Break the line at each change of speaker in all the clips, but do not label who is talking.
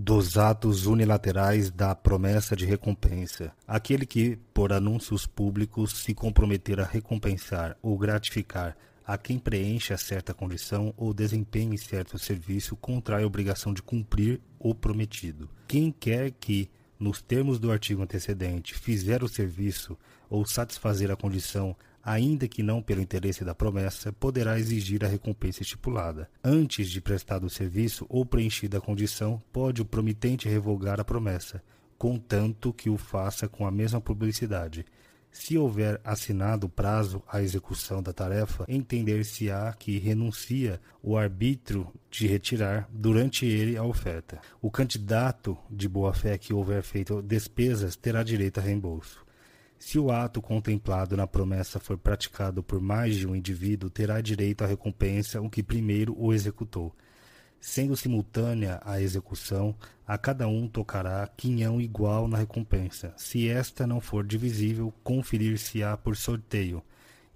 dos atos unilaterais da promessa de recompensa. Aquele que, por anúncios públicos, se comprometer a recompensar ou gratificar a quem preencha certa condição ou desempenhe certo serviço contrai a obrigação de cumprir o prometido. Quem quer que, nos termos do artigo antecedente, fizer o serviço ou satisfazer a condição ainda que não pelo interesse da promessa, poderá exigir a recompensa estipulada. Antes de prestado o serviço ou preenchida a condição, pode o promitente revogar a promessa, contanto que o faça com a mesma publicidade. Se houver assinado prazo à execução da tarefa, entender-se-á que renuncia o arbítrio de retirar durante ele a oferta. O candidato de boa-fé que houver feito despesas terá direito a reembolso. Se o ato contemplado na promessa for praticado por mais de um indivíduo, terá direito à recompensa o que primeiro o executou. Sendo simultânea a execução, a cada um tocará quinhão igual na recompensa. Se esta não for divisível, conferir-se-á por sorteio,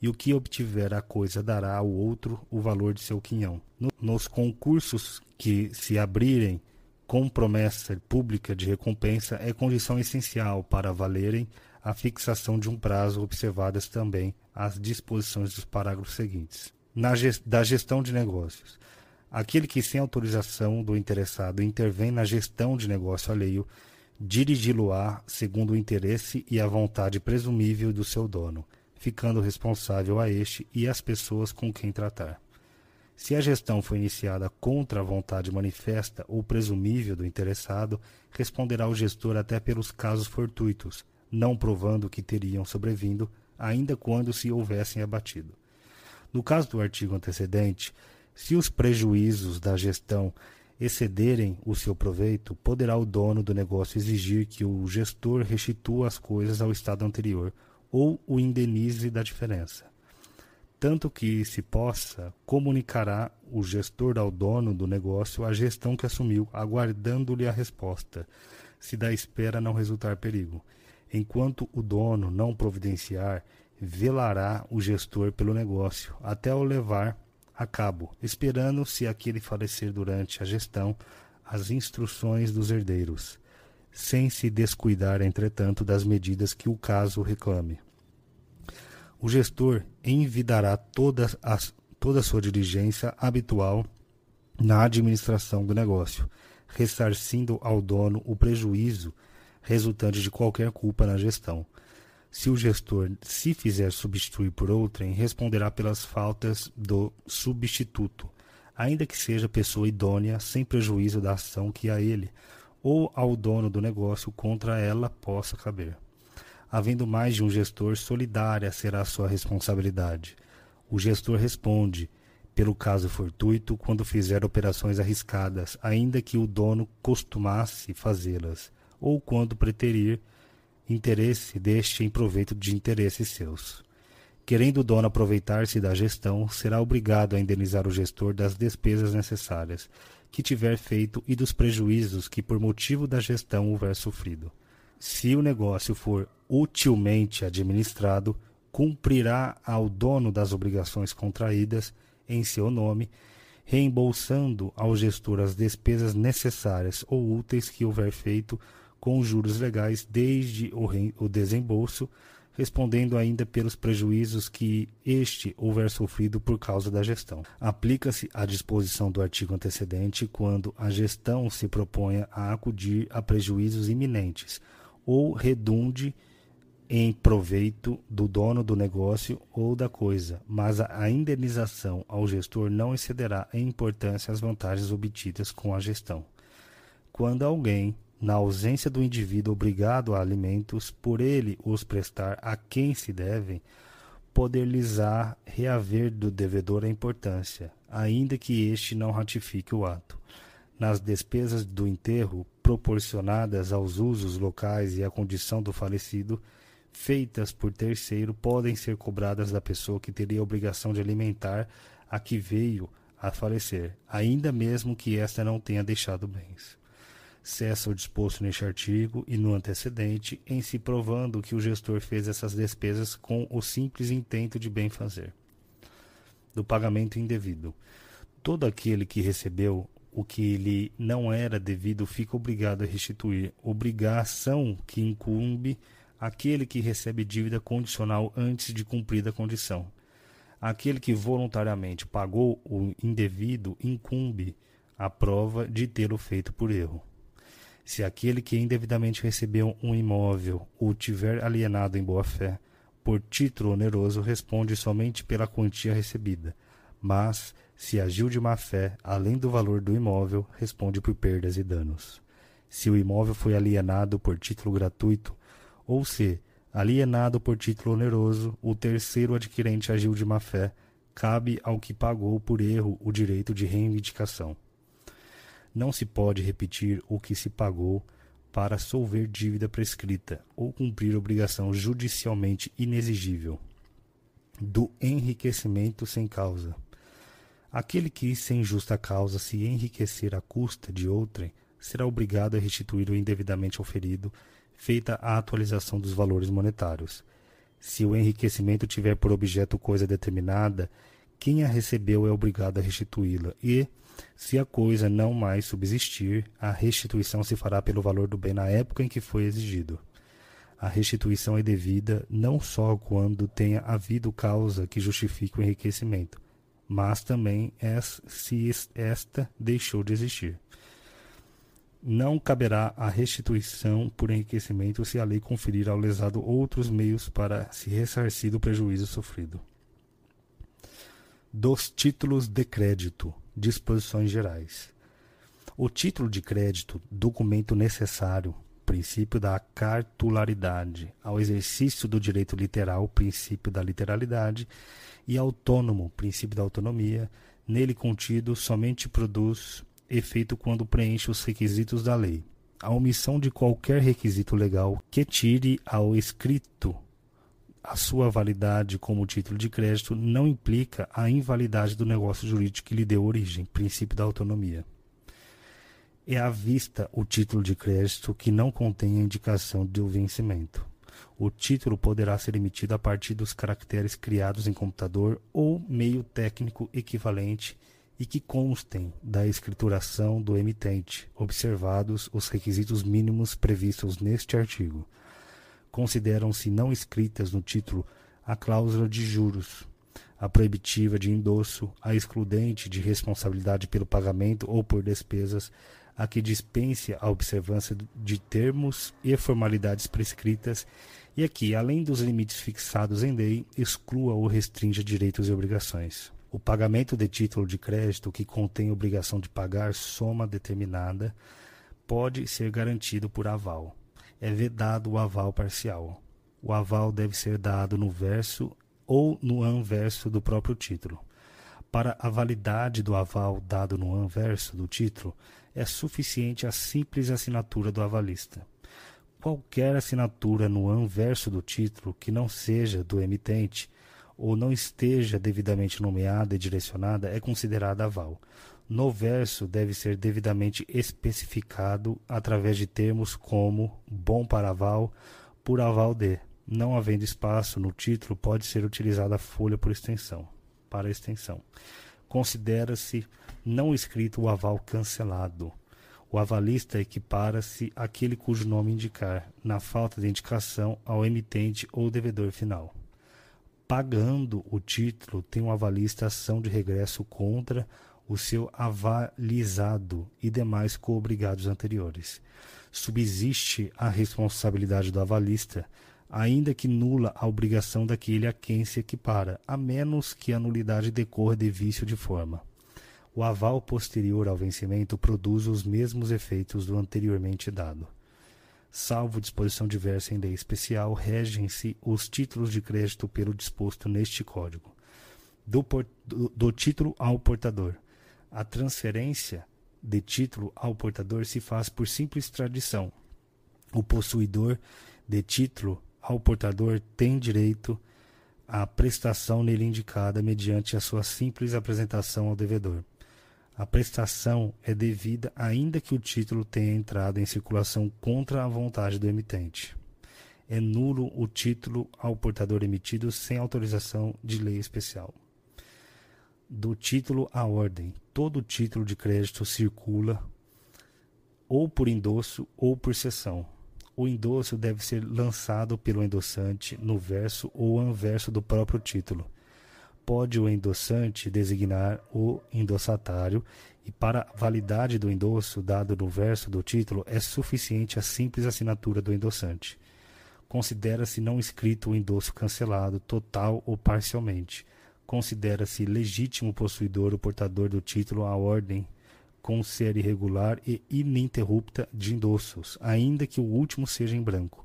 e o que obtiver a coisa dará ao outro o valor de seu quinhão. Nos concursos que se abrirem com promessa pública de recompensa, é condição essencial para valerem a fixação de um prazo, observadas também as disposições dos parágrafos seguintes. Na gest da gestão de negócios. Aquele que, sem autorização do interessado, intervém na gestão de negócio alheio, dirigi-lo-á segundo o interesse e a vontade presumível do seu dono, ficando responsável a este e às pessoas com quem tratar. Se a gestão foi iniciada contra a vontade manifesta ou presumível do interessado, responderá o gestor até pelos casos fortuitos, não provando que teriam sobrevindo, ainda quando se houvessem abatido. No caso do artigo antecedente, se os prejuízos da gestão excederem o seu proveito, poderá o dono do negócio exigir que o gestor restitua as coisas ao estado anterior ou o indenize da diferença. Tanto que se possa, comunicará o gestor ao dono do negócio a gestão que assumiu, aguardando-lhe a resposta, se da espera não resultar perigo Enquanto o dono não providenciar, velará o gestor pelo negócio até o levar a cabo, esperando, se aquele falecer durante a gestão, as instruções dos herdeiros, sem se descuidar, entretanto, das medidas que o caso reclame. O gestor envidará toda a, toda a sua diligência habitual na administração do negócio, ressarcindo ao dono o prejuízo resultante de qualquer culpa na gestão. Se o gestor se fizer substituir por outrem, responderá pelas faltas do substituto, ainda que seja pessoa idônea, sem prejuízo da ação que a ele ou ao dono do negócio contra ela possa caber. Havendo mais de um gestor, solidária será a sua responsabilidade. O gestor responde, pelo caso fortuito, quando fizer operações arriscadas, ainda que o dono costumasse fazê-las ou quando preterir interesse deste em proveito de interesses seus. Querendo o dono aproveitar-se da gestão, será obrigado a indenizar o gestor das despesas necessárias que tiver feito e dos prejuízos que por motivo da gestão houver sofrido. Se o negócio for utilmente administrado, cumprirá ao dono das obrigações contraídas em seu nome, reembolsando ao gestor as despesas necessárias ou úteis que houver feito com juros legais desde o, desembolso, respondendo ainda pelos prejuízos que este houver sofrido por causa da gestão. Aplica-se a disposição do artigo antecedente quando a gestão se proponha a acudir a prejuízos iminentes ou redunde em proveito do dono do negócio ou da coisa, mas a indenização ao gestor não excederá em importância as vantagens obtidas com a gestão. Quando alguém na ausência do indivíduo obrigado a alimentos, por ele os prestar a quem se devem, poder-lhes-á reaver do devedor a importância, ainda que este não ratifique o ato. Nas despesas do enterro, proporcionadas aos usos locais e à condição do falecido, feitas por terceiro, podem ser cobradas da pessoa que teria a obrigação de alimentar a que veio a falecer, ainda mesmo que esta não tenha deixado bens cessa o disposto neste artigo e no antecedente, em se provando que o gestor fez essas despesas com o simples intento de bem fazer. Do pagamento indevido. Todo aquele que recebeu o que lhe não era devido fica obrigado a restituir, obrigação que incumbe aquele que recebe dívida condicional antes de cumprida a condição. Aquele que voluntariamente pagou o indevido incumbe a prova de tê-lo feito por erro. Se aquele que indevidamente recebeu um imóvel o tiver alienado em boa fé, por título oneroso responde somente pela quantia recebida, mas, se agiu de má fé, além do valor do imóvel, responde por perdas e danos. Se o imóvel foi alienado por título gratuito, ou se, alienado por título oneroso, o terceiro adquirente agiu de má fé, cabe ao que pagou por erro o direito de reivindicação. Não se pode repetir o que se pagou para solver dívida prescrita ou cumprir obrigação judicialmente inexigível. Do enriquecimento sem causa. Aquele que, sem justa causa, se enriquecer à custa de outrem, será obrigado a restituir o indevidamente oferido, feita a atualização dos valores monetários. Se o enriquecimento tiver por objeto coisa determinada, quem a recebeu é obrigado a restituí-la, e, se a coisa não mais subsistir, a restituição se fará pelo valor do bem na época em que foi exigido. A restituição é devida não só quando tenha havido causa que justifique o enriquecimento, mas também se esta deixou de existir. Não caberá a restituição por enriquecimento se a lei conferir ao lesado outros meios para se ressarcir do prejuízo sofrido. Dos títulos de crédito. Disposições gerais. O título de crédito, documento necessário, princípio da cartularidade, ao exercício do direito literal, princípio da literalidade, e autônomo, princípio da autonomia, nele contido, somente produz efeito quando preenche os requisitos da lei. A omissão de qualquer requisito legal que tire ao escrito a sua validade como título de crédito não implica a invalidade do negócio jurídico que lhe deu origem, princípio da autonomia. É à vista o título de crédito que não contém a indicação do vencimento. O título poderá ser emitido a partir dos caracteres criados em computador ou meio técnico equivalente e que constem da escrituração do emitente, observados os requisitos mínimos previstos neste artigo consideram-se não escritas no título a cláusula de juros, a proibitiva de endosso, a excludente de responsabilidade pelo pagamento ou por despesas, a que dispense a observância de termos e formalidades prescritas e a que, além dos limites fixados em lei, exclua ou restrinja direitos e obrigações. O pagamento de título de crédito que contém obrigação de pagar soma determinada pode ser garantido por aval é vedado o aval parcial. O aval deve ser dado no verso ou no anverso do próprio título. Para a validade do aval dado no anverso do título, é suficiente a simples assinatura do avalista. Qualquer assinatura no anverso do título que não seja do emitente ou não esteja devidamente nomeada e direcionada é considerada aval no verso deve ser devidamente especificado através de termos como bom para aval, por aval de. Não havendo espaço no título, pode ser utilizada a folha por extensão, para extensão. Considera-se não escrito o aval cancelado. O avalista equipara-se àquele cujo nome indicar, na falta de indicação, ao emitente ou devedor final. Pagando o título, tem o avalista ação de regresso contra o seu avalizado e demais coobrigados anteriores. Subsiste a responsabilidade do avalista, ainda que nula a obrigação daquele a quem se equipara, a menos que a nulidade decorra de vício de forma. O aval posterior ao vencimento produz os mesmos efeitos do anteriormente dado. Salvo disposição diversa em lei especial, regem-se os títulos de crédito pelo disposto neste Código. Do, do, do título ao portador a transferência de título ao portador se faz por simples tradição. O possuidor de título ao portador tem direito à prestação nele indicada mediante a sua simples apresentação ao devedor. A prestação é devida ainda que o título tenha entrado em circulação contra a vontade do emitente. É nulo o título ao portador emitido sem autorização de lei especial do título à ordem. Todo título de crédito circula ou por endosso ou por sessão. O endosso deve ser lançado pelo endossante no verso ou anverso do próprio título. Pode o endossante designar o endossatário e para a validade do endosso dado no verso do título é suficiente a simples assinatura do endossante. Considera-se não escrito o endosso cancelado, total ou parcialmente considera-se legítimo possuidor o portador do título à ordem com série regular e ininterrupta de endossos, ainda que o último seja em branco.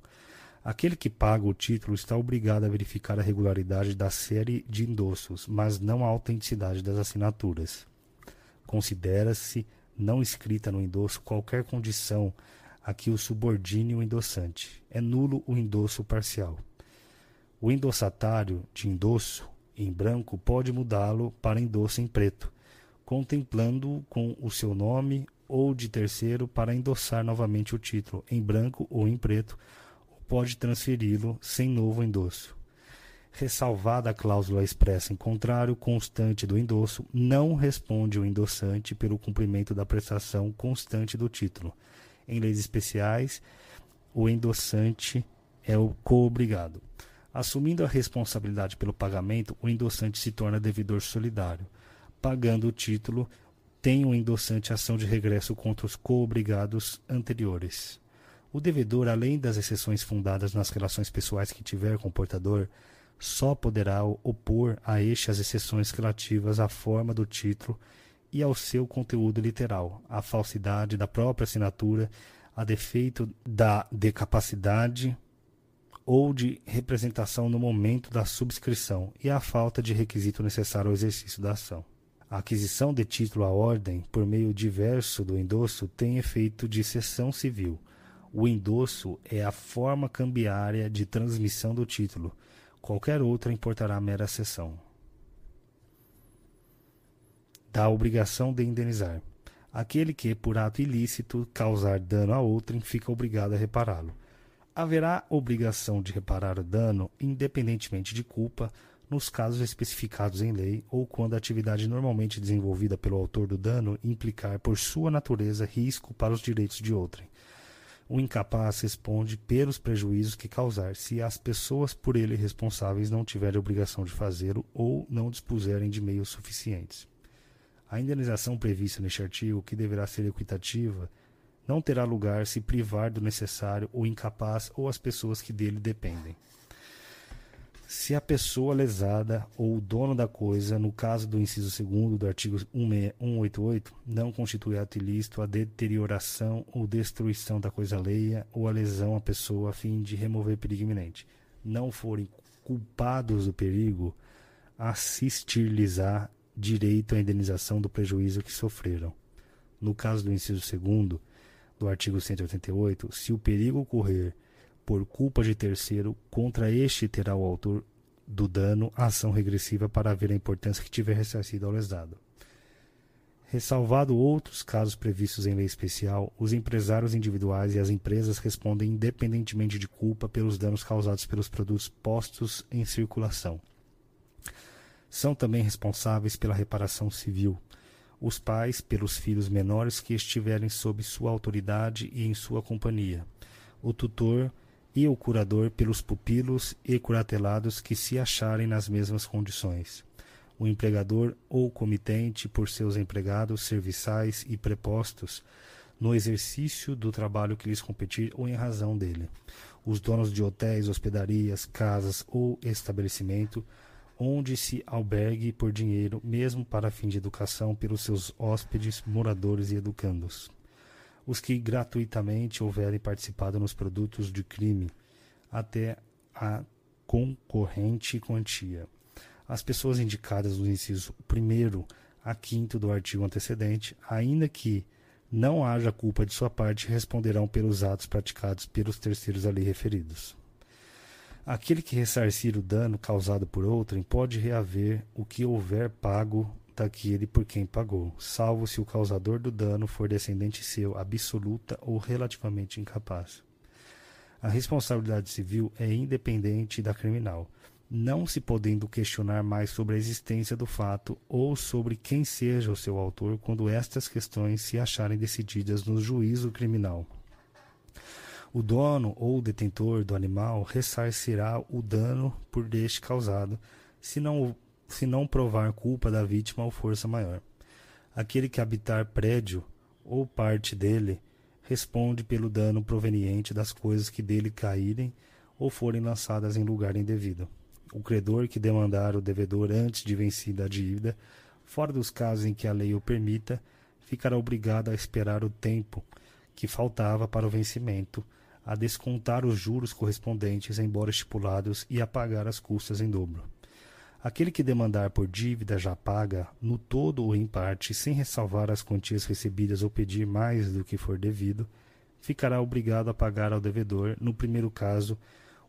Aquele que paga o título está obrigado a verificar a regularidade da série de endossos, mas não a autenticidade das assinaturas. Considera-se não escrita no endosso qualquer condição a que o subordine o endossante. É nulo o endosso parcial. O endossatário de endosso em branco pode mudá-lo para endosso em preto, contemplando com o seu nome ou de terceiro para endossar novamente o título em branco ou em preto, ou pode transferi-lo sem novo endosso. Ressalvada a cláusula expressa em contrário constante do endosso, não responde o endossante pelo cumprimento da prestação constante do título. Em leis especiais, o endossante é o co-obrigado. Assumindo a responsabilidade pelo pagamento, o endossante se torna devedor solidário. Pagando o título, tem o endossante ação de regresso contra os coobrigados anteriores. O devedor, além das exceções fundadas nas relações pessoais que tiver com o portador, só poderá opor a este as exceções relativas à forma do título e ao seu conteúdo literal, à falsidade da própria assinatura, a defeito da decapacidade ou de representação no momento da subscrição e a falta de requisito necessário ao exercício da ação. A aquisição de título à ordem por meio diverso do endosso tem efeito de cessão civil. O endosso é a forma cambiária de transmissão do título. Qualquer outra importará mera cessão. Da obrigação de indenizar. Aquele que, por ato ilícito, causar dano a outrem, fica obrigado a repará-lo haverá obrigação de reparar o dano, independentemente de culpa, nos casos especificados em lei ou quando a atividade normalmente desenvolvida pelo autor do dano implicar por sua natureza risco para os direitos de outrem. O incapaz responde pelos prejuízos que causar se as pessoas por ele responsáveis não tiverem obrigação de fazê-lo ou não dispuserem de meios suficientes. A indenização prevista neste artigo, que deverá ser equitativa, não terá lugar se privar do necessário o incapaz ou as pessoas que dele dependem. Se a pessoa lesada ou o dono da coisa, no caso do inciso 2 do artigo 188, não constitui ato ilícito a deterioração ou destruição da coisa alheia ou a lesão à pessoa a fim de remover perigo iminente, não forem culpados do perigo, assistir-lhes-á direito à indenização do prejuízo que sofreram. No caso do inciso 2 do artigo 188, se o perigo ocorrer por culpa de terceiro, contra este terá o autor do dano ação regressiva para ver a importância que tiver ressarcido ao lesado. Ressalvado outros casos previstos em lei especial, os empresários individuais e as empresas respondem independentemente de culpa pelos danos causados pelos produtos postos em circulação. São também responsáveis pela reparação civil, os pais pelos filhos menores que estiverem sob sua autoridade e em sua companhia, o tutor e o curador pelos pupilos e curatelados que se acharem nas mesmas condições, o empregador ou comitente por seus empregados serviçais e prepostos no exercício do trabalho que lhes competir ou em razão dele, os donos de hotéis, hospedarias, casas ou estabelecimento, onde se albergue por dinheiro, mesmo para fim de educação, pelos seus hóspedes, moradores e educandos. Os que gratuitamente houverem participado nos produtos de crime, até a concorrente quantia. As pessoas indicadas no inciso 1 a 5 do artigo antecedente, ainda que não haja culpa de sua parte, responderão pelos atos praticados pelos terceiros ali referidos. Aquele que ressarcir o dano causado por outrem pode reaver o que houver pago daquele por quem pagou, salvo se o causador do dano for descendente seu, absoluta ou relativamente incapaz. A responsabilidade civil é independente da criminal. não se podendo questionar mais sobre a existência do fato ou sobre quem seja o seu autor quando estas questões se acharem decididas no juízo criminal. O dono ou detentor do animal ressarcirá o dano por deste causado, se não, se não provar culpa da vítima ou força maior. Aquele que habitar prédio ou parte dele responde pelo dano proveniente das coisas que dele caírem ou forem lançadas em lugar indevido. O credor que demandar o devedor antes de vencida a dívida, fora dos casos em que a lei o permita, ficará obrigado a esperar o tempo que faltava para o vencimento, a descontar os juros correspondentes, embora estipulados, e a pagar as custas em dobro. Aquele que demandar por dívida já paga, no todo ou em parte, sem ressalvar as quantias recebidas ou pedir mais do que for devido, ficará obrigado a pagar ao devedor, no primeiro caso,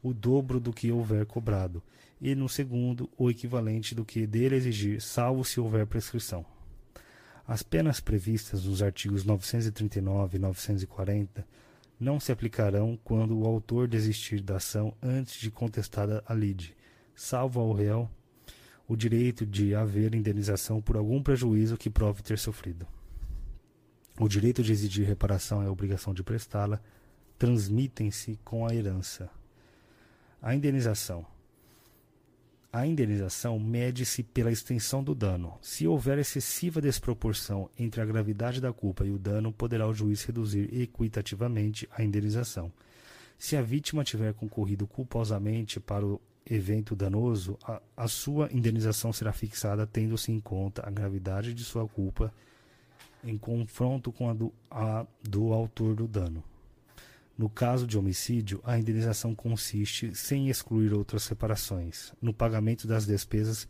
o dobro do que houver cobrado, e no segundo, o equivalente do que dele exigir, salvo se houver prescrição. As penas previstas nos artigos 939 e 940 não se aplicarão quando o autor desistir da ação antes de contestada a lide, salvo ao réu o direito de haver indenização por algum prejuízo que prove ter sofrido. O direito de exigir reparação e a obrigação de prestá-la transmitem-se com a herança. A indenização. A indenização mede-se pela extensão do dano. Se houver excessiva desproporção entre a gravidade da culpa e o dano, poderá o juiz reduzir equitativamente a indenização. Se a vítima tiver concorrido culposamente para o evento danoso, a, a sua indenização será fixada tendo-se em conta a gravidade de sua culpa em confronto com a do, a do autor do dano. No caso de homicídio, a indenização consiste, sem excluir outras reparações, no pagamento das despesas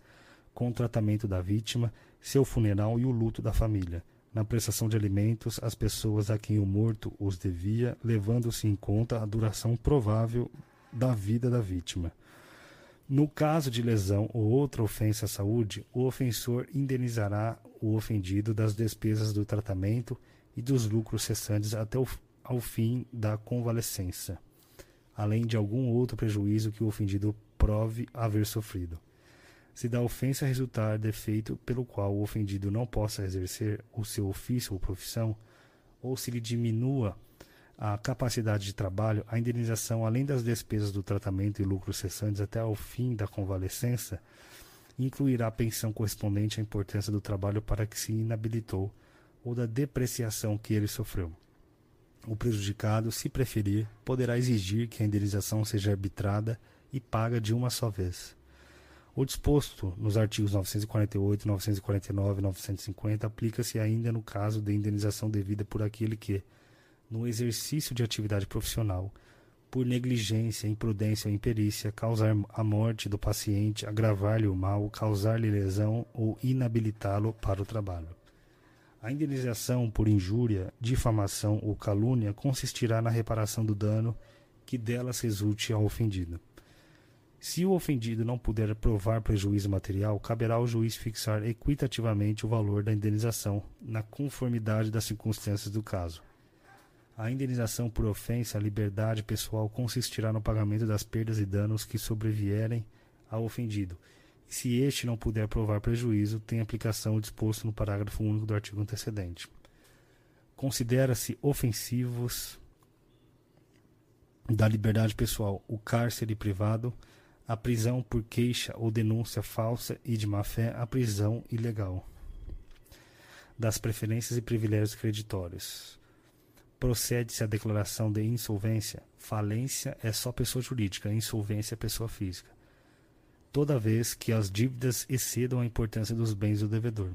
com o tratamento da vítima, seu funeral e o luto da família, na prestação de alimentos às pessoas a quem o morto os devia, levando-se em conta a duração provável da vida da vítima. No caso de lesão ou outra ofensa à saúde, o ofensor indenizará o ofendido das despesas do tratamento e dos lucros cessantes até o ao fim da convalescença, além de algum outro prejuízo que o ofendido prove haver sofrido. Se da ofensa resultar defeito pelo qual o ofendido não possa exercer o seu ofício ou profissão, ou se lhe diminua a capacidade de trabalho, a indenização, além das despesas do tratamento e lucros cessantes até ao fim da convalescença, incluirá a pensão correspondente à importância do trabalho para que se inabilitou ou da depreciação que ele sofreu. O prejudicado, se preferir, poderá exigir que a indenização seja arbitrada e paga de uma só vez. O disposto nos artigos 948, 949 e 950 aplica-se ainda no caso de indenização devida por aquele que, no exercício de atividade profissional, por negligência, imprudência ou imperícia, causar a morte do paciente, agravar-lhe o mal, causar-lhe lesão ou inabilitá-lo para o trabalho. A indenização por injúria, difamação ou calúnia consistirá na reparação do dano que delas resulte ao ofendido. Se o ofendido não puder provar prejuízo material, caberá ao juiz fixar equitativamente o valor da indenização, na conformidade das circunstâncias do caso. A indenização por ofensa à liberdade pessoal consistirá no pagamento das perdas e danos que sobrevierem ao ofendido. Se este não puder provar prejuízo, tem aplicação o disposto no parágrafo único do artigo antecedente. Considera-se ofensivos da liberdade pessoal o cárcere privado, a prisão por queixa ou denúncia falsa e de má-fé, a prisão ilegal. Das preferências e privilégios creditórios procede-se a declaração de insolvência. Falência é só pessoa jurídica, insolvência é pessoa física. Toda vez que as dívidas excedam a importância dos bens do devedor.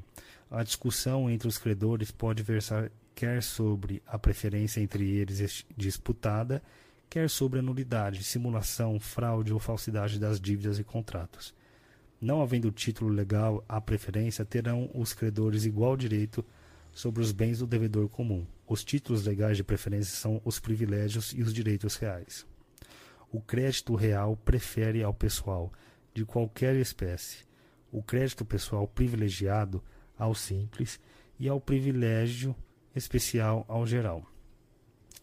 A discussão entre os credores pode versar quer sobre a preferência entre eles disputada, quer sobre a nulidade, simulação, fraude ou falsidade das dívidas e contratos. Não havendo título legal à preferência, terão os credores igual direito sobre os bens do devedor comum. Os títulos legais de preferência são os privilégios e os direitos reais. O crédito real prefere ao pessoal de qualquer espécie. O crédito pessoal privilegiado ao simples e ao privilégio especial ao geral.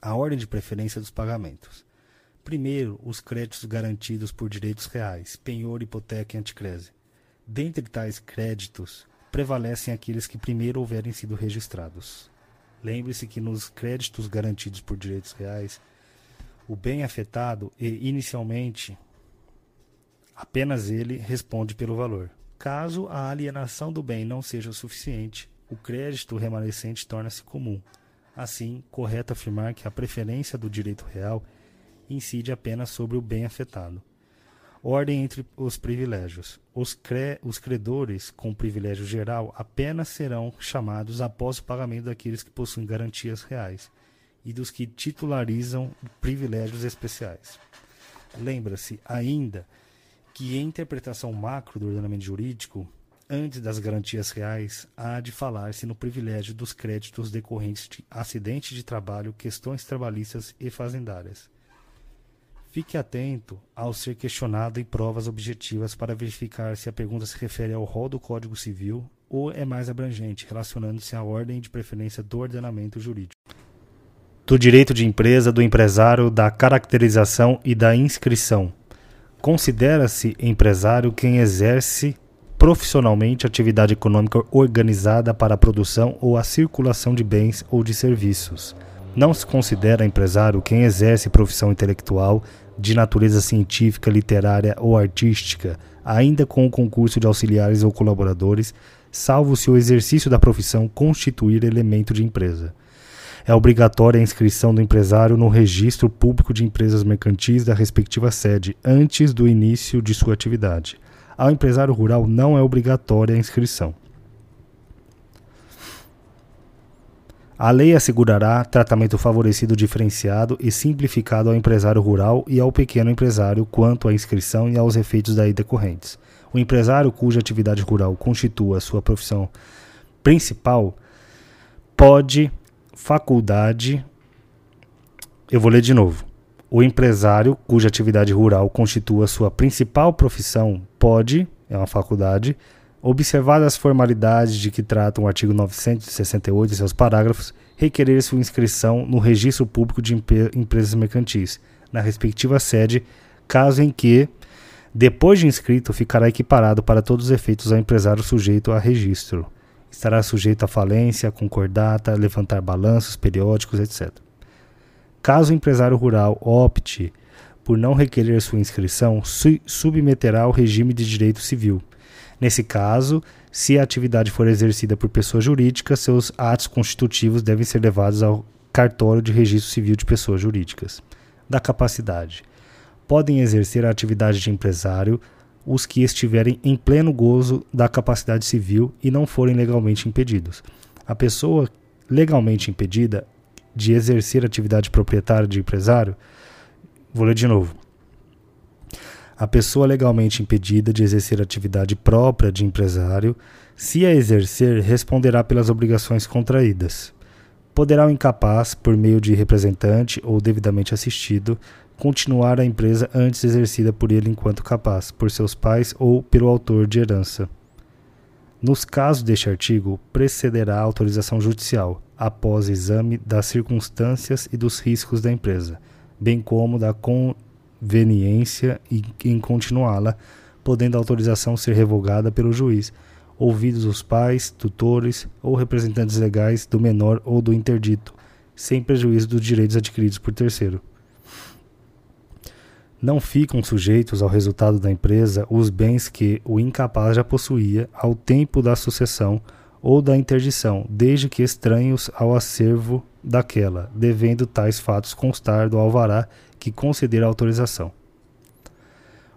A ordem de preferência dos pagamentos. Primeiro, os créditos garantidos por direitos reais, penhor, hipoteca e anticrese. Dentre tais créditos, prevalecem aqueles que primeiro houverem sido registrados. Lembre-se que nos créditos garantidos por direitos reais, o bem afetado e, inicialmente, apenas ele responde pelo valor. Caso a alienação do bem não seja o suficiente, o crédito remanescente torna-se comum. Assim, correto afirmar que a preferência do direito real incide apenas sobre o bem afetado. Ordem entre os privilégios. Os, cre os credores com privilégio geral apenas serão chamados após o pagamento daqueles que possuem garantias reais e dos que titularizam privilégios especiais. Lembra-se ainda que em interpretação macro do ordenamento jurídico, antes das garantias reais, há de falar-se no privilégio dos créditos decorrentes de acidente de trabalho, questões trabalhistas e fazendárias. Fique atento ao ser questionado em provas objetivas para verificar se a pergunta se refere ao rol do Código Civil ou é mais abrangente, relacionando-se à ordem de preferência do ordenamento jurídico. Do direito de empresa, do empresário, da caracterização e da inscrição. Considera-se empresário quem exerce profissionalmente atividade econômica organizada para a produção ou a circulação de bens ou de serviços. Não se considera empresário quem exerce profissão intelectual de natureza científica, literária ou artística, ainda com o concurso de auxiliares ou colaboradores, salvo se o exercício da profissão constituir elemento de empresa. É obrigatória a inscrição do empresário no registro público de empresas mercantis da respectiva sede antes do início de sua atividade. Ao empresário rural não é obrigatória a inscrição. A lei assegurará tratamento favorecido diferenciado e simplificado ao empresário rural e ao pequeno empresário quanto à inscrição e aos efeitos daí decorrentes. O empresário cuja atividade rural constitua sua profissão principal pode faculdade Eu vou ler de novo. O empresário cuja atividade rural constitua sua principal profissão pode, é uma faculdade, Observadas as formalidades de que trata o artigo 968 e seus parágrafos, requerer sua inscrição no Registro Público de Empresas Mercantis, na respectiva sede, caso em que, depois de inscrito, ficará equiparado para todos os efeitos ao empresário sujeito a registro. Estará sujeito à falência, concordata, levantar balanços periódicos, etc. Caso o empresário rural opte por não requerer sua inscrição, submeterá ao regime de direito civil Nesse caso, se a atividade for exercida por pessoa jurídica, seus atos constitutivos devem ser levados ao cartório de registro civil de pessoas jurídicas. Da capacidade. Podem exercer a atividade de empresário os que estiverem em pleno gozo da capacidade civil e não forem legalmente impedidos. A pessoa legalmente impedida de exercer atividade proprietária de empresário, vou ler de novo a pessoa legalmente impedida de exercer atividade própria de empresário, se a exercer, responderá pelas obrigações contraídas. Poderá o incapaz, por meio de representante ou devidamente assistido, continuar a empresa antes exercida por ele enquanto capaz, por seus pais ou pelo autor de herança. Nos casos deste artigo, precederá a autorização judicial, após exame das circunstâncias e dos riscos da empresa, bem como da con conveniência em continuá-la, podendo a autorização ser revogada pelo juiz, ouvidos os pais, tutores ou representantes legais do menor ou do interdito, sem prejuízo dos direitos adquiridos por terceiro. Não ficam sujeitos ao resultado da empresa os bens que o incapaz já possuía ao tempo da sucessão ou da interdição, desde que estranhos ao acervo daquela, devendo tais fatos constar do alvará que conceder a autorização.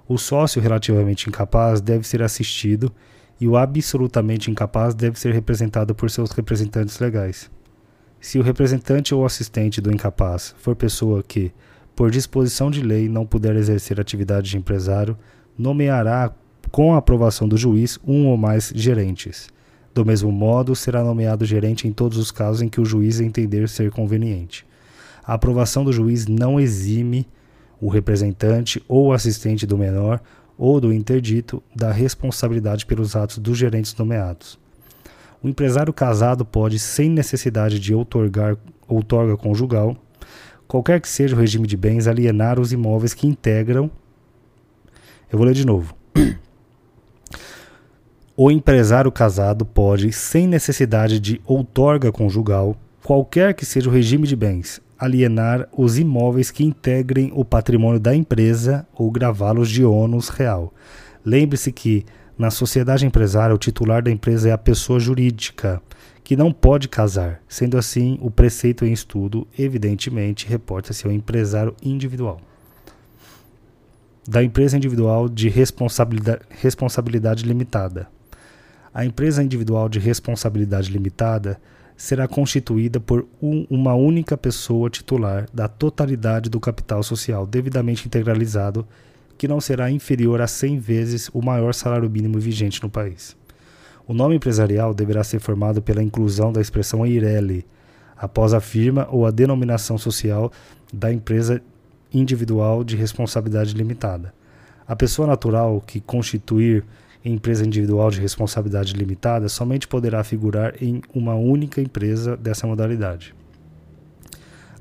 O sócio relativamente incapaz deve ser assistido e o absolutamente incapaz deve ser representado por seus representantes legais. Se o representante ou assistente do incapaz for pessoa que, por disposição de lei, não puder exercer atividade de empresário, nomeará, com a aprovação do juiz, um ou mais gerentes. Do mesmo modo, será nomeado gerente em todos os casos em que o juiz entender ser conveniente. A aprovação do juiz não exime o representante ou assistente do menor ou do interdito da responsabilidade pelos atos dos gerentes nomeados. O empresário casado pode, sem necessidade de outorgar outorga conjugal, qualquer que seja o regime de bens, alienar os imóveis que integram. Eu vou ler de novo. O empresário casado pode, sem necessidade de outorga conjugal, qualquer que seja o regime de bens, alienar os imóveis que integrem o patrimônio da empresa ou gravá-los de ônus real. Lembre-se que, na sociedade empresária, o titular da empresa é a pessoa jurídica, que não pode casar. Sendo assim, o preceito em estudo, evidentemente, reporta-se ao empresário individual. Da empresa individual de responsabilidade, responsabilidade limitada. A empresa individual de responsabilidade limitada será constituída por um, uma única pessoa titular da totalidade do capital social devidamente integralizado, que não será inferior a 100 vezes o maior salário mínimo vigente no país. O nome empresarial deverá ser formado pela inclusão da expressão EIRELI, após a firma ou a denominação social da empresa individual de responsabilidade limitada. A pessoa natural que constituir empresa individual de responsabilidade limitada somente poderá figurar em uma única empresa dessa modalidade.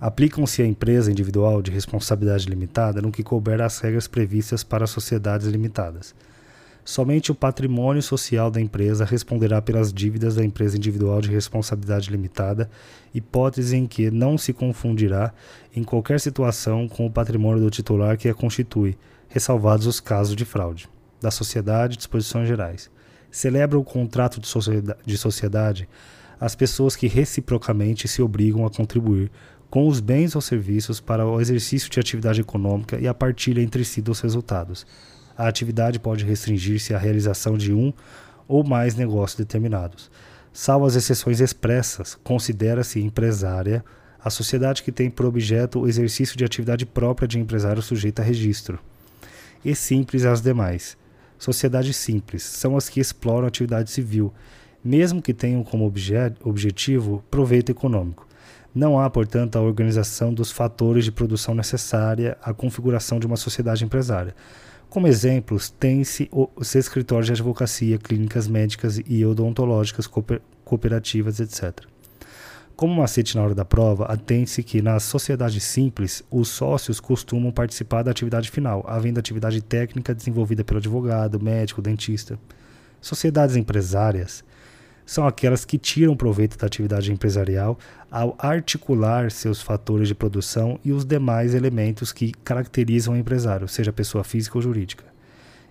Aplicam-se à empresa individual de responsabilidade limitada no que couber as regras previstas para sociedades limitadas. Somente o patrimônio social da empresa responderá pelas dívidas da empresa individual de responsabilidade limitada, hipótese em que não se confundirá em qualquer situação com o patrimônio do titular que a constitui, ressalvados os casos de fraude. Da sociedade, disposições gerais. Celebra o contrato de sociedade, de sociedade as pessoas que reciprocamente se obrigam a contribuir com os bens ou serviços para o exercício de atividade econômica e a partilha entre si dos resultados a atividade pode restringir-se à realização de um ou mais negócios determinados. Salvo as exceções expressas, considera-se empresária a sociedade que tem por objeto o exercício de atividade própria de empresário sujeita a registro. E simples as demais. Sociedades simples são as que exploram atividade civil, mesmo que tenham como obje objetivo proveito econômico. Não há, portanto, a organização dos fatores de produção necessária à configuração de uma sociedade empresária. Como exemplos, tem-se os escritórios de advocacia, clínicas médicas e odontológicas, cooperativas, etc. Como macete na hora da prova, atente-se que nas sociedades simples, os sócios costumam participar da atividade final, havendo atividade técnica desenvolvida pelo advogado, médico, dentista. Sociedades empresárias são aquelas que tiram proveito da atividade empresarial ao articular seus fatores de produção e os demais elementos que caracterizam o empresário, seja pessoa física ou jurídica.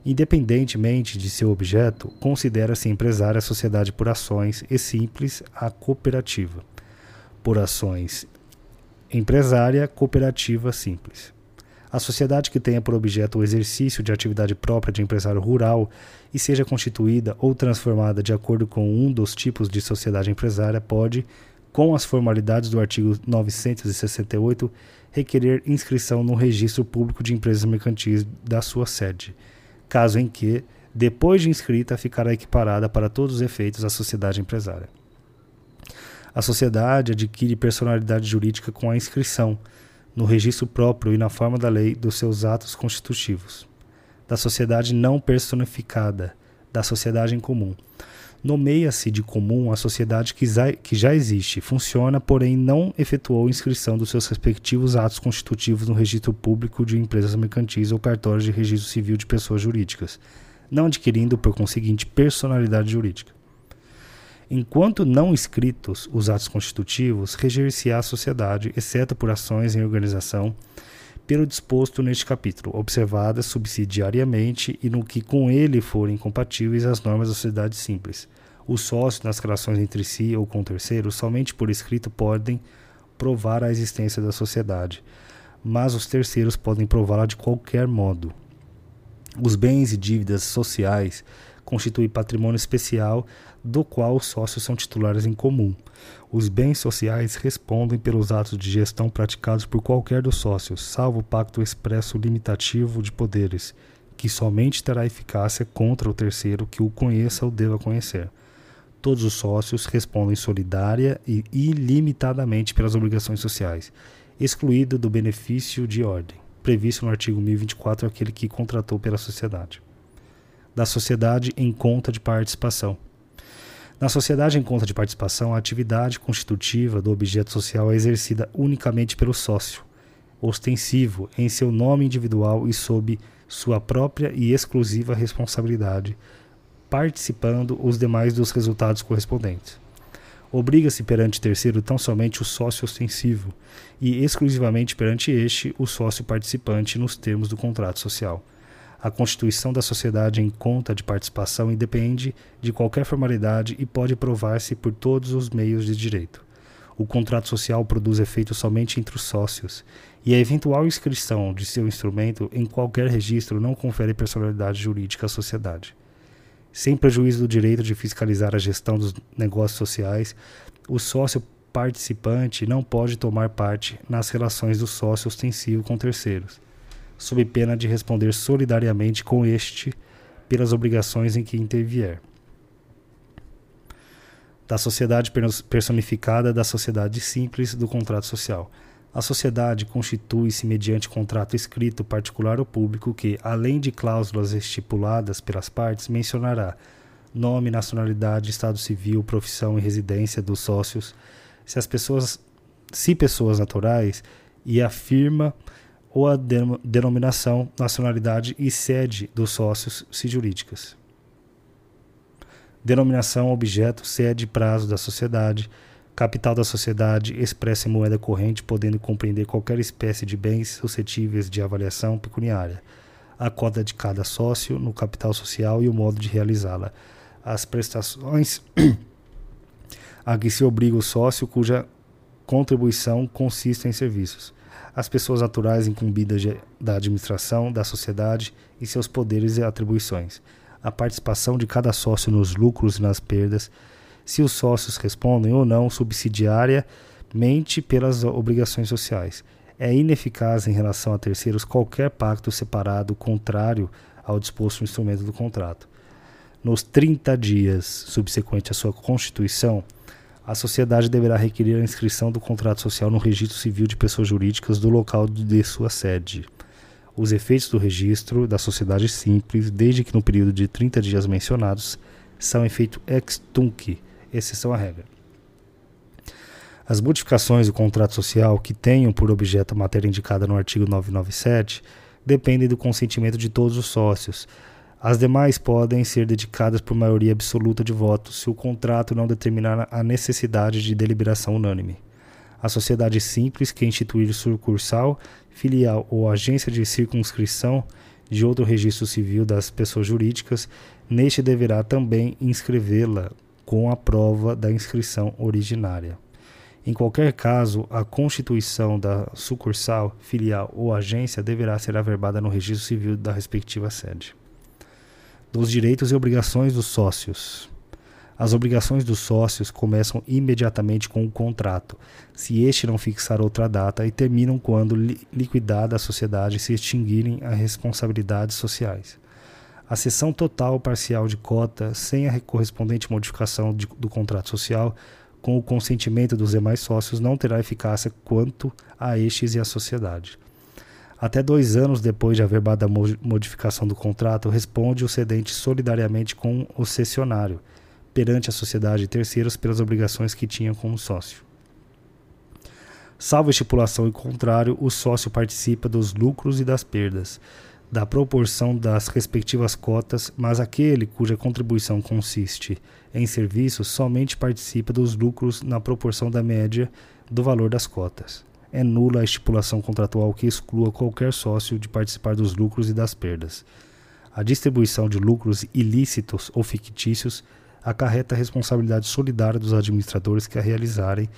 Independentemente de seu objeto, considera-se empresária a sociedade por ações e simples a cooperativa. Por ações empresária, cooperativa simples. A sociedade que tenha por objeto o exercício de atividade própria de empresário rural e seja constituída ou transformada de acordo com um dos tipos de sociedade empresária pode, com as formalidades do artigo 968, requerer inscrição no registro público de empresas mercantis da sua sede, caso em que, depois de inscrita, ficará equiparada para todos os efeitos à sociedade empresária. A sociedade adquire personalidade jurídica com a inscrição no registro próprio e na forma da lei dos seus atos constitutivos, da sociedade não personificada, da sociedade em comum. Nomeia-se de comum a sociedade que já, existe, funciona, porém não efetuou inscrição dos seus respectivos atos constitutivos no registro público de empresas mercantis ou cartórios de registro civil de pessoas jurídicas, não adquirindo, por conseguinte, personalidade jurídica. Enquanto não escritos os atos constitutivos, reger-se-á a sociedade, exceto por ações em organização, pelo disposto neste capítulo, observadas subsidiariamente e no que com ele forem compatíveis as normas da sociedade simples. Os sócios, nas relações entre si ou com terceiros, somente por escrito podem provar a existência da sociedade, mas os terceiros podem prová-la de qualquer modo. Os bens e dívidas sociais constituem patrimônio especial do qual os sócios são titulares em comum. Os bens sociais respondem pelos atos de gestão praticados por qualquer dos sócios, salvo o pacto expresso limitativo de poderes, que somente terá eficácia contra o terceiro que o conheça ou deva conhecer. Todos os sócios respondem solidária e ilimitadamente pelas obrigações sociais, excluído do benefício de ordem, previsto no artigo 1024 aquele que contratou pela sociedade. Da sociedade em conta de participação. Na sociedade em conta de participação, a atividade constitutiva do objeto social é exercida unicamente pelo sócio, ostensivo em seu nome individual e sob sua própria e exclusiva responsabilidade, participando os demais dos resultados correspondentes. Obriga-se perante terceiro tão somente o sócio ostensivo e exclusivamente perante este o sócio participante nos termos do contrato social. A constituição da sociedade em conta de participação independe de qualquer formalidade e pode provar-se por todos os meios de direito. O contrato social produz efeito somente entre os sócios, e a eventual inscrição de seu instrumento em qualquer registro não confere personalidade jurídica à sociedade. Sem prejuízo do direito de fiscalizar a gestão dos negócios sociais, o sócio participante não pode tomar parte nas relações do sócio ostensivo com terceiros, sob pena de responder solidariamente com este pelas obrigações em que intervier. Da sociedade personificada da sociedade simples do contrato social. A sociedade constitui-se mediante contrato escrito particular ou público que, além de cláusulas estipuladas pelas partes, mencionará nome, nacionalidade, estado civil, profissão e residência dos sócios, se as pessoas, se pessoas naturais, e afirma ou a denominação, nacionalidade e sede dos sócios, se jurídicas. Denominação, objeto, sede, prazo da sociedade Capital da sociedade expressa em moeda corrente, podendo compreender qualquer espécie de bens suscetíveis de avaliação pecuniária. A cota de cada sócio no capital social e o modo de realizá-la. As prestações a que se obriga o sócio cuja contribuição consiste em serviços. As pessoas naturais incumbidas de, da administração da sociedade e seus poderes e atribuições. A participação de cada sócio nos lucros e nas perdas se os sócios respondem ou não subsidiariamente pelas obrigações sociais. É ineficaz em relação a terceiros qualquer pacto separado contrário ao disposto no instrumento do contrato. Nos 30 dias subsequentes à sua constituição, a sociedade deverá requerer a inscrição do contrato social no registro civil de pessoas jurídicas do local de sua sede. Os efeitos do registro da sociedade simples, desde que no período de 30 dias mencionados, são efeito ex tunc, exceção à regra. As modificações do contrato social que tenham por objeto a matéria indicada no artigo 997 dependem do consentimento de todos os sócios. As demais podem ser dedicadas por maioria absoluta de votos se o contrato não determinar a necessidade de deliberação unânime. A sociedade simples que instituir sucursal, filial ou agência de circunscrição de outro registro civil das pessoas jurídicas, neste deverá também inscrevê-la com a prova da inscrição originária. Em qualquer caso, a constituição da sucursal, filial ou agência deverá ser averbada no registro civil da respectiva sede. Dos direitos e obrigações dos sócios. As obrigações dos sócios começam imediatamente com o contrato, se este não fixar outra data, e terminam quando liquidada a sociedade se extinguirem as responsabilidades sociais. A cessão total ou parcial de cota, sem a correspondente modificação de, do contrato social, com o consentimento dos demais sócios, não terá eficácia quanto a estes e à sociedade. Até dois anos depois de haver dada modificação do contrato, responde o cedente solidariamente com o cessionário, perante a sociedade e terceiros pelas obrigações que tinha como sócio. Salvo estipulação em contrário, o sócio participa dos lucros e das perdas da proporção das respectivas cotas, mas aquele cuja contribuição consiste em serviços somente participa dos lucros na proporção da média do valor das cotas. É nula a estipulação contratual que exclua qualquer sócio de participar dos lucros e das perdas. A distribuição de lucros ilícitos ou fictícios acarreta a responsabilidade solidária dos administradores que a realizarem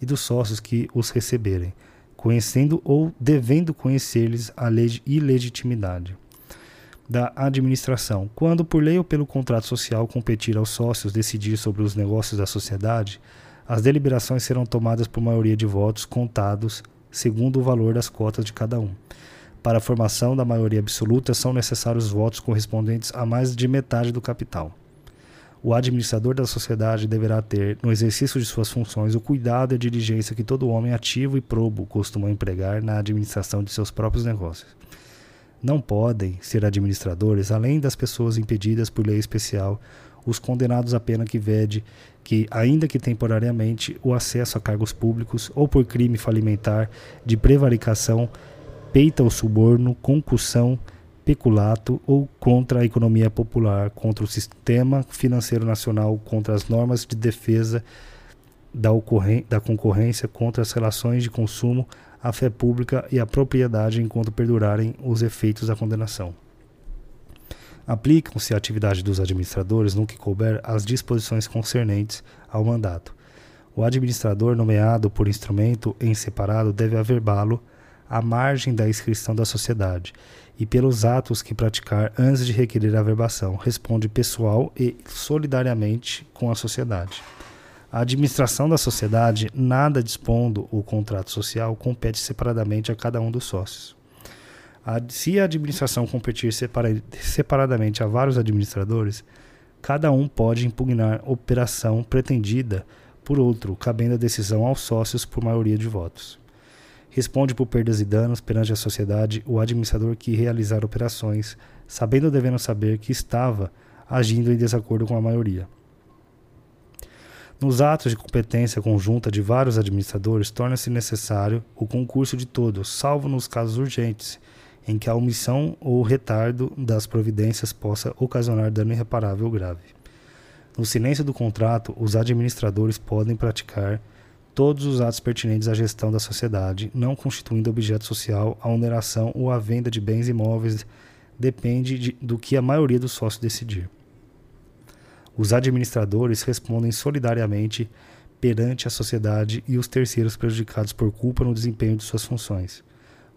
e dos sócios que os receberem conhecendo ou devendo conhecer-lhes a ilegitimidade da administração. Quando, por lei ou pelo contrato social, competir aos sócios decidir sobre os negócios da sociedade, as deliberações serão tomadas por maioria de votos contados segundo o valor das cotas de cada um. Para a formação da maioria absoluta, são necessários votos correspondentes a mais de metade do capital o administrador da sociedade deverá ter, no exercício de suas funções, o cuidado e a diligência que todo homem ativo e probo costuma empregar na administração de seus próprios negócios. Não podem ser administradores, além das pessoas impedidas por lei especial os condenados à pena que vede que, ainda que temporariamente, o acesso a cargos públicos ou por crime falimentar de prevaricação, peita o suborno, concussão, peculato ou contra a economia popular, contra o sistema financeiro nacional, contra as normas de defesa da, da concorrência, contra as relações de consumo, a fé pública e a propriedade enquanto perdurarem os efeitos da condenação. Aplicam-se à atividade dos administradores no que couber as disposições concernentes ao mandato. O administrador nomeado por instrumento em separado deve averbá-lo à margem da inscrição da sociedade e pelos atos que praticar antes de requerer a verbação, responde pessoal e solidariamente com a sociedade. A administração da sociedade, nada dispondo o contrato social, compete separadamente a cada um dos sócios. A, se a administração competir separa, separadamente a vários administradores, cada um pode impugnar operação pretendida por outro, cabendo a decisão aos sócios por maioria de votos. Responde por perdas e danos perante a sociedade o administrador que realizar operações, sabendo ou devendo saber que estava agindo em desacordo com a maioria. Nos atos de competência conjunta de vários administradores, torna-se necessário o concurso de todos, salvo nos casos urgentes, em que a omissão ou retardo das providências possa ocasionar dano irreparável grave. No silêncio do contrato, os administradores podem praticar todos os atos pertinentes à gestão da sociedade, não constituindo objeto social, a oneração ou a venda de bens imóveis depende de, do que a maioria dos sócios decidir. Os administradores respondem solidariamente perante a sociedade e os terceiros prejudicados por culpa no desempenho de suas funções.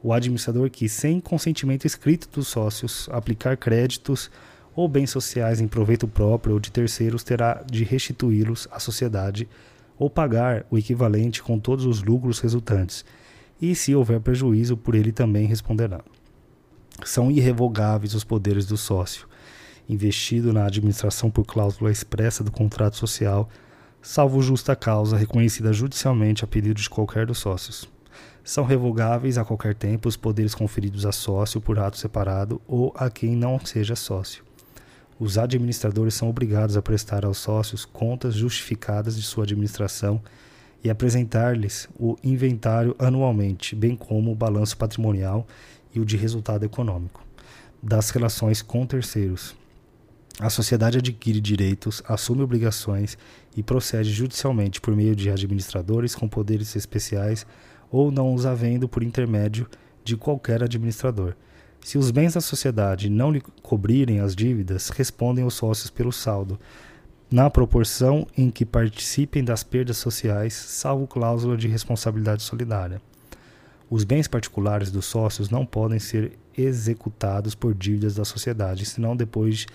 O administrador que, sem consentimento escrito dos sócios, aplicar créditos ou bens sociais em proveito próprio ou de terceiros terá de restituí-los à sociedade ou pagar o equivalente com todos os lucros resultantes, e se houver prejuízo, por ele também responderá. São irrevogáveis os poderes do sócio, investido na administração por cláusula expressa do contrato social, salvo justa causa reconhecida judicialmente a pedido de qualquer dos sócios. São revogáveis a qualquer tempo os poderes conferidos a sócio por ato separado ou a quem não seja sócio os administradores são obrigados a prestar aos sócios contas justificadas de sua administração e apresentar-lhes o inventário anualmente, bem como o balanço patrimonial e o de resultado econômico das relações com terceiros. A sociedade adquire direitos, assume obrigações e procede judicialmente por meio de administradores com poderes especiais ou não os havendo por intermédio de qualquer administrador se os bens da sociedade não lhe cobrirem as dívidas, respondem os sócios pelo saldo, na proporção em que participem das perdas sociais, salvo cláusula de responsabilidade solidária. Os bens particulares dos sócios não podem ser executados por dívidas da sociedade, senão depois de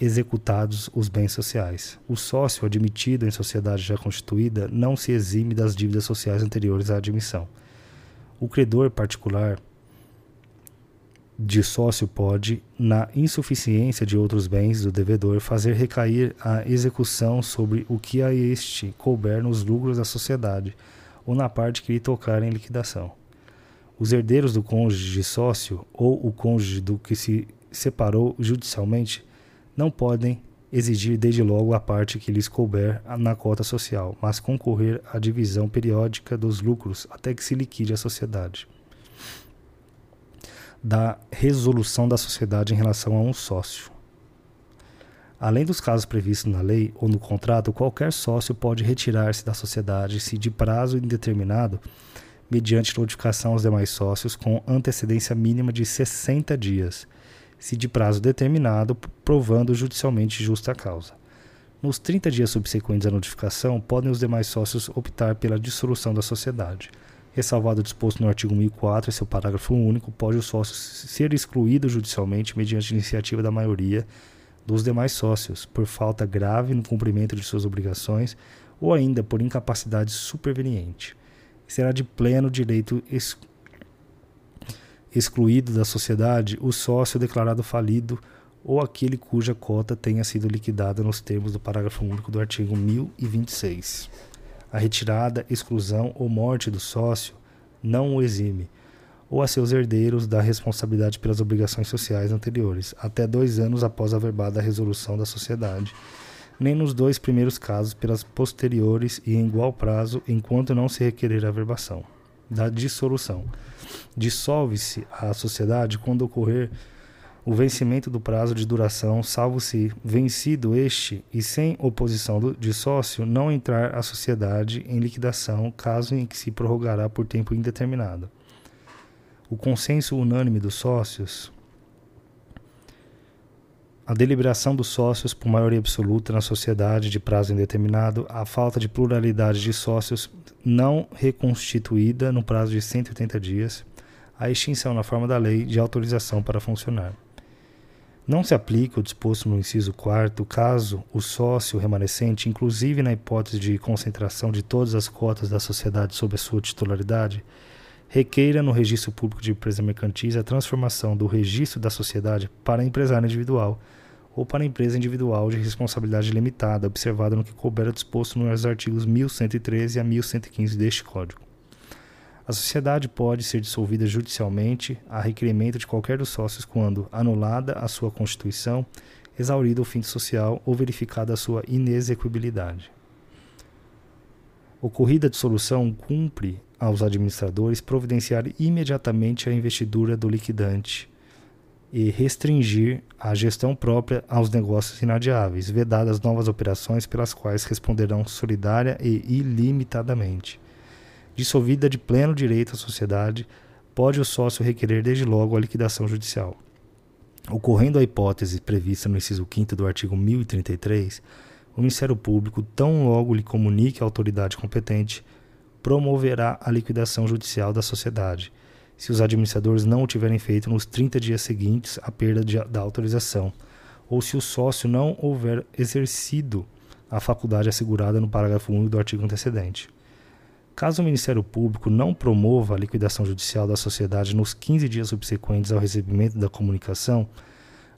executados os bens sociais. O sócio admitido em sociedade já constituída não se exime das dívidas sociais anteriores à admissão. O credor particular de sócio pode, na insuficiência de outros bens do devedor, fazer recair a execução sobre o que a este couber nos lucros da sociedade ou na parte que lhe tocar em liquidação. Os herdeiros do cônjuge de sócio ou o cônjuge do que se separou judicialmente não podem exigir desde logo a parte que lhes couber na cota social, mas concorrer à divisão periódica dos lucros até que se liquide a sociedade da resolução da sociedade em relação a um sócio. Além dos casos previstos na lei ou no contrato, qualquer sócio pode retirar-se da sociedade se de prazo indeterminado, mediante notificação aos demais sócios com antecedência mínima de 60 dias, se de prazo determinado, provando judicialmente justa causa. Nos 30 dias subsequentes à notificação, podem os demais sócios optar pela dissolução da sociedade. Ressalvado o disposto no artigo 1004, seu parágrafo único, pode o sócio ser excluído judicialmente mediante iniciativa da maioria dos demais sócios, por falta grave no cumprimento de suas obrigações ou ainda por incapacidade superveniente. Será de pleno direito ex excluído da sociedade o sócio declarado falido ou aquele cuja cota tenha sido liquidada nos termos do parágrafo único do artigo 1026 a retirada, exclusão ou morte do sócio não o exime, ou a seus herdeiros da responsabilidade pelas obrigações sociais anteriores, até dois anos após a verbada resolução da sociedade, nem nos dois primeiros casos pelas posteriores e em igual prazo, enquanto não se requerer a verbação. Da dissolução. Dissolve-se a sociedade quando ocorrer o vencimento do prazo de duração, salvo se, vencido este e sem oposição de sócio, não entrar a sociedade em liquidação, caso em que se prorrogará por tempo indeterminado. O consenso unânime dos sócios, a deliberação dos sócios por maioria absoluta na sociedade de prazo indeterminado, a falta de pluralidade de sócios não reconstituída no prazo de 180 dias, a extinção na forma da lei de autorização para funcionar. Não se aplica o disposto no inciso 4 caso o sócio remanescente, inclusive na hipótese de concentração de todas as cotas da sociedade sob a sua titularidade, requeira no registro público de empresa mercantis a transformação do registro da sociedade para empresário individual ou para empresa individual de responsabilidade limitada, observado no que couber disposto nos artigos 1113 a 1115 deste Código. A sociedade pode ser dissolvida judicialmente a requerimento de qualquer dos sócios quando anulada a sua constituição, exaurido o fim social ou verificada a sua inexequibilidade. Ocorrida a dissolução, cumpre aos administradores providenciar imediatamente a investidura do liquidante e restringir a gestão própria aos negócios inadiáveis, vedadas novas operações pelas quais responderão solidária e ilimitadamente. Dissolvida de pleno direito a sociedade, pode o sócio requerer desde logo a liquidação judicial. Ocorrendo a hipótese prevista no inciso 5 do artigo 1033, o Ministério Público, tão logo lhe comunique à autoridade competente, promoverá a liquidação judicial da sociedade, se os administradores não o tiverem feito nos 30 dias seguintes à perda de, da autorização, ou se o sócio não houver exercido a faculdade assegurada no parágrafo 1 do artigo antecedente. Caso o Ministério Público não promova a liquidação judicial da sociedade nos 15 dias subsequentes ao recebimento da comunicação,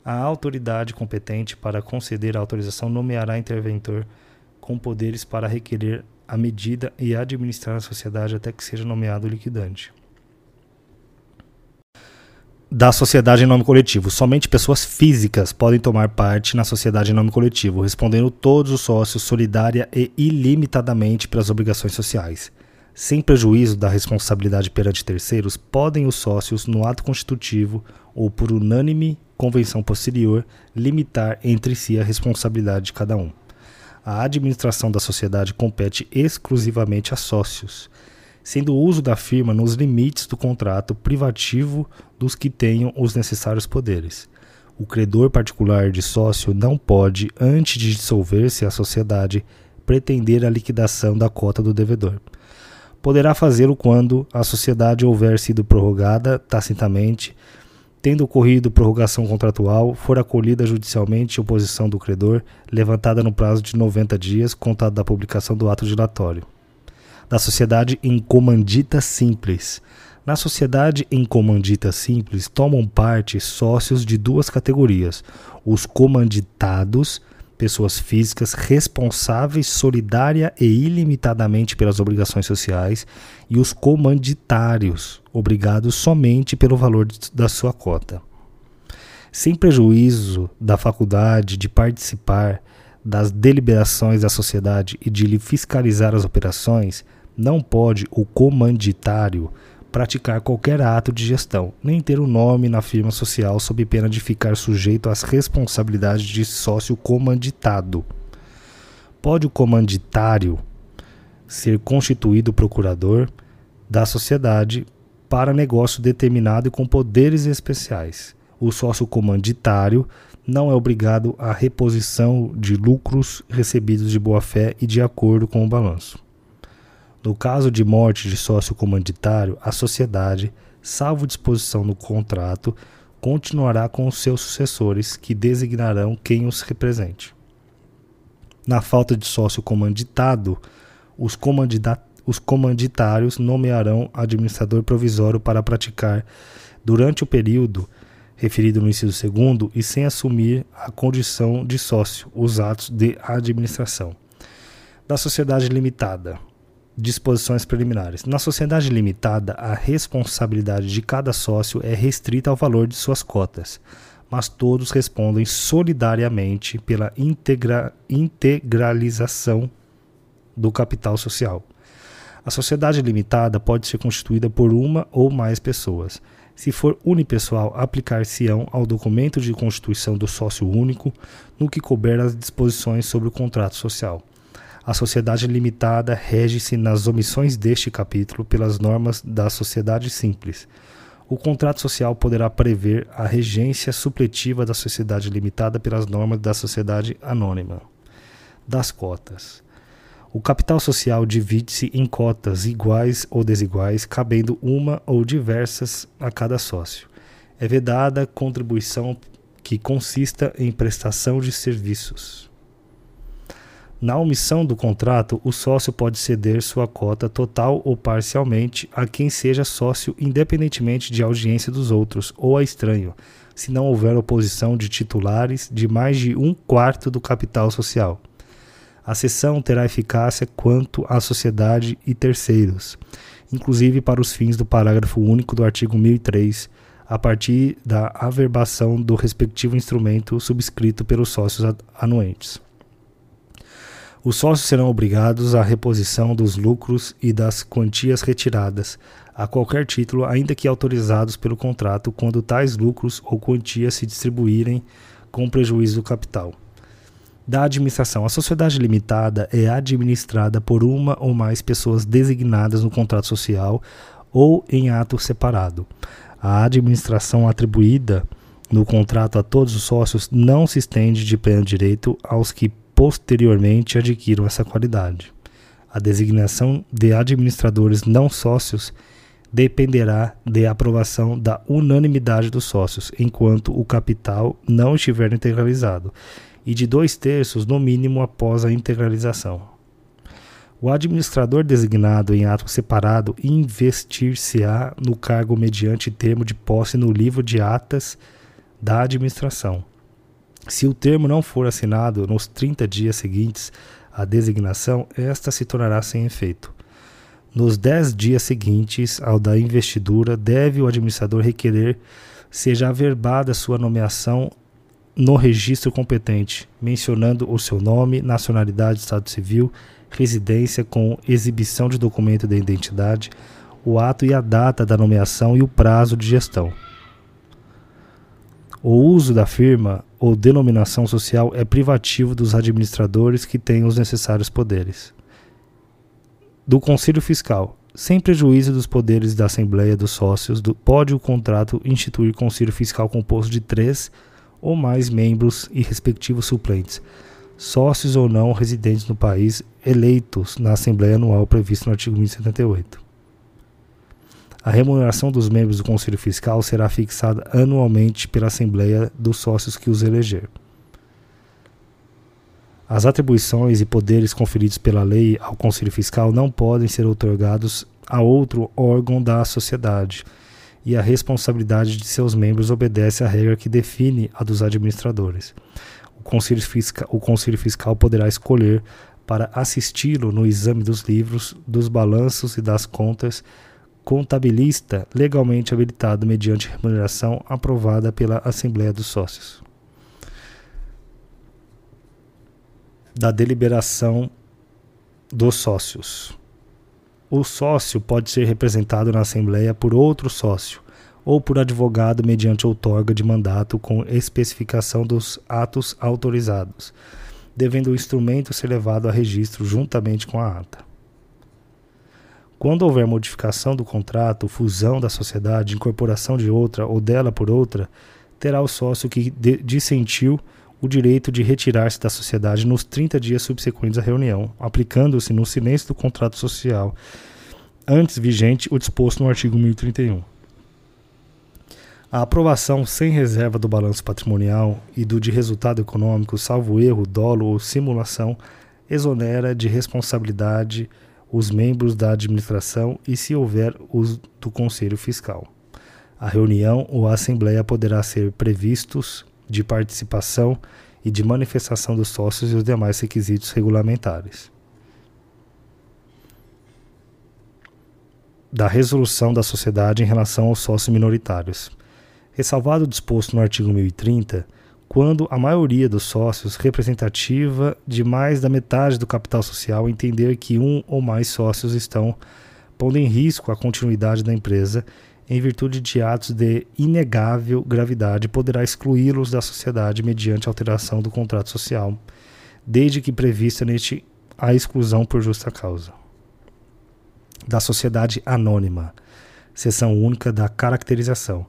a autoridade competente para conceder a autorização nomeará interventor com poderes para requerer a medida e administrar a sociedade até que seja nomeado o liquidante. Da sociedade em nome coletivo. Somente pessoas físicas podem tomar parte na sociedade em nome coletivo, respondendo todos os sócios solidária e ilimitadamente pelas obrigações sociais. Sem prejuízo da responsabilidade perante terceiros, podem os sócios, no ato constitutivo ou por unânime convenção posterior, limitar entre si a responsabilidade de cada um a administração da sociedade compete exclusivamente a sócios, sendo o uso da firma nos limites do contrato privativo dos que tenham os necessários poderes. O credor particular de sócio não pode, antes de dissolver-se a sociedade, pretender a liquidação da cota do devedor. Poderá fazê-lo quando a sociedade houver sido prorrogada tacitamente tendo ocorrido prorrogação contratual, for acolhida judicialmente oposição do credor, levantada no prazo de 90 dias, contado da publicação do ato dilatório. Da sociedade em comandita simples. Na sociedade em comandita simples tomam parte sócios de duas categorias: os comanditados, pessoas físicas responsáveis solidária e ilimitadamente pelas obrigações sociais, e os comanditários, obrigados somente pelo valor da sua cota. Sem prejuízo da faculdade de participar das deliberações da sociedade e de lhe fiscalizar as operações, não pode o comanditário praticar qualquer ato de gestão, nem ter o um nome na firma social sob pena de ficar sujeito às responsabilidades de sócio comanditado. Pode o comanditário ser constituído procurador da sociedade para negócio determinado e com poderes especiais. O sócio comanditário não é obrigado à reposição de lucros recebidos de boa-fé e de acordo com o balanço. No caso de morte de sócio comanditário, a sociedade, salvo disposição no contrato, continuará com os seus sucessores, que designarão quem os represente. Na falta de sócio comanditado, os, os comanditários nomearão administrador provisório para praticar, durante o período referido no inciso segundo e sem assumir a condição de sócio, os atos de administração. Da sociedade limitada, Disposições preliminares. Na sociedade limitada, a responsabilidade de cada sócio é restrita ao valor de suas cotas, mas todos respondem solidariamente pela integra integralização do capital social. A sociedade limitada pode ser constituída por uma ou mais pessoas. Se for unipessoal, aplicar-se-ão ao documento de constituição do sócio único, no que couber as disposições sobre o contrato social. A sociedade limitada rege-se nas omissões deste capítulo pelas normas da sociedade simples. O contrato social poderá prever a regência supletiva da sociedade limitada pelas normas da sociedade anônima. Das cotas. O capital social divide-se em cotas iguais ou desiguais, cabendo uma ou diversas a cada sócio. É vedada contribuição que consista em prestação de serviços. Na omissão do contrato, o sócio pode ceder sua cota total ou parcialmente a quem seja sócio, independentemente de audiência dos outros ou a estranho, se não houver oposição de titulares de mais de um quarto do capital social. A cessão terá eficácia quanto à sociedade e terceiros, inclusive para os fins do parágrafo único do artigo 1003, a partir da averbação do respectivo instrumento subscrito pelos sócios anuentes. Os sócios serão obrigados à reposição dos lucros e das quantias retiradas, a qualquer título, ainda que autorizados pelo contrato, quando tais lucros ou quantias se distribuírem com prejuízo do capital. Da administração. A sociedade limitada é administrada por uma ou mais pessoas designadas no contrato social ou em ato separado. A administração atribuída no contrato a todos os sócios não se estende de pleno direito aos que posteriormente adquiram essa qualidade. A designação de administradores não sócios dependerá de aprovação da unanimidade dos sócios, enquanto o capital não estiver integralizado, e de dois terços no mínimo após a integralização. O administrador designado em ato separado investir-se-á no cargo mediante termo de posse no livro de atas da administração se o termo não for assinado nos 30 dias seguintes à designação, esta se tornará sem efeito. Nos 10 dias seguintes ao da investidura, deve o administrador requerer seja averbada sua nomeação no registro competente, mencionando o seu nome, nacionalidade, estado civil, residência com exibição de documento de identidade, o ato e a data da nomeação e o prazo de gestão. O uso da firma ou denominação social é privativo dos administradores que têm os necessários poderes. Do Conselho Fiscal. Sem prejuízo dos poderes da Assembleia dos Sócios, do, pode o contrato instituir Conselho Fiscal composto de três ou mais membros e respectivos suplentes, sócios ou não residentes no país, eleitos na Assembleia Anual previsto no artigo 1078. A remuneração dos membros do Conselho Fiscal será fixada anualmente pela Assembleia dos sócios que os eleger. As atribuições e poderes conferidos pela lei ao Conselho Fiscal não podem ser otorgados a outro órgão da sociedade, e a responsabilidade de seus membros obedece à regra que define a dos administradores. O Conselho Fiscal, o Conselho Fiscal poderá escolher para assisti-lo no exame dos livros, dos balanços e das contas contabilista legalmente habilitado mediante remuneração aprovada pela Assembleia dos Sócios. Da deliberação dos sócios. O sócio pode ser representado na Assembleia por outro sócio ou por advogado mediante outorga de mandato com especificação dos atos autorizados, devendo o instrumento ser levado a registro juntamente com a ata. Quando houver modificação do contrato, fusão da sociedade, incorporação de outra ou dela por outra, terá o sócio que dissentiu o direito de retirar-se da sociedade nos 30 dias subsequentes à reunião, aplicando-se no silêncio do contrato social, antes vigente o disposto no artigo 1031. A aprovação sem reserva do balanço patrimonial e do de resultado econômico, salvo erro, dolo ou simulação, exonera de responsabilidade os membros da administração e, se houver, os do Conselho Fiscal. A reunião ou a assembleia poderá ser previstos de participação e de manifestação dos sócios e os demais requisitos regulamentares. da resolução da sociedade em relação aos sócios minoritários. Ressalvado o disposto no artigo 1030, quando a maioria dos sócios, representativa de mais da metade do capital social, entender que um ou mais sócios estão pondo em risco a continuidade da empresa em virtude de atos de inegável gravidade, poderá excluí-los da sociedade mediante alteração do contrato social, desde que prevista neste a exclusão por justa causa. Da sociedade anônima, seção única da caracterização.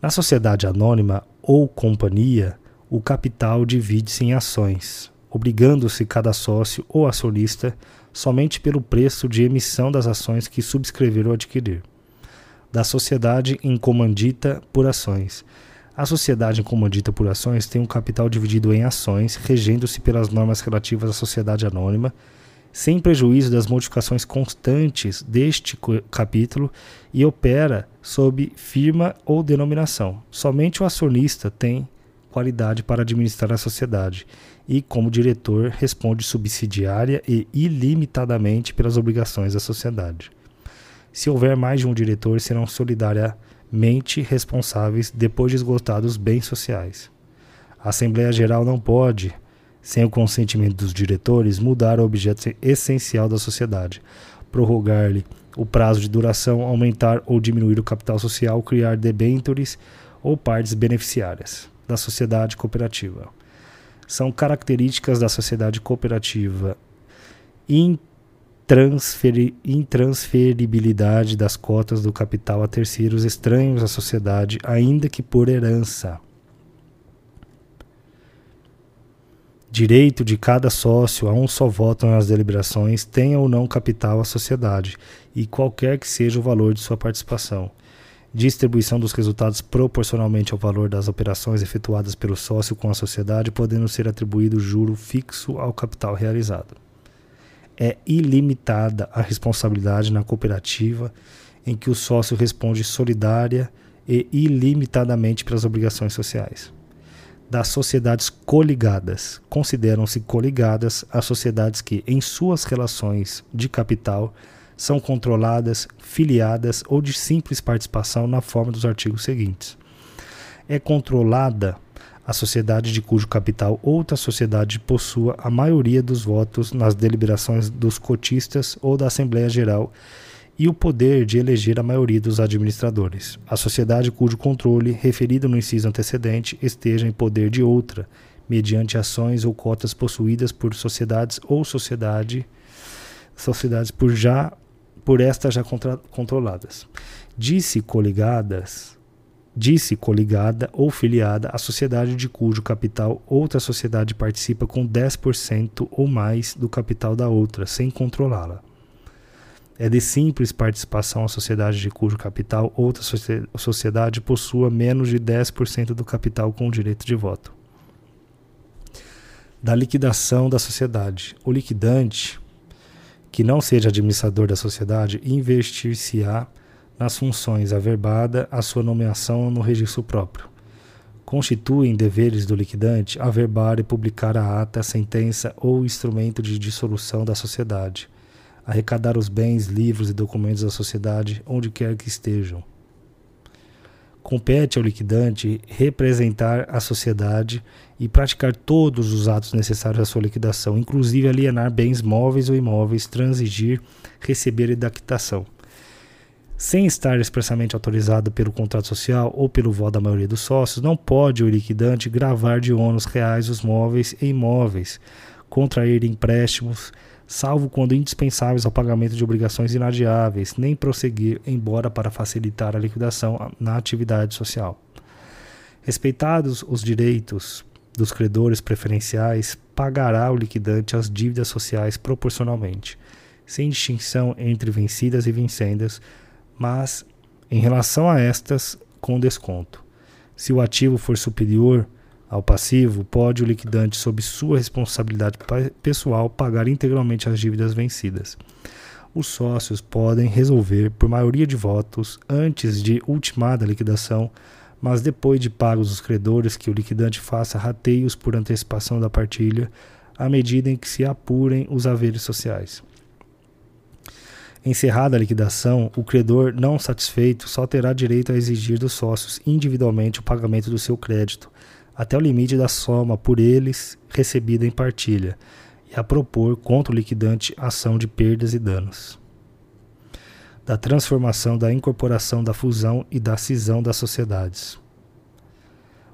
Na sociedade anônima ou companhia, o capital divide-se em ações, obrigando-se cada sócio ou acionista somente pelo preço de emissão das ações que subscrever ou adquirir. Da sociedade em comandita por ações. A sociedade em comandita por ações tem um capital dividido em ações, regendo-se pelas normas relativas à sociedade anônima, sem prejuízo das modificações constantes deste capítulo e opera sob firma ou denominação. Somente o acionista tem qualidade para administrar a sociedade e, como diretor, responde subsidiária e ilimitadamente pelas obrigações da sociedade. Se houver mais de um diretor, serão solidariamente responsáveis depois de esgotados os bens sociais. A Assembleia Geral não pode, sem o consentimento dos diretores, mudar o objeto essencial da sociedade, prorrogar-lhe o prazo de duração, aumentar ou diminuir o capital social, criar debêntures ou partes beneficiárias da sociedade cooperativa. São características da sociedade cooperativa intransferi intransferibilidade das cotas do capital a terceiros estranhos à sociedade, ainda que por herança. Direito de cada sócio a um só voto nas deliberações, tenha ou não capital à sociedade, e qualquer que seja o valor de sua participação distribuição dos resultados proporcionalmente ao valor das operações efetuadas pelo sócio com a sociedade, podendo ser atribuído juro fixo ao capital realizado. É ilimitada a responsabilidade na cooperativa em que o sócio responde solidária e ilimitadamente pelas obrigações sociais. Das sociedades coligadas, consideram-se coligadas as sociedades que, em suas relações de capital, são controladas, filiadas ou de simples participação na forma dos artigos seguintes. É controlada a sociedade de cujo capital outra sociedade possua a maioria dos votos nas deliberações dos cotistas ou da Assembleia Geral e o poder de eleger a maioria dos administradores. A sociedade cujo controle, referido no inciso antecedente, esteja em poder de outra, mediante ações ou cotas possuídas por sociedades ou sociedade, sociedades por já por estas já controladas. Disse coligadas, disse coligada ou filiada à sociedade de cujo capital outra sociedade participa com 10% ou mais do capital da outra, sem controlá-la. É de simples participação a sociedade de cujo capital outra sociedade possua menos de 10% do capital com direito de voto. Da liquidação da sociedade. O liquidante que não seja administrador da sociedade investir-se-á nas funções averbada a sua nomeação no registro próprio. Constituem deveres do liquidante averbar e publicar a ata, sentença ou instrumento de dissolução da sociedade, arrecadar os bens, livros e documentos da sociedade onde quer que estejam. Compete ao liquidante representar a sociedade e praticar todos os atos necessários à sua liquidação, inclusive alienar bens móveis ou imóveis, transigir, receber e da quitação. Sem estar expressamente autorizado pelo contrato social ou pelo voto da maioria dos sócios, não pode o liquidante gravar de ônus reais os móveis e imóveis, contrair empréstimos, salvo quando indispensáveis ao pagamento de obrigações inadiáveis, nem prosseguir, embora para facilitar a liquidação na atividade social. Respeitados os direitos dos credores preferenciais pagará o liquidante as dívidas sociais proporcionalmente, sem distinção entre vencidas e vencendas, mas em relação a estas, com desconto. Se o ativo for superior ao passivo, pode o liquidante, sob sua responsabilidade pessoal, pagar integralmente as dívidas vencidas. Os sócios podem resolver, por maioria de votos, antes de ultimada a liquidação, mas depois de pagos os credores, que o liquidante faça rateios por antecipação da partilha, à medida em que se apurem os haveres sociais. Encerrada a liquidação, o credor não satisfeito só terá direito a exigir dos sócios individualmente o pagamento do seu crédito, até o limite da soma por eles recebida em partilha, e a propor contra o liquidante ação de perdas e danos. Da transformação, da incorporação, da fusão e da cisão das sociedades.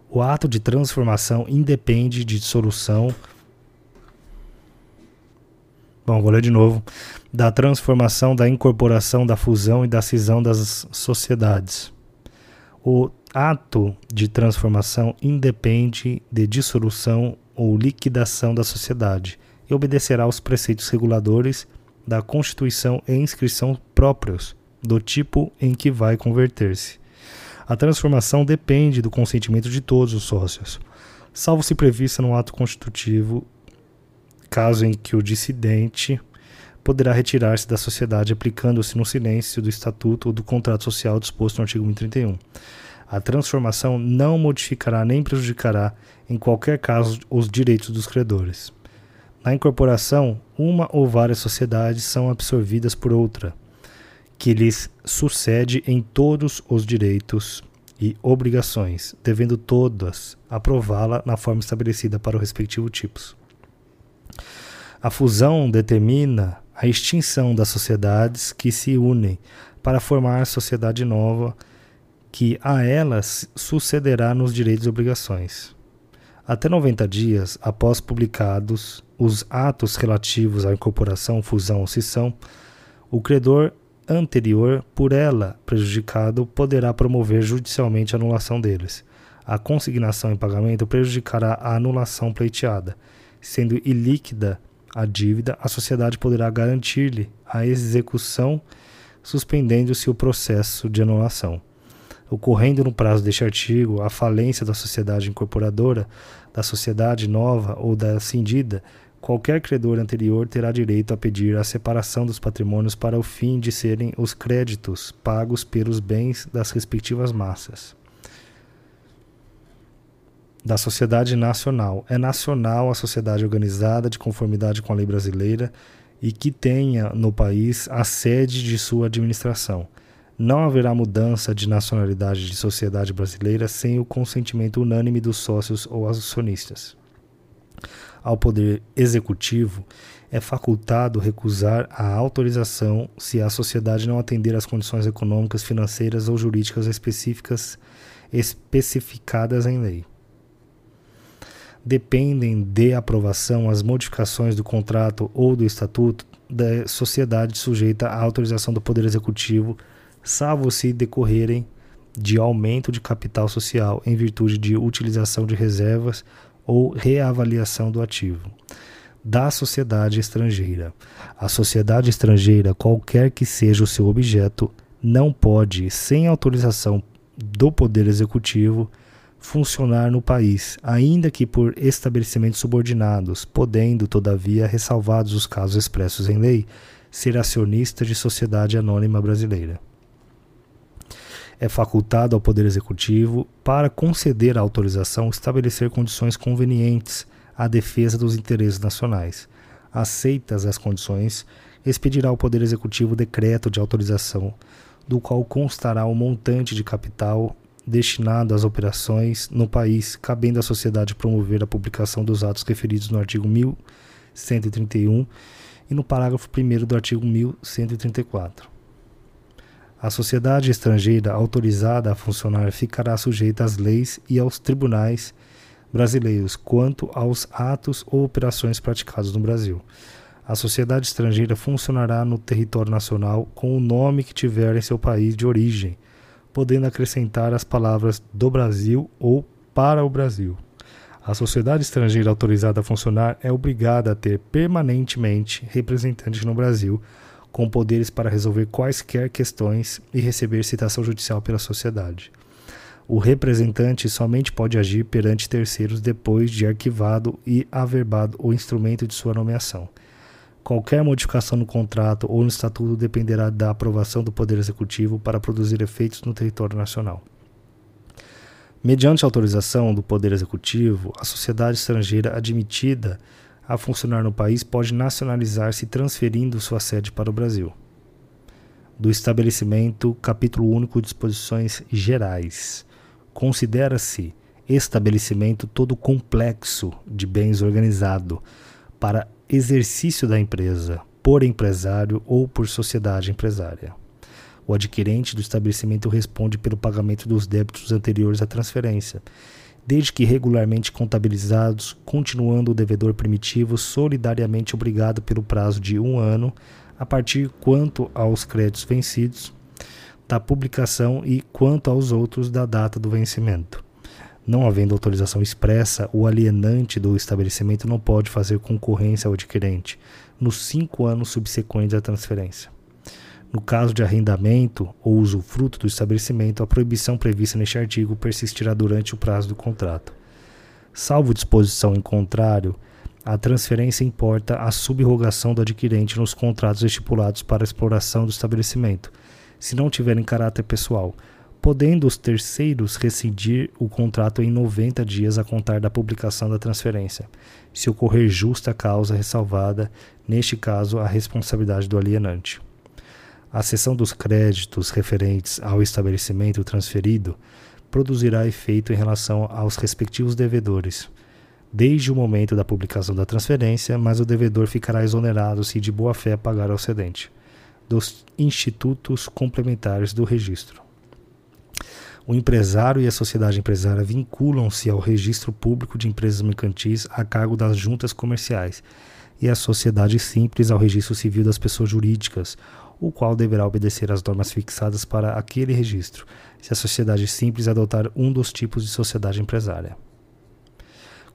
O ato de transformação independe de dissolução Bom, vou ler de novo. Da transformação, da incorporação, da fusão e da cisão das sociedades. O ato de transformação independe de dissolução ou liquidação da sociedade e obedecerá aos preceitos reguladores da Constituição e inscrição próprios do tipo em que vai converter-se. A transformação depende do consentimento de todos os sócios, salvo se prevista no ato constitutivo caso em que o dissidente poderá retirar-se da sociedade aplicando-se no silêncio do estatuto ou do contrato social disposto no artigo 1031. A transformação não modificará nem prejudicará, em qualquer caso, os direitos dos credores. Na incorporação, uma ou várias sociedades são absorvidas por outra, que lhes sucede em todos os direitos e obrigações, devendo todas aprová-la na forma estabelecida para o respectivo tipos. A fusão determina a extinção das sociedades que se unem para formar sociedade nova que a elas sucederá nos direitos e obrigações. Até 90 dias após publicados os atos relativos à incorporação, fusão ou cisão, o credor anterior, por ela prejudicado, poderá promover judicialmente a anulação deles. A consignação em pagamento prejudicará a anulação pleiteada Sendo ilíquida a dívida, a sociedade poderá garantir-lhe a execução, suspendendo-se o processo de anulação. Ocorrendo no prazo deste artigo a falência da sociedade incorporadora, da sociedade nova ou da cindida, qualquer credor anterior terá direito a pedir a separação dos patrimônios para o fim de serem os créditos pagos pelos bens das respectivas massas da sociedade nacional. É nacional a sociedade organizada de conformidade com a lei brasileira e que tenha no país a sede de sua administração. Não haverá mudança de nacionalidade de sociedade brasileira sem o consentimento unânime dos sócios ou acionistas. Ao Poder Executivo é facultado recusar a autorização se a sociedade não atender às condições econômicas, financeiras ou jurídicas específicas especificadas em lei dependem de aprovação as modificações do contrato ou do estatuto da sociedade sujeita à autorização do Poder Executivo, salvo se decorrerem de aumento de capital social em virtude de utilização de reservas ou reavaliação do ativo. Da sociedade estrangeira. A sociedade estrangeira, qualquer que seja o seu objeto, não pode, sem autorização do Poder Executivo, funcionar no país, ainda que por estabelecimentos subordinados, podendo, todavia, ressalvados os casos expressos em lei, ser acionista de sociedade anônima brasileira. É facultado ao Poder Executivo, para conceder a autorização, estabelecer condições convenientes à defesa dos interesses nacionais. Aceitas as condições, expedirá ao Poder Executivo decreto de autorização, do qual constará o montante de capital destinado às operações no país, cabendo à sociedade promover a publicação dos atos referidos no artigo 1131 e no parágrafo 1 do artigo 1134. A sociedade estrangeira autorizada a funcionar ficará sujeita às leis e aos tribunais brasileiros quanto aos atos ou operações praticados no Brasil. A sociedade estrangeira funcionará no território nacional com o nome que tiver em seu país de origem podendo acrescentar as palavras do Brasil ou para o Brasil. A sociedade estrangeira autorizada a funcionar é obrigada a ter permanentemente representantes no Brasil, com poderes para resolver quaisquer questões e receber citação judicial pela sociedade. O representante somente pode agir perante terceiros depois de arquivado e averbado o instrumento de sua nomeação. Qualquer modificação no contrato ou no estatuto dependerá da aprovação do Poder Executivo para produzir efeitos no território nacional. Mediante autorização do Poder Executivo, a sociedade estrangeira admitida a funcionar no país pode nacionalizar-se transferindo sua sede para o Brasil. do estabelecimento, capítulo único, disposições gerais. Considera-se estabelecimento todo complexo de bens organizado para exercício da empresa por empresário ou por sociedade empresária. O adquirente do estabelecimento responde pelo pagamento dos débitos anteriores à transferência, desde que regularmente contabilizados, continuando o devedor primitivo solidariamente obrigado pelo prazo de um ano, a partir quanto aos créditos vencidos da publicação e quanto aos outros da data do vencimento. Não havendo autorização expressa, o alienante do estabelecimento não pode fazer concorrência ao adquirente nos cinco anos subsequentes à transferência. No caso de arrendamento ou usufruto do estabelecimento, a proibição prevista neste artigo persistirá durante o prazo do contrato. Salvo disposição em contrário, a transferência importa a subrogação do adquirente nos contratos estipulados para a exploração do estabelecimento, se não tiverem caráter pessoal, podendo os terceiros rescindir o contrato em 90 dias a contar da publicação da transferência, se ocorrer justa causa ressalvada, neste caso, a responsabilidade do alienante. A cessão dos créditos referentes ao estabelecimento transferido produzirá efeito em relação aos respectivos devedores, desde o momento da publicação da transferência, mas o devedor ficará exonerado se de boa fé pagar ao cedente, dos institutos complementares do registro. O empresário e a sociedade empresária vinculam-se ao registro público de empresas mercantis a cargo das juntas comerciais e a sociedade simples ao registro civil das pessoas jurídicas o qual deverá obedecer às normas fixadas para aquele registro, se a sociedade simples adotar um dos tipos de sociedade empresária.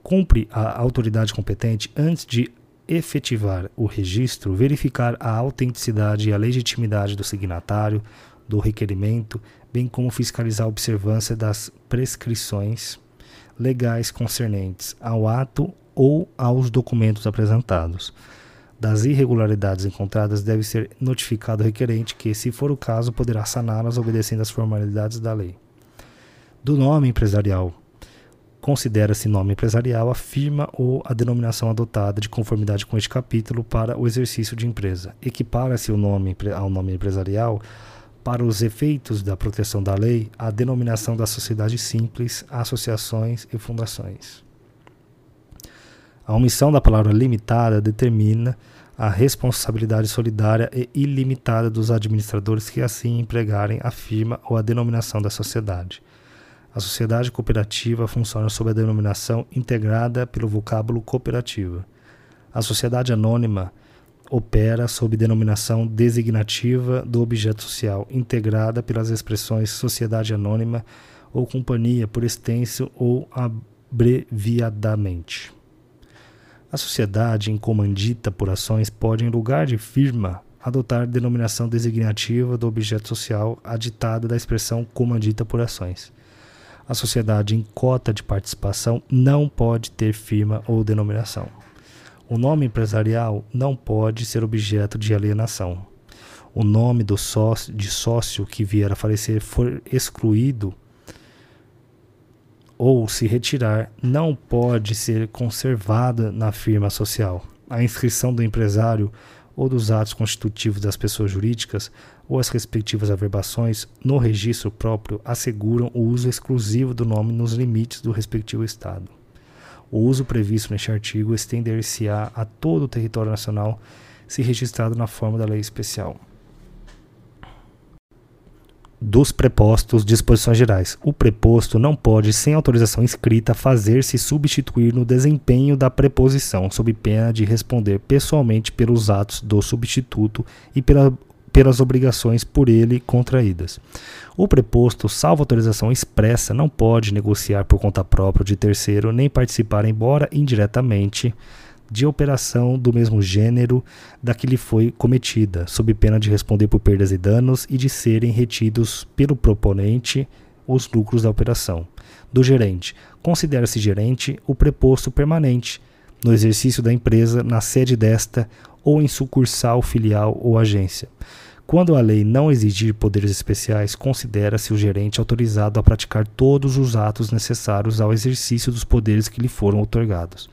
Cumpre a autoridade competente, antes de efetivar o registro, verificar a autenticidade e a legitimidade do signatário, do requerimento, bem como fiscalizar a observância das prescrições legais concernentes ao ato ou aos documentos apresentados das irregularidades encontradas deve ser notificado ao requerente que, se for o caso, poderá saná-las obedecendo às formalidades da lei. Do nome empresarial. Considera-se nome empresarial a firma ou a denominação adotada de conformidade com este capítulo para o exercício de empresa. Equipara-se o nome ao nome empresarial para os efeitos da proteção da lei a denominação da sociedade simples, associações e fundações. A omissão da palavra limitada determina a responsabilidade solidária e ilimitada dos administradores que assim empregarem a firma ou a denominação da sociedade. A sociedade cooperativa funciona sob a denominação integrada pelo vocábulo cooperativa. A sociedade anônima opera sob denominação designativa do objeto social, integrada pelas expressões sociedade anônima ou companhia por extenso ou abreviadamente. A sociedade incomandita por ações pode, em lugar de firma, adotar denominação designativa do objeto social aditada da expressão comandita por ações. A sociedade em cota de participação não pode ter firma ou denominação. O nome empresarial não pode ser objeto de alienação. O nome do sócio, de sócio que vier a falecer for excluído ou se retirar não pode ser conservada na firma social. A inscrição do empresário ou dos atos constitutivos das pessoas jurídicas ou as respectivas averbações no registro próprio asseguram o uso exclusivo do nome nos limites do respectivo Estado. O uso previsto neste artigo estender-se-á a todo o território nacional se registrado na forma da lei especial dos prepostos disposições gerais. O preposto não pode, sem autorização escrita, fazer-se substituir no desempenho da preposição, sob pena de responder pessoalmente pelos atos do substituto e pela, pelas obrigações por ele contraídas. O preposto, salvo autorização expressa, não pode negociar por conta própria de terceiro, nem participar, embora indiretamente, de operação do mesmo gênero da que lhe foi cometida, sob pena de responder por perdas e danos e de serem retidos pelo proponente os lucros da operação. Do gerente. Considera-se gerente o preposto permanente no exercício da empresa, na sede desta ou em sucursal, filial ou agência. Quando a lei não exigir poderes especiais, considera-se o gerente autorizado a praticar todos os atos necessários ao exercício dos poderes que lhe foram otorgados.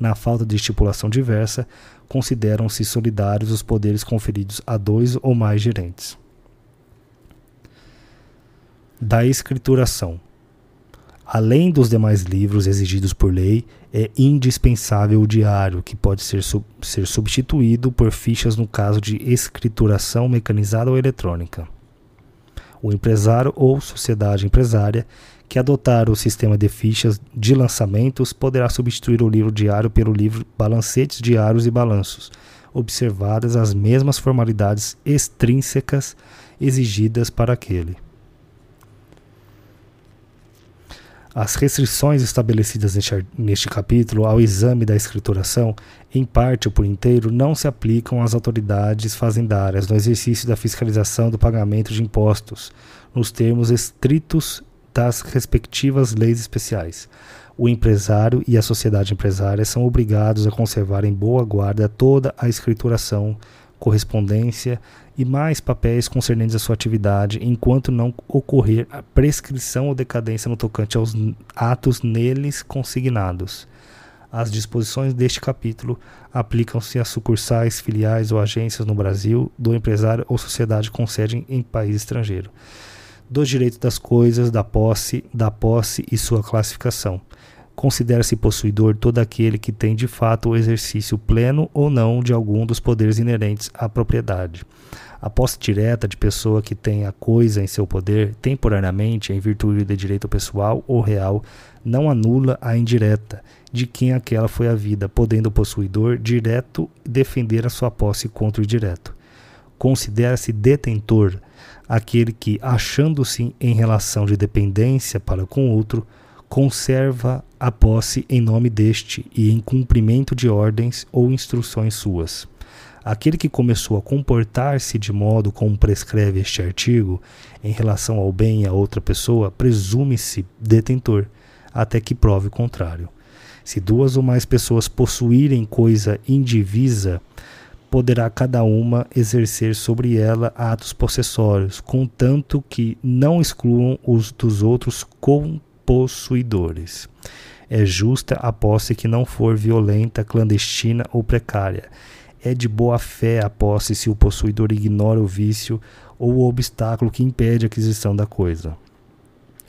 Na falta de estipulação diversa, consideram-se solidários os poderes conferidos a dois ou mais gerentes. Da escrituração. Além dos demais livros exigidos por lei, é indispensável o diário, que pode ser, sub ser substituído por fichas no caso de escrituração mecanizada ou eletrônica. O empresário ou sociedade empresária que adotar o sistema de fichas de lançamentos poderá substituir o livro diário pelo livro Balancetes Diários e Balanços, observadas as mesmas formalidades extrínsecas exigidas para aquele. As restrições estabelecidas neste, neste, capítulo ao exame da escrituração, em parte ou por inteiro, não se aplicam às autoridades fazendárias no exercício da fiscalização do pagamento de impostos, nos termos estritos das respectivas leis especiais. O empresário e a sociedade empresária são obrigados a conservar em boa guarda toda a escrituração, correspondência e mais papéis concernentes à sua atividade, enquanto não ocorrer a prescrição ou decadência no tocante aos atos neles consignados. As disposições deste capítulo aplicam-se a sucursais, filiais ou agências no Brasil do empresário ou sociedade com sede em país estrangeiro dos direitos das coisas, da posse, da posse e sua classificação. Considera-se possuidor todo aquele que tem de fato o exercício pleno ou não de algum dos poderes inerentes à propriedade. A posse direta de pessoa que tem a coisa em seu poder, temporariamente, em virtude de direito pessoal ou real, não anula a indireta, de quem aquela foi a vida, podendo o possuidor direto defender a sua posse contra o indireto. Considera-se detentor aquele que, achando-se em relação de dependência para com outro, conserva a posse em nome deste e em cumprimento de ordens ou instruções suas. Aquele que começou a comportar-se de modo como prescreve este artigo, em relação ao bem e a outra pessoa, presume-se detentor, até que prove o contrário. Se duas ou mais pessoas possuírem coisa indivisa, poderá cada uma exercer sobre ela atos possessórios, contanto que não excluam os dos outros compossuidores. É justa a posse que não for violenta, clandestina ou precária. É de boa fé a posse se o possuidor ignora o vício ou o obstáculo que impede a aquisição da coisa.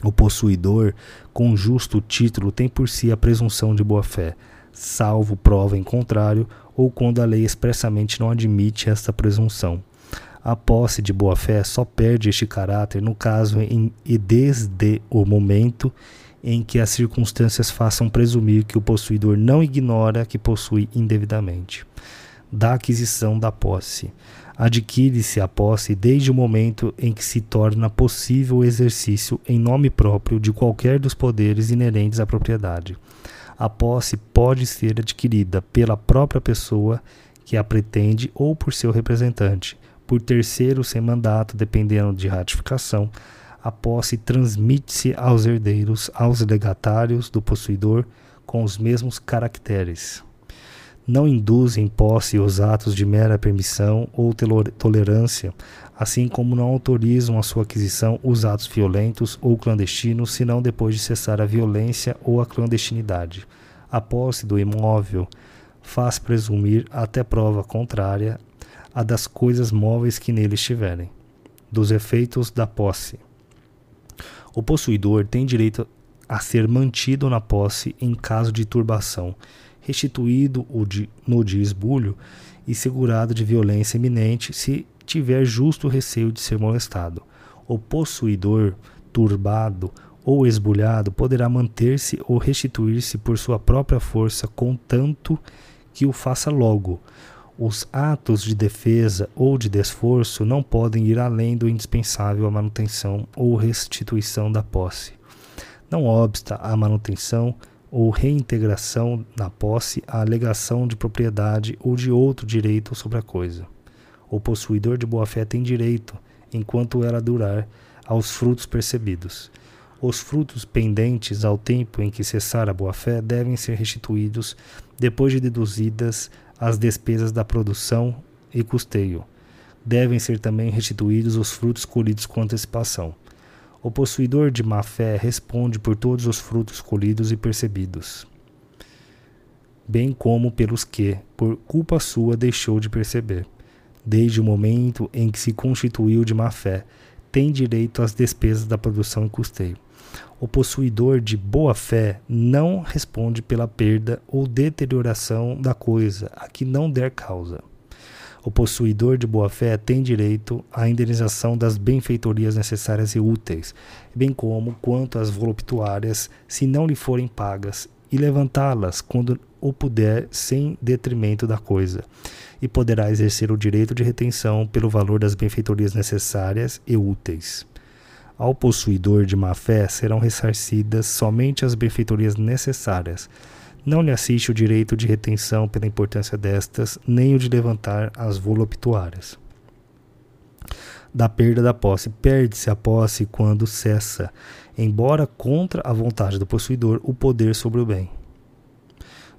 O possuidor, com justo título, tem por si a presunção de boa fé, salvo prova em contrário, ou quando a lei expressamente não admite esta presunção. A posse de boa-fé só perde este caráter no caso em, e desde o momento em que as circunstâncias façam presumir que o possuidor não ignora que possui indevidamente. Da aquisição da posse. Adquire-se a posse desde o momento em que se torna possível o exercício em nome próprio de qualquer dos poderes inerentes à propriedade a posse pode ser adquirida pela própria pessoa que a pretende ou por seu representante, por terceiro sem mandato, dependendo de ratificação. A posse transmite-se aos herdeiros, aos legatários do possuidor com os mesmos caracteres. Não induzem posse os atos de mera permissão ou tolerância, assim como não autorizam a sua aquisição os atos violentos ou clandestinos, senão depois de cessar a violência ou a clandestinidade. A posse do imóvel faz presumir, até prova contrária, a das coisas móveis que nele estiverem, dos efeitos da posse. O possuidor tem direito a ser mantido na posse em caso de turbação, restituído no de esbulho e segurado de violência iminente se tiver justo receio de ser molestado. O possuidor, turbado ou esbulhado, poderá manter-se ou restituir-se por sua própria força, contanto que o faça logo. Os atos de defesa ou de desforço não podem ir além do indispensável à manutenção ou restituição da posse. Não obsta a manutenção ou reintegração na posse a alegação de propriedade ou de outro direito sobre a coisa. O possuidor de boa-fé tem direito, enquanto ela durar, aos frutos percebidos. Os frutos pendentes ao tempo em que cessar a boa-fé devem ser restituídos depois de deduzidas as despesas da produção e custeio. Devem ser também restituídos os frutos colhidos com antecipação. O possuidor de má fé responde por todos os frutos colhidos e percebidos, bem como pelos que, por culpa sua, deixou de perceber desde o momento em que se constituiu de má fé, tem direito às despesas da produção e custeio. O possuidor de boa-fé não responde pela perda ou deterioração da coisa a que não der causa. O possuidor de boa-fé tem direito à indenização das benfeitorias necessárias e úteis, bem como quanto às voluptuárias, se não lhe forem pagas, e levantá-las quando o puder sem detrimento da coisa, e poderá exercer o direito de retenção pelo valor das benfeitorias necessárias e úteis. Ao possuidor de má-fé serão ressarcidas somente as benfeitorias necessárias, não lhe assiste o direito de retenção pela importância destas, nem o de levantar as voluptuárias. Da perda da posse, perde-se a posse quando cessa, embora contra a vontade do possuidor, o poder sobre o bem.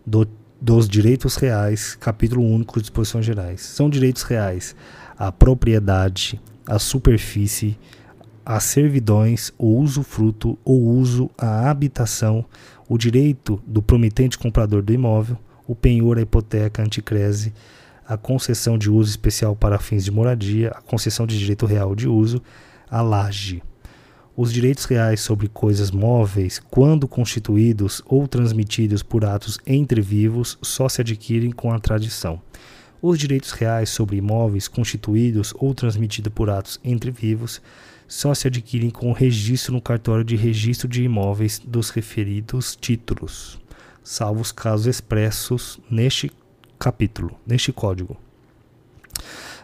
Do, dos direitos reais, capítulo único, disposições gerais. São direitos reais a propriedade, a superfície, as servidões, o usufruto, o uso, a habitação, o direito do promitente comprador do imóvel, o penhor, a hipoteca, a anticrese, a concessão de uso especial para fins de moradia, a concessão de direito real de uso, a laje. Os direitos reais sobre coisas móveis, quando constituídos ou transmitidos por atos entre vivos, só se adquirem com a tradição. Os direitos reais sobre imóveis constituídos ou transmitidos por atos entre vivos só se adquirem com registro no cartório de registro de imóveis dos referidos títulos, salvo os casos expressos neste capítulo, neste código.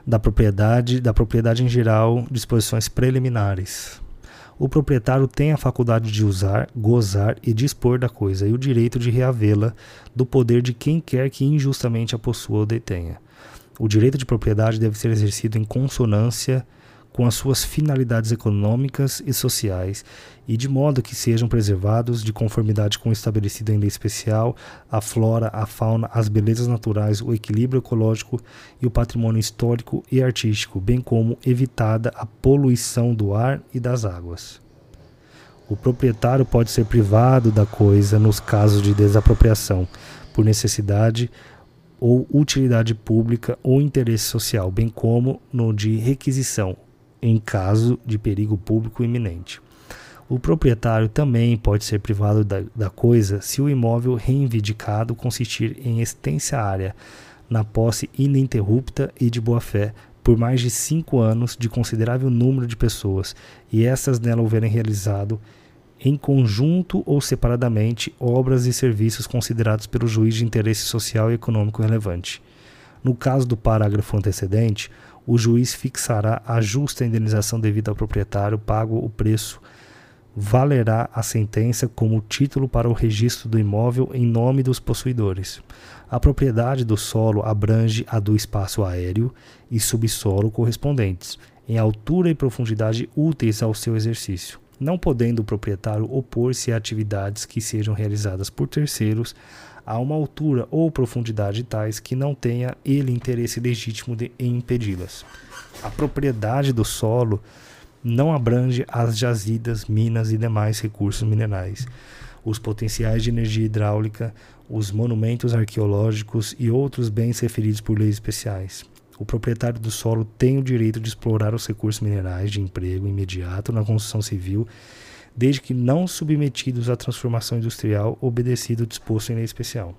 Da propriedade, da propriedade em geral, disposições preliminares. O proprietário tem a faculdade de usar, gozar e dispor da coisa e o direito de reavê-la do poder de quem quer que injustamente a possua ou detenha. O direito de propriedade deve ser exercido em consonância com as suas finalidades econômicas e sociais, e de modo que sejam preservados, de conformidade com o estabelecido em lei especial, a flora, a fauna, as belezas naturais, o equilíbrio ecológico e o patrimônio histórico e artístico, bem como evitada a poluição do ar e das águas. O proprietário pode ser privado da coisa nos casos de desapropriação, por necessidade ou utilidade pública ou interesse social, bem como no de requisição em caso de perigo público iminente. O proprietário também pode ser privado da, da coisa se o imóvel reivindicado consistir em extensa área na posse ininterrupta e de boa-fé por mais de cinco anos de considerável número de pessoas e essas nela houverem realizado em conjunto ou separadamente obras e serviços considerados pelo juiz de interesse social e econômico relevante. No caso do parágrafo antecedente, o juiz fixará a justa indenização devida ao proprietário, pago o preço. Valerá a sentença como título para o registro do imóvel em nome dos possuidores. A propriedade do solo abrange a do espaço aéreo e subsolo correspondentes, em altura e profundidade úteis ao seu exercício, não podendo o proprietário opor-se a atividades que sejam realizadas por terceiros a uma altura ou profundidade tais que não tenha ele interesse legítimo de, em impedi-las. A propriedade do solo não abrange as jazidas, minas e demais recursos minerais, os potenciais de energia hidráulica, os monumentos arqueológicos e outros bens referidos por leis especiais. O proprietário do solo tem o direito de explorar os recursos minerais de emprego imediato na construção civil desde que não submetidos à transformação industrial obedecido ao disposto em lei especial.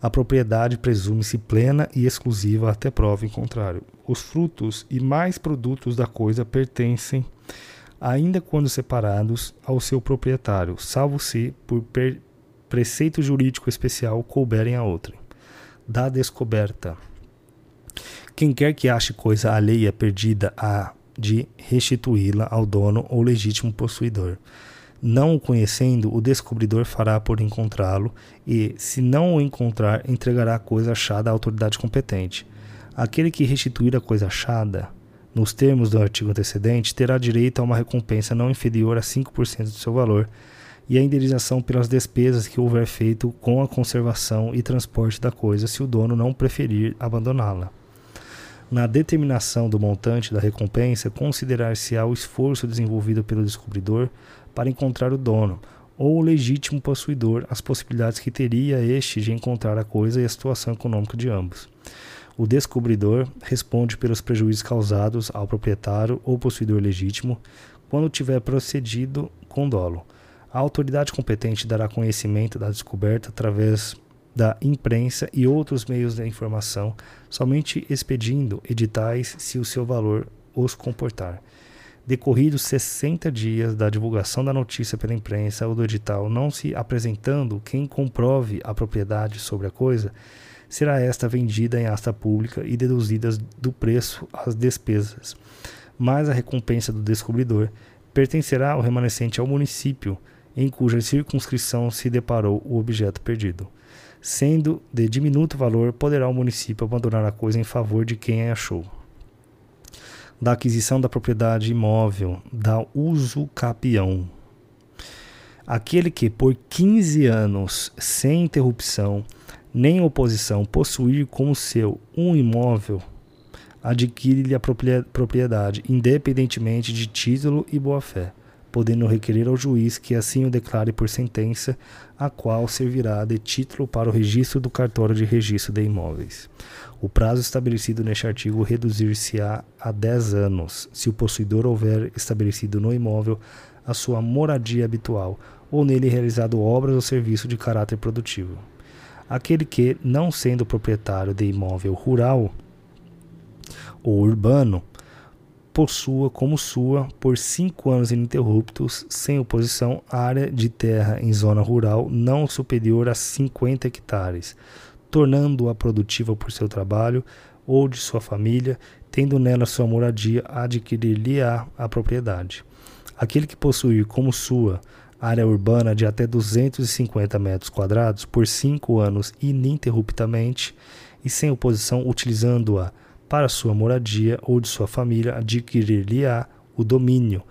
A propriedade presume-se plena e exclusiva até prova em contrário. Os frutos e mais produtos da coisa pertencem, ainda quando separados, ao seu proprietário, salvo se, por preceito jurídico especial, couberem a outra. Da descoberta. Quem quer que ache coisa alheia perdida a de restituí-la ao dono ou legítimo possuidor. Não o conhecendo, o descobridor fará por encontrá-lo e, se não o encontrar, entregará a coisa achada à autoridade competente. Aquele que restituir a coisa achada, nos termos do artigo antecedente, terá direito a uma recompensa não inferior a 5% do seu valor e a indenização pelas despesas que houver feito com a conservação e transporte da coisa, se o dono não preferir abandoná-la. Na determinação do montante da recompensa, considerar-se-á o esforço desenvolvido pelo descobridor para encontrar o dono ou o legítimo possuidor, as possibilidades que teria este de encontrar a coisa e a situação econômica de ambos. O descobridor responde pelos prejuízos causados ao proprietário ou possuidor legítimo quando tiver procedido com dolo. A autoridade competente dará conhecimento da descoberta através da imprensa e outros meios de informação, somente expedindo editais se o seu valor os comportar. Decorridos 60 dias da divulgação da notícia pela imprensa ou do edital, não se apresentando quem comprove a propriedade sobre a coisa, será esta vendida em asta pública e deduzidas do preço as despesas, mas a recompensa do descobridor pertencerá ao remanescente ao município em cuja circunscrição se deparou o objeto perdido. Sendo de diminuto valor, poderá o município abandonar a coisa em favor de quem a achou. Da aquisição da propriedade imóvel, da uso capião. Aquele que, por 15 anos, sem interrupção, nem oposição, possuir como seu um imóvel, adquire-lhe a propriedade, independentemente de título e boa-fé, podendo requerer ao juiz que assim o declare por sentença, a qual servirá de título para o registro do cartório de registro de imóveis. O prazo estabelecido neste artigo reduzir-se-á a 10 anos, se o possuidor houver estabelecido no imóvel a sua moradia habitual ou nele realizado obras ou serviço de caráter produtivo aquele que, não sendo proprietário de imóvel rural ou urbano, possua como sua, por cinco anos ininterruptos, sem oposição, área de terra em zona rural não superior a 50 hectares, tornando-a produtiva por seu trabalho ou de sua família, tendo nela sua moradia, adquirir-lhe-á a propriedade. Aquele que possuir como sua área urbana de até 250 metros quadrados por cinco anos ininterruptamente e sem oposição, utilizando-a para sua moradia ou de sua família, adquirir-lhe-á o domínio,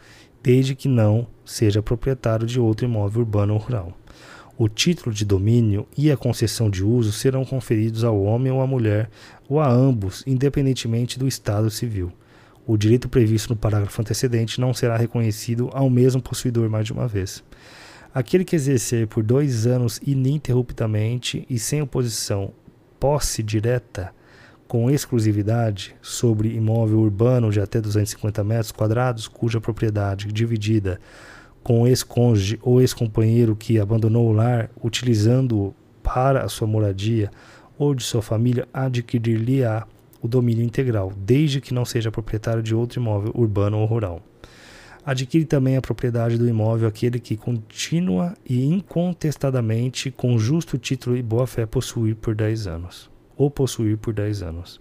desde que não seja proprietário de outro imóvel urbano ou rural. O título de domínio e a concessão de uso serão conferidos ao homem ou à mulher, ou a ambos, independentemente do estado civil. O direito previsto no parágrafo antecedente não será reconhecido ao mesmo possuidor mais de uma vez. Aquele que exercer por dois anos ininterruptamente e sem oposição posse direta com exclusividade sobre imóvel urbano de até 250 metros quadrados, cuja propriedade dividida com ex-cônjuge ou ex-companheiro que abandonou o lar, utilizando-o para a sua moradia ou de sua família, adquirir-lhe-á o domínio integral, desde que não seja proprietário de outro imóvel urbano ou rural. Adquire também a propriedade do imóvel aquele que continua e incontestadamente, com justo título e boa-fé, possuir por 10 anos. Ou possuir por 10 anos.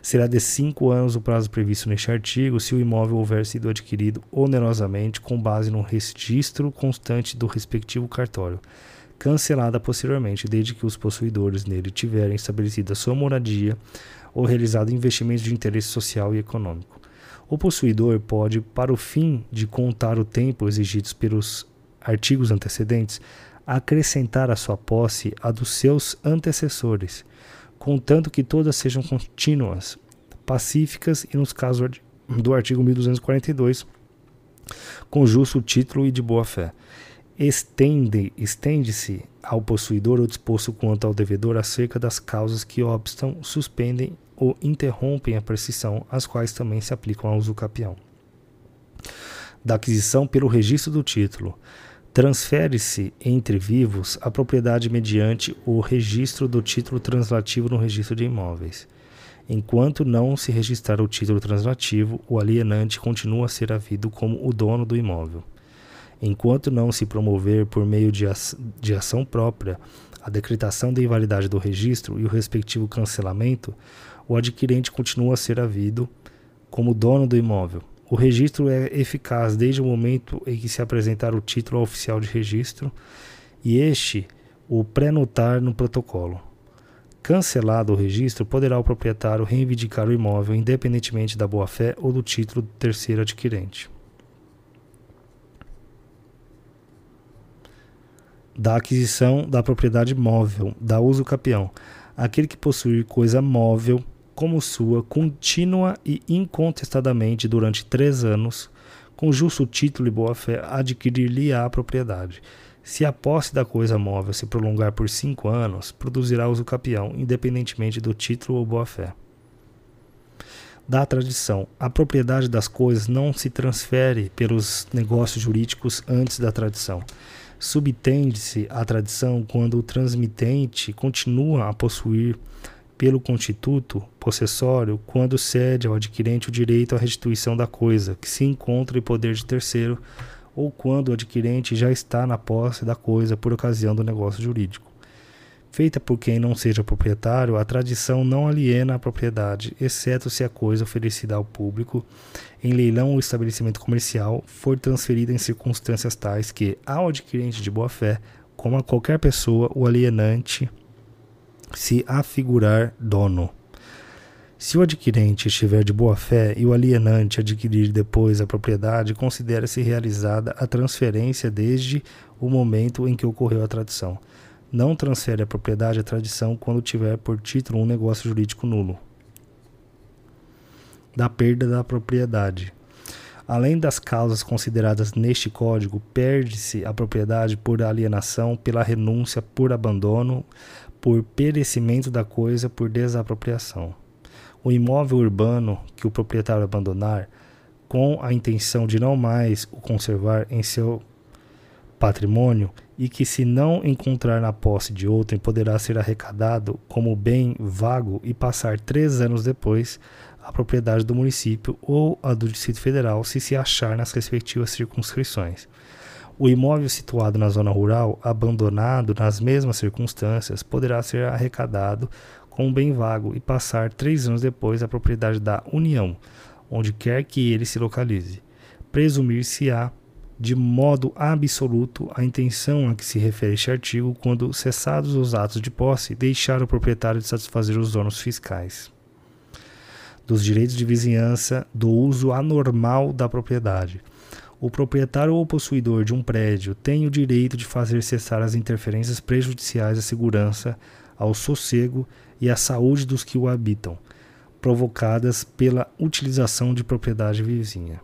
Será de 5 anos o prazo previsto neste artigo se o imóvel houver sido adquirido onerosamente com base no registro constante do respectivo cartório, cancelada posteriormente, desde que os possuidores nele tiverem estabelecido a sua moradia ou realizado investimentos de interesse social e econômico. O possuidor pode, para o fim de contar o tempo exigido pelos artigos antecedentes, acrescentar à sua posse a dos seus antecessores, contanto que todas sejam contínuas, pacíficas e, nos casos do artigo 1242, com justo título e de boa fé. Estende, estende-se ao possuidor o disposto quanto ao devedor acerca das causas que obstam, suspendem ou interrompem a prescrição, as quais também se aplicam ao uso capião. Da aquisição pelo registro do título, transfere-se entre vivos a propriedade mediante o registro do título translativo no registro de imóveis. Enquanto não se registrar o título translativo, o alienante continua a ser havido como o dono do imóvel. Enquanto não se promover por meio de, de ação própria a decretação da invalidade do registro e o respectivo cancelamento, o adquirente continua a ser havido como dono do imóvel. O registro é eficaz desde o momento em que se apresentar o título oficial de registro e este o pré-notar no protocolo. Cancelado o registro, poderá o proprietário reivindicar o imóvel independentemente da boa-fé ou do título do terceiro adquirente. Da aquisição da propriedade móvel, da uso capião. Aquele que possuir coisa móvel como sua contínua e incontestadamente durante três anos, com justo título e boa-fé, adquirir-lhe-á a propriedade. Se a posse da coisa móvel se prolongar por cinco anos, produzirá uso capião, independentemente do título ou boa-fé. da tradição. A propriedade das coisas não se transfere pelos negócios jurídicos antes da tradição. Subtende-se a tradição quando o transmitente continua a possuir pelo constituto possessório quando cede ao adquirente o direito à restituição da coisa que se encontra em poder de terceiro ou quando o adquirente já está na posse da coisa por ocasião do negócio jurídico. Feita por quem não seja proprietário, a tradição não aliena a propriedade, exceto se a coisa oferecida ao público em leilão ou estabelecimento comercial for transferida em circunstâncias tais que, ao adquirente de boa-fé, como a qualquer pessoa, o alienante se afigurar dono. Se o adquirente estiver de boa fé e o alienante adquirir depois a propriedade, considera-se realizada a transferência desde o momento em que ocorreu a tradição. Não transfere a propriedade à tradição quando tiver por título um negócio jurídico nulo. Da perda da propriedade. Além das causas consideradas neste código, perde-se a propriedade por alienação, pela renúncia, por abandono, por perecimento da coisa por desapropriação. O imóvel urbano que o proprietário abandonar, com a intenção de não mais o conservar em seu patrimônio e que, se não encontrar na posse de outrem, poderá ser arrecadado como bem vago e passar três anos depois a propriedade do município ou a do Distrito Federal, se se achar nas respectivas circunscrições. O imóvel situado na zona rural, abandonado nas mesmas circunstâncias, poderá ser arrecadado com um bem vago e passar três anos depois à propriedade da União, onde quer que ele se localize. Presumir-se-á de modo absoluto a intenção a que se refere este artigo quando, cessados os atos de posse, deixar o proprietário de satisfazer os donos fiscais dos direitos de vizinhança do uso anormal da propriedade o proprietário ou possuidor de um prédio tem o direito de fazer cessar as interferências prejudiciais à segurança, ao sossego e à saúde dos que o habitam, provocadas pela utilização de propriedade vizinha.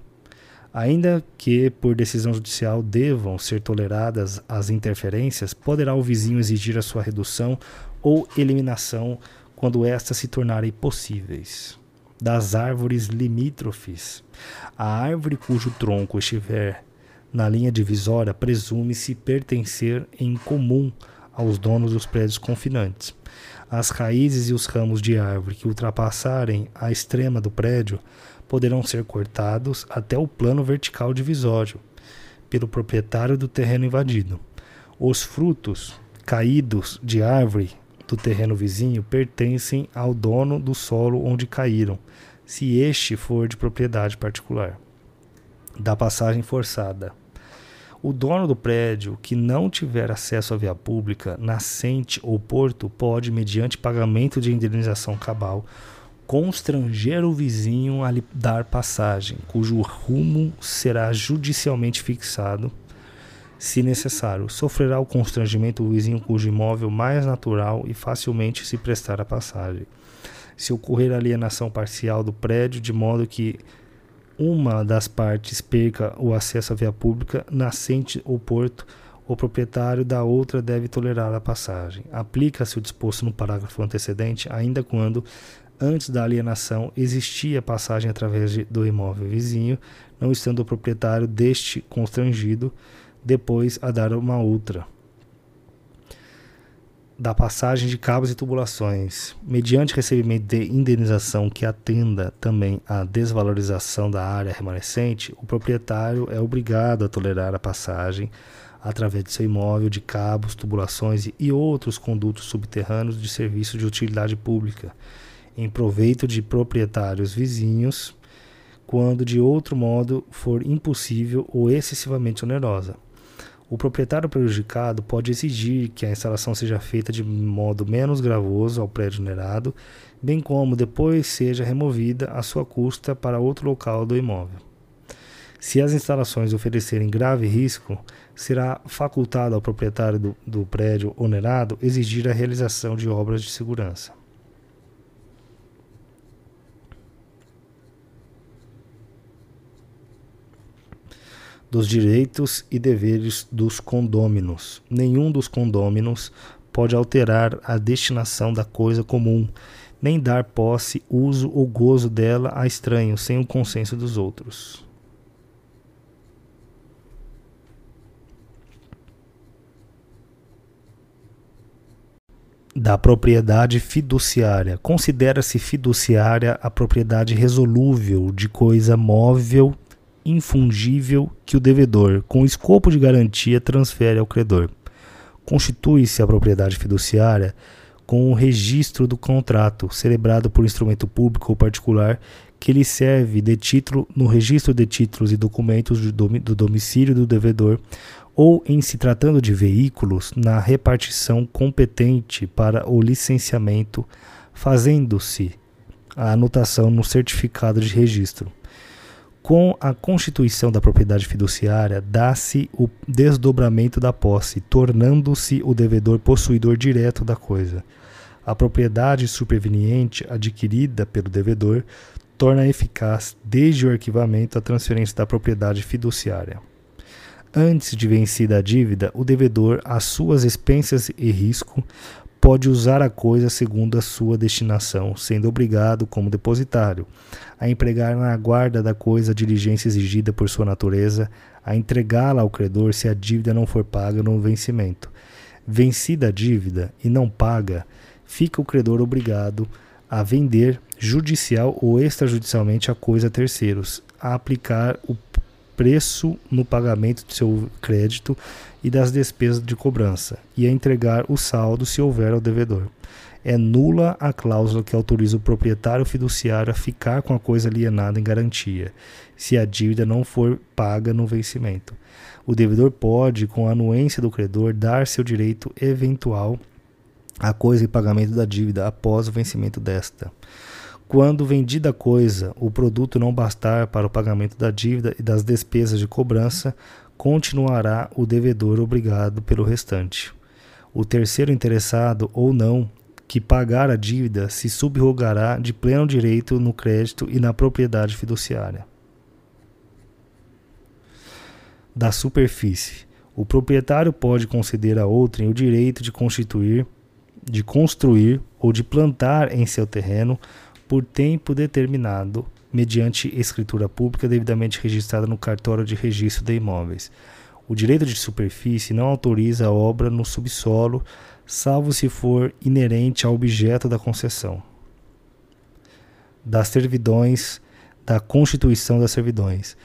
Ainda que, por decisão judicial, devam ser toleradas as interferências, poderá o vizinho exigir a sua redução ou eliminação quando estas se tornarem possíveis das árvores limítrofes. A árvore cujo tronco estiver na linha divisória presume-se pertencer em comum aos donos dos prédios confinantes. As raízes e os ramos de árvore que ultrapassarem a extrema do prédio poderão ser cortados até o plano vertical divisório pelo proprietário do terreno invadido. Os frutos caídos de árvore do terreno vizinho pertencem ao dono do solo onde caíram, se este for de propriedade particular. Da passagem forçada. O dono do prédio que não tiver acesso à via pública, nascente ou porto, pode, mediante pagamento de indenização cabal, constranger o vizinho a lhe dar passagem, cujo rumo será judicialmente fixado se necessário, sofrerá o constrangimento o vizinho cujo imóvel mais natural e facilmente se prestar a passagem. Se ocorrer alienação parcial do prédio, de modo que uma das partes perca o acesso à via pública, nascente ou porto, o proprietário da outra deve tolerar a passagem. Aplica-se o disposto no parágrafo antecedente, ainda quando, antes da alienação, existia passagem através de, do imóvel vizinho, não estando o proprietário deste constrangido depois a dar uma outra. Da passagem de cabos e tubulações, mediante recebimento de indenização que atenda também à desvalorização da área remanescente, o proprietário é obrigado a tolerar a passagem através de seu imóvel de cabos, tubulações e outros condutos subterrâneos de serviço de utilidade pública, em proveito de proprietários vizinhos, quando de outro modo for impossível ou excessivamente onerosa o proprietário prejudicado pode exigir que a instalação seja feita de modo menos gravoso ao prédio onerado, bem como depois seja removida a sua custa para outro local do imóvel. Se as instalações oferecerem grave risco, será facultado ao proprietário do, do prédio onerado exigir a realização de obras de segurança. Dos direitos e deveres dos condôminos. Nenhum dos condôminos pode alterar a destinação da coisa comum, nem dar posse, uso ou gozo dela a estranhos sem o consenso dos outros. da propriedade fiduciária. Considera-se fiduciária a propriedade resolúvel de coisa móvel, infungível que o devedor, com escopo de garantia, transfere ao credor. Constitui-se a propriedade fiduciária com o registro do contrato, celebrado por instrumento público ou particular, que lhe serve de título no registro de títulos e documentos do domicílio do devedor ou, em se tratando de veículos, na repartição competente para o licenciamento, fazendo-se a anotação no certificado de registro. Com a constituição da propriedade fiduciária, dá-se o desdobramento da posse, tornando-se o devedor possuidor direto da coisa. A propriedade superveniente adquirida pelo devedor torna eficaz, desde o arquivamento, a transferência da propriedade fiduciária. Antes de vencida a dívida, o devedor, às suas expensas e risco, pode usar a coisa segundo a sua destinação, sendo obrigado, como depositário, a empregar na guarda da coisa a diligência exigida por sua natureza, a entregá-la ao credor se a dívida não for paga no vencimento. Vencida a dívida e não paga, fica o credor obrigado a vender judicial ou extrajudicialmente a coisa a terceiros, a aplicar o preço no pagamento de seu crédito e das despesas de cobrança, e a entregar o saldo se houver ao devedor. É nula a cláusula que autoriza o proprietário fiduciário a ficar com a coisa alienada em garantia, se a dívida não for paga no vencimento. O devedor pode, com a anuência do credor, dar seu direito eventual à coisa em pagamento da dívida após o vencimento desta. Quando vendida a coisa, o produto não bastar para o pagamento da dívida e das despesas de cobrança, continuará o devedor obrigado pelo restante. O terceiro interessado ou não que pagar a dívida se subrogará de pleno direito no crédito e na propriedade fiduciária. Da superfície. O proprietário pode conceder a outrem o direito de constituir, de construir ou de plantar em seu terreno por tempo determinado, mediante escritura pública devidamente registrada no cartório de registro de imóveis. O direito de superfície não autoriza a obra no subsolo, salvo se for inerente ao objeto da concessão. Das servidões, da constituição das servidões.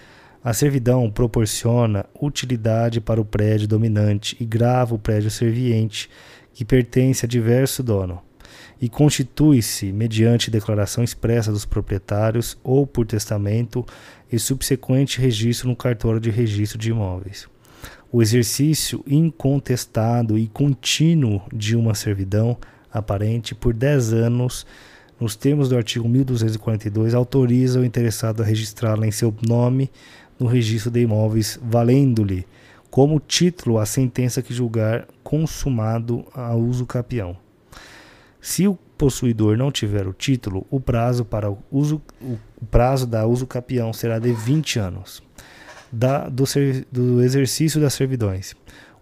A servidão proporciona utilidade para o prédio dominante e grava o prédio serviente, que pertence a diverso dono e constitui-se mediante declaração expressa dos proprietários ou por testamento e subsequente registro no cartório de registro de imóveis. O exercício incontestado e contínuo de uma servidão aparente por 10 anos, nos termos do artigo 1242, autoriza o interessado a registrá-la em seu nome no registro de imóveis, valendo-lhe como título a sentença que julgar consumado a uso capião. Se o possuidor não tiver o título, o prazo para o uso o prazo da uso capião será de 20 anos. Da, do, do exercício das servidões.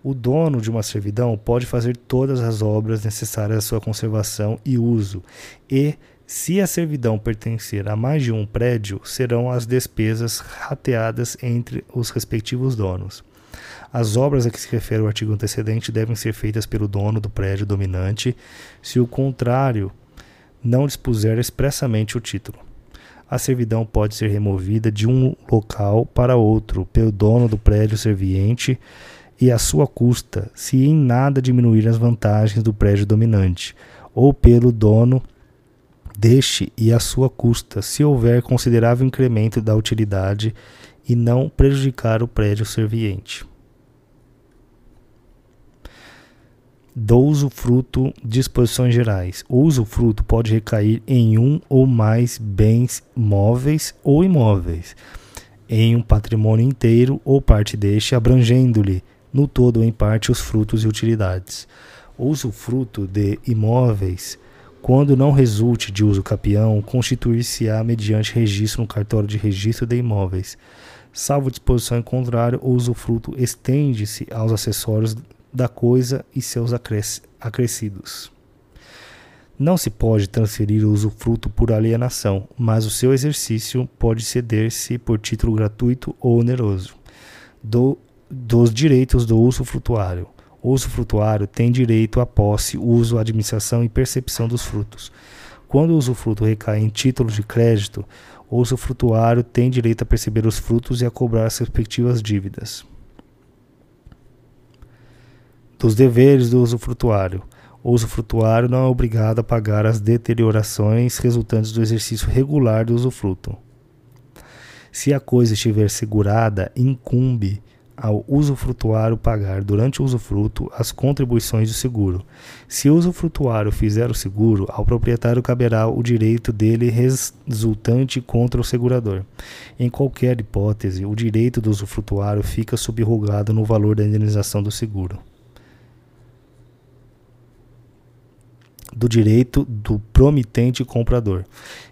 O dono de uma servidão pode fazer todas as obras necessárias à sua conservação e uso, e, se a servidão pertencer a mais de um prédio, serão as despesas rateadas entre os respectivos donos. As obras a que se refere o artigo antecedente devem ser feitas pelo dono do prédio dominante, se o contrário não dispuser expressamente o título. A servidão pode ser removida de um local para outro pelo dono do prédio serviente e a sua custa, se em nada diminuir as vantagens do prédio dominante, ou pelo dono deste e a sua custa, se houver considerável incremento da utilidade e não prejudicar o prédio serviente. Do usufruto disposições gerais. O usufruto pode recair em um ou mais bens móveis ou imóveis, em um patrimônio inteiro ou parte deste, abrangendo-lhe no todo ou em parte os frutos e utilidades. O usufruto de imóveis, quando não resulte de uso capião, constituir-se-á mediante registro no cartório de registro de imóveis. Salvo disposição em contrário, o usufruto estende-se aos acessórios da coisa e seus acrescidos. Não se pode transferir o usufruto por alienação, mas o seu exercício pode ceder-se por título gratuito ou oneroso. Do, dos direitos do usufrutuário. O usufrutuário tem direito à posse, uso, administração e percepção dos frutos. Quando o usufruto recai em título de crédito, o usufrutuário tem direito a perceber os frutos e a cobrar as respectivas dívidas. Dos deveres do usufrutuário o usufrutuário não é obrigado a pagar as deteriorações resultantes do exercício regular do usufruto. Se a coisa estiver segurada, incumbe ao usufrutuário pagar durante o usufruto as contribuições do seguro. Se o usufrutuário fizer o seguro, ao proprietário caberá o direito dele resultante contra o segurador. Em qualquer hipótese, o direito do usufrutuário fica subrogado no valor da indenização do seguro. Do direito do promitente comprador,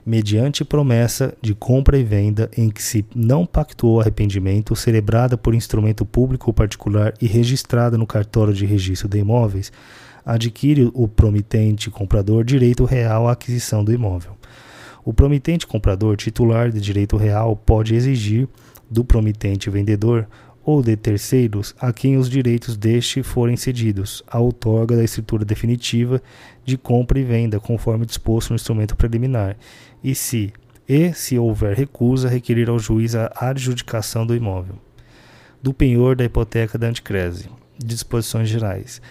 mediante promessa de compra e venda em que se não pactuou arrependimento, celebrada por instrumento público ou particular e registrada no cartório de registro de imóveis, adquire o promitente comprador direito real à aquisição do imóvel. O promitente comprador titular de direito real pode exigir do promitente vendedor ou de terceiros a quem os direitos deste forem cedidos, a outorga da escritura definitiva de compra e venda, conforme disposto no instrumento preliminar, e se, e se houver recusa, requerir ao juiz a adjudicação do imóvel. Do penhor da hipoteca da anticrese. Disposições gerais.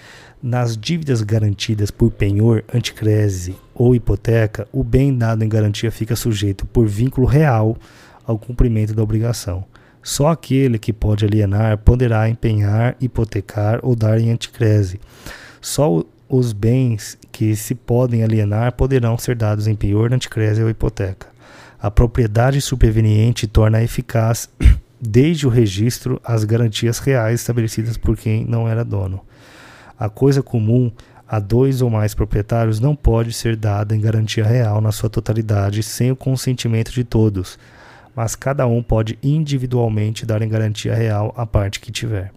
Nas dívidas garantidas por penhor, anticrese ou hipoteca, o bem dado em garantia fica sujeito por vínculo real ao cumprimento da obrigação. Só aquele que pode alienar poderá empenhar, hipotecar ou dar em anticrese. Só os bens que se podem alienar poderão ser dados em penhor, anticrese ou hipoteca. A propriedade superveniente torna eficaz, desde o registro, as garantias reais estabelecidas por quem não era dono. A coisa comum a dois ou mais proprietários não pode ser dada em garantia real na sua totalidade sem o consentimento de todos mas cada um pode individualmente dar em garantia real a parte que tiver.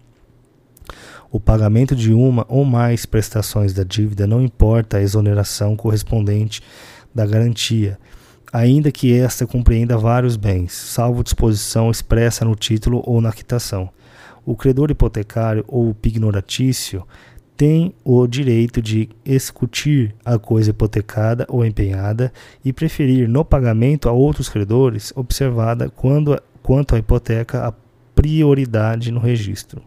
O pagamento de uma ou mais prestações da dívida não importa a exoneração correspondente da garantia, ainda que esta compreenda vários bens, salvo disposição expressa no título ou na quitação. O credor hipotecário ou pignoratício tem o direito de excutir a coisa hipotecada ou empenhada e preferir no pagamento a outros credores, observada quando, quanto à hipoteca a prioridade no registro.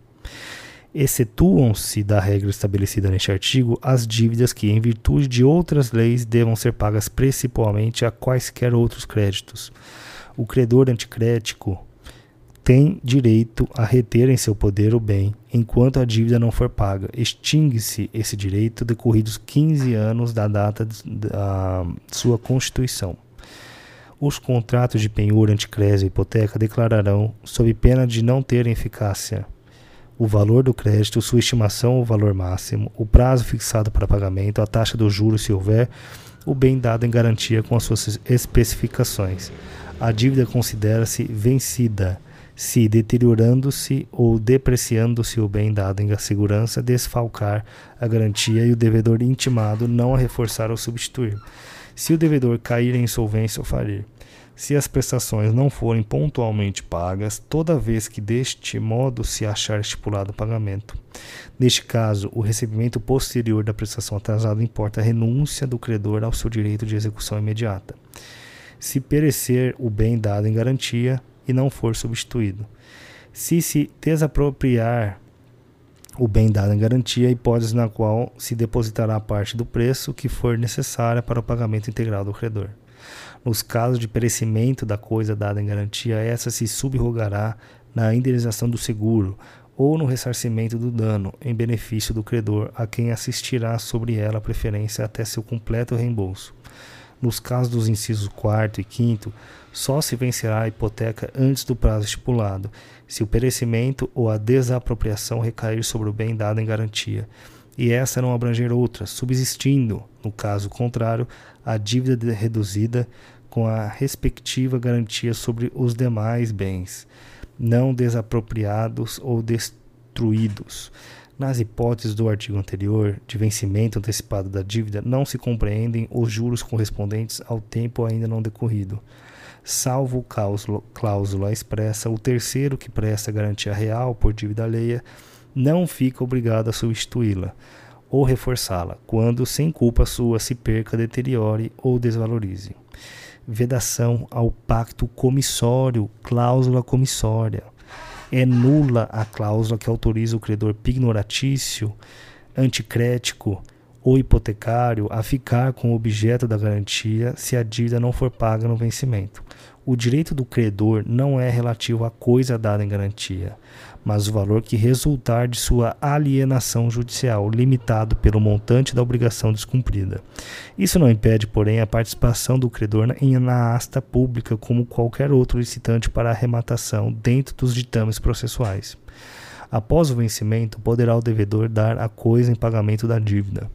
Excetuam-se da regra estabelecida neste artigo as dívidas que, em virtude de outras leis, devam ser pagas principalmente a quaisquer outros créditos. O credor anticrético tem direito a reter em seu poder o bem enquanto a dívida não for paga. Extingue-se esse direito decorridos 15 anos da data da sua constituição. Os contratos de penhor, anticrédito e hipoteca declararão, sob pena de não terem eficácia, o valor do crédito, sua estimação ou valor máximo, o prazo fixado para pagamento, a taxa do juro se houver, o bem dado em garantia com as suas especificações. A dívida considera-se vencida se deteriorando-se ou depreciando-se o bem dado em segurança, desfalcar a garantia e o devedor intimado não a reforçar ou substituir. Se o devedor cair em insolvência ou falir, se as prestações não forem pontualmente pagas, toda vez que deste modo se achar estipulado o pagamento. Neste caso, o recebimento posterior da prestação atrasada importa a renúncia do credor ao seu direito de execução imediata. Se perecer o bem dado em garantia, e não for substituído. Se se desapropriar o bem dado em garantia, hipótese na qual se depositará a parte do preço que for necessária para o pagamento integral do credor. Nos casos de perecimento da coisa dada em garantia, essa se subrogará na indenização do seguro ou no ressarcimento do dano em benefício do credor a quem assistirá sobre ela a preferência até seu completo reembolso. Nos casos dos incisos 4 e 5, só se vencerá a hipoteca antes do prazo estipulado, se o perecimento ou a desapropriação recair sobre o bem dado em garantia, e essa não abranger outra, subsistindo, no caso contrário, a dívida reduzida com a respectiva garantia sobre os demais bens, não desapropriados ou destruídos. Nas hipóteses do artigo anterior, de vencimento antecipado da dívida, não se compreendem os juros correspondentes ao tempo ainda não decorrido. Salvo cláusula, expressa, o terceiro que presta garantia real por dívida alheia não fica obrigado a substituí-la ou reforçá-la, quando sem culpa sua se perca, deteriore ou desvalorize. Vedação ao pacto comissório, cláusula comissória é nula a cláusula que autoriza o credor pignoratício, anticrético ou hipotecário a ficar com o objeto da garantia se a dívida não for paga no vencimento. O direito do credor não é relativo à coisa dada em garantia, mas o valor que resultar de sua alienação judicial, limitado pelo montante da obrigação descumprida. Isso não impede, porém, a participação do credor na asta pública como qualquer outro licitante para arrematação dentro dos ditames processuais. Após o vencimento, poderá o devedor dar a coisa em pagamento da dívida.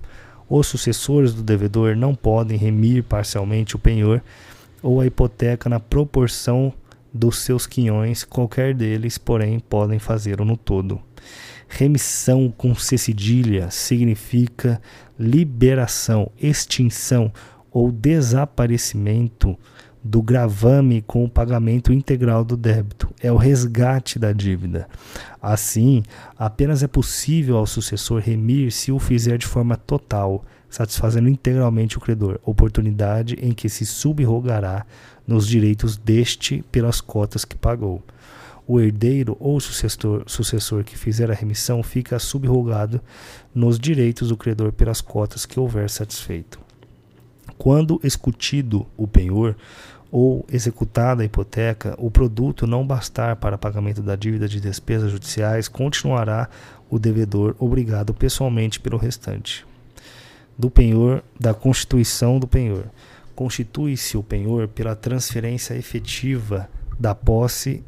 Os sucessores do devedor não podem remir parcialmente o penhor ou a hipoteca na proporção dos seus quinhões, qualquer deles, porém, podem fazê-lo no todo. Remissão com C cedilha significa liberação, extinção ou desaparecimento do gravame com o pagamento integral do débito. É o resgate da dívida. Assim, apenas é possível ao sucessor remir se o fizer de forma total, satisfazendo integralmente o credor, oportunidade em que se subrogará nos direitos deste pelas cotas que pagou. O herdeiro ou sucessor, sucessor que fizer a remissão fica subrogado nos direitos do credor pelas cotas que houver satisfeito. Quando escutido o penhor ou executada a hipoteca, o produto não bastar para pagamento da dívida de despesas judiciais, continuará o devedor obrigado pessoalmente pelo restante. Do penhor, da constituição do penhor constitui-se o penhor pela transferência efetiva da posse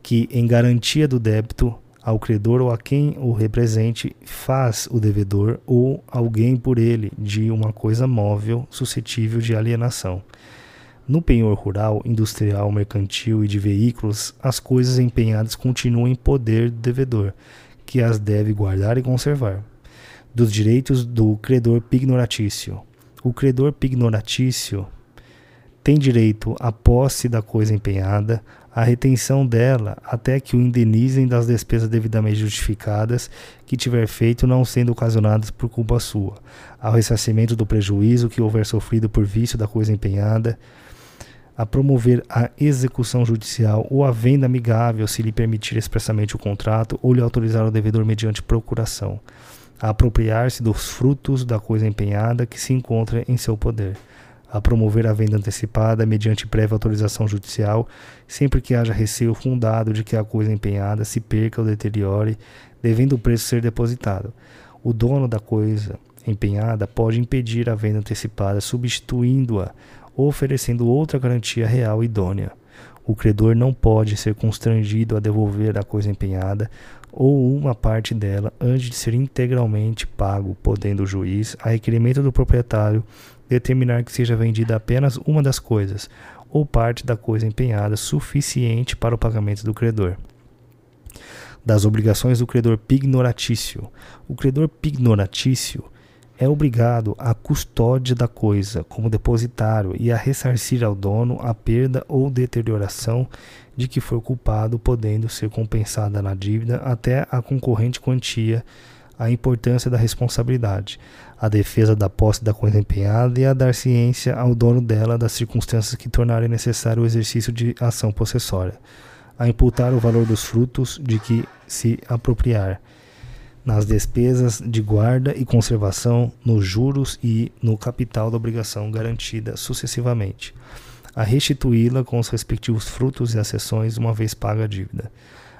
que, em garantia do débito ao credor ou a quem o represente, faz o devedor ou alguém por ele de uma coisa móvel suscetível de alienação. No penhor rural, industrial, mercantil e de veículos, as coisas empenhadas continuam em poder do devedor, que as deve guardar e conservar. Dos direitos do credor pignoratício, o credor pignoratício tem direito à posse da coisa empenhada, à retenção dela até que o indenizem das despesas devidamente justificadas que tiver feito não sendo ocasionadas por culpa sua, ao ressarcimento do prejuízo que houver sofrido por vício da coisa empenhada, a promover a execução judicial ou a venda amigável se lhe permitir expressamente o contrato ou lhe autorizar o devedor mediante procuração a apropriar-se dos frutos da coisa empenhada que se encontra em seu poder, a promover a venda antecipada mediante prévia autorização judicial, sempre que haja receio fundado de que a coisa empenhada se perca ou deteriore, devendo o preço ser depositado. O dono da coisa empenhada pode impedir a venda antecipada, substituindo-a ou oferecendo outra garantia real idônea. O credor não pode ser constrangido a devolver a coisa empenhada ou uma parte dela antes de ser integralmente pago, podendo o juiz, a requerimento do proprietário, determinar que seja vendida apenas uma das coisas ou parte da coisa empenhada suficiente para o pagamento do credor. Das obrigações do credor pignoratício. O credor pignoratício é obrigado à custódia da coisa como depositário e a ressarcir ao dono a perda ou deterioração de que for culpado, podendo ser compensada na dívida até a concorrente quantia a importância da responsabilidade, a defesa da posse da coisa empenhada e a dar ciência ao dono dela das circunstâncias que tornarem necessário o exercício de ação possessória, a imputar o valor dos frutos de que se apropriar nas despesas de guarda e conservação, nos juros e no capital da obrigação garantida sucessivamente, a restituí-la com os respectivos frutos e acessões uma vez paga a dívida,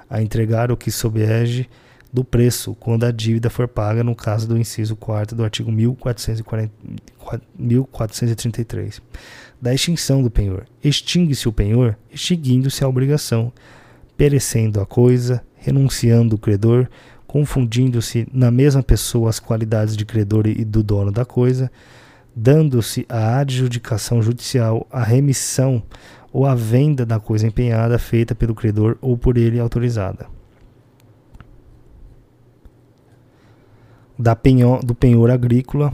a entregar o que sobreege do preço quando a dívida for paga no caso do inciso 4 do artigo 1440, 1433. Da extinção do penhor. Extingue-se o penhor, extinguindo-se a obrigação, perecendo a coisa, renunciando o credor, confundindo-se na mesma pessoa as qualidades de credor e do dono da coisa, dando-se a adjudicação judicial, a remissão ou a venda da coisa empenhada feita pelo credor ou por ele autorizada. da penhor, do penhor agrícola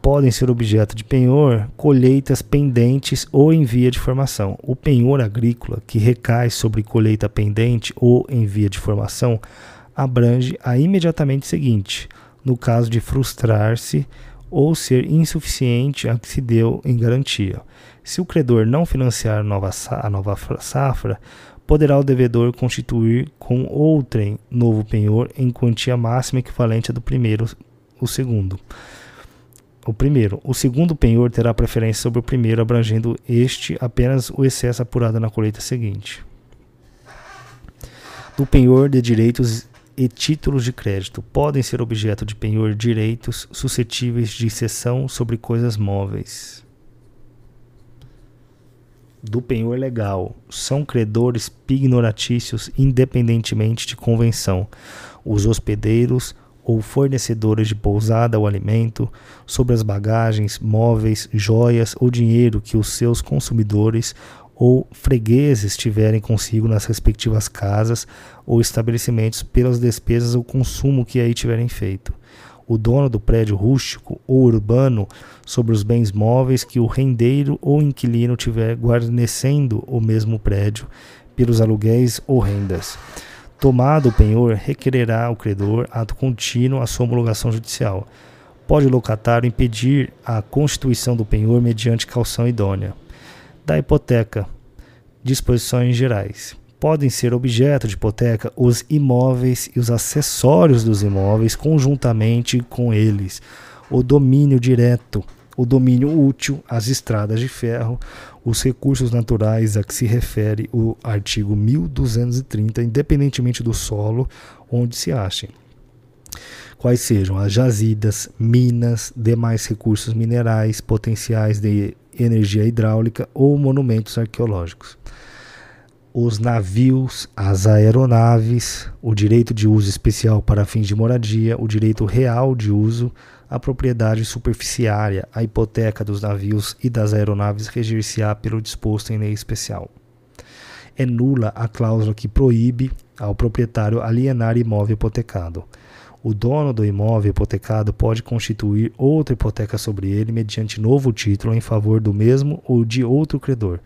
podem ser objeto de penhor colheitas pendentes ou em via de formação. O penhor agrícola, que recai sobre colheita pendente ou em via de formação, abrange a imediatamente seguinte, no caso de frustrar-se ou ser insuficiente a que se deu em garantia. Se o credor não financiar a nova, a nova safra, poderá o devedor constituir com outrem novo penhor em quantia máxima equivalente à do primeiro, o segundo. O primeiro. O segundo penhor terá preferência sobre o primeiro, abrangendo este apenas o excesso apurado na colheita seguinte. Do penhor de direitos e títulos de crédito podem ser objeto de penhor direitos suscetíveis de cessão sobre coisas móveis do penhor legal são credores pignoratícios independentemente de convenção. Os hospedeiros ou fornecedores de pousada ou alimento, sobre as bagagens, móveis, joias ou dinheiro que os seus consumidores ou fregueses tiverem consigo nas respectivas casas ou estabelecimentos pelas despesas ou consumo que aí tiverem feito o dono do prédio rústico ou urbano sobre os bens móveis que o rendeiro ou inquilino tiver guarnecendo o mesmo prédio pelos aluguéis ou rendas. Tomado o penhor, requererá o credor ato contínuo a sua homologação judicial. Pode o locatário impedir a constituição do penhor mediante calção idônea. Da hipoteca, disposições gerais. Podem ser objeto de hipoteca os imóveis e os acessórios dos imóveis conjuntamente com eles, o domínio direto, o domínio útil, as estradas de ferro, os recursos naturais a que se refere o artigo 1230, independentemente do solo onde se achem. Quais sejam as jazidas, minas, demais recursos minerais, potenciais de energia hidráulica ou monumentos arqueológicos os navios, as aeronaves, o direito de uso especial para fins de moradia, o direito real de uso, a propriedade superficiária, a hipoteca dos navios e das aeronaves regir-se-á pelo disposto em lei especial. É nula a cláusula que proíbe ao proprietário alienar imóvel hipotecado. O dono do imóvel hipotecado pode constituir outra hipoteca sobre ele mediante novo título em favor do mesmo ou de outro credor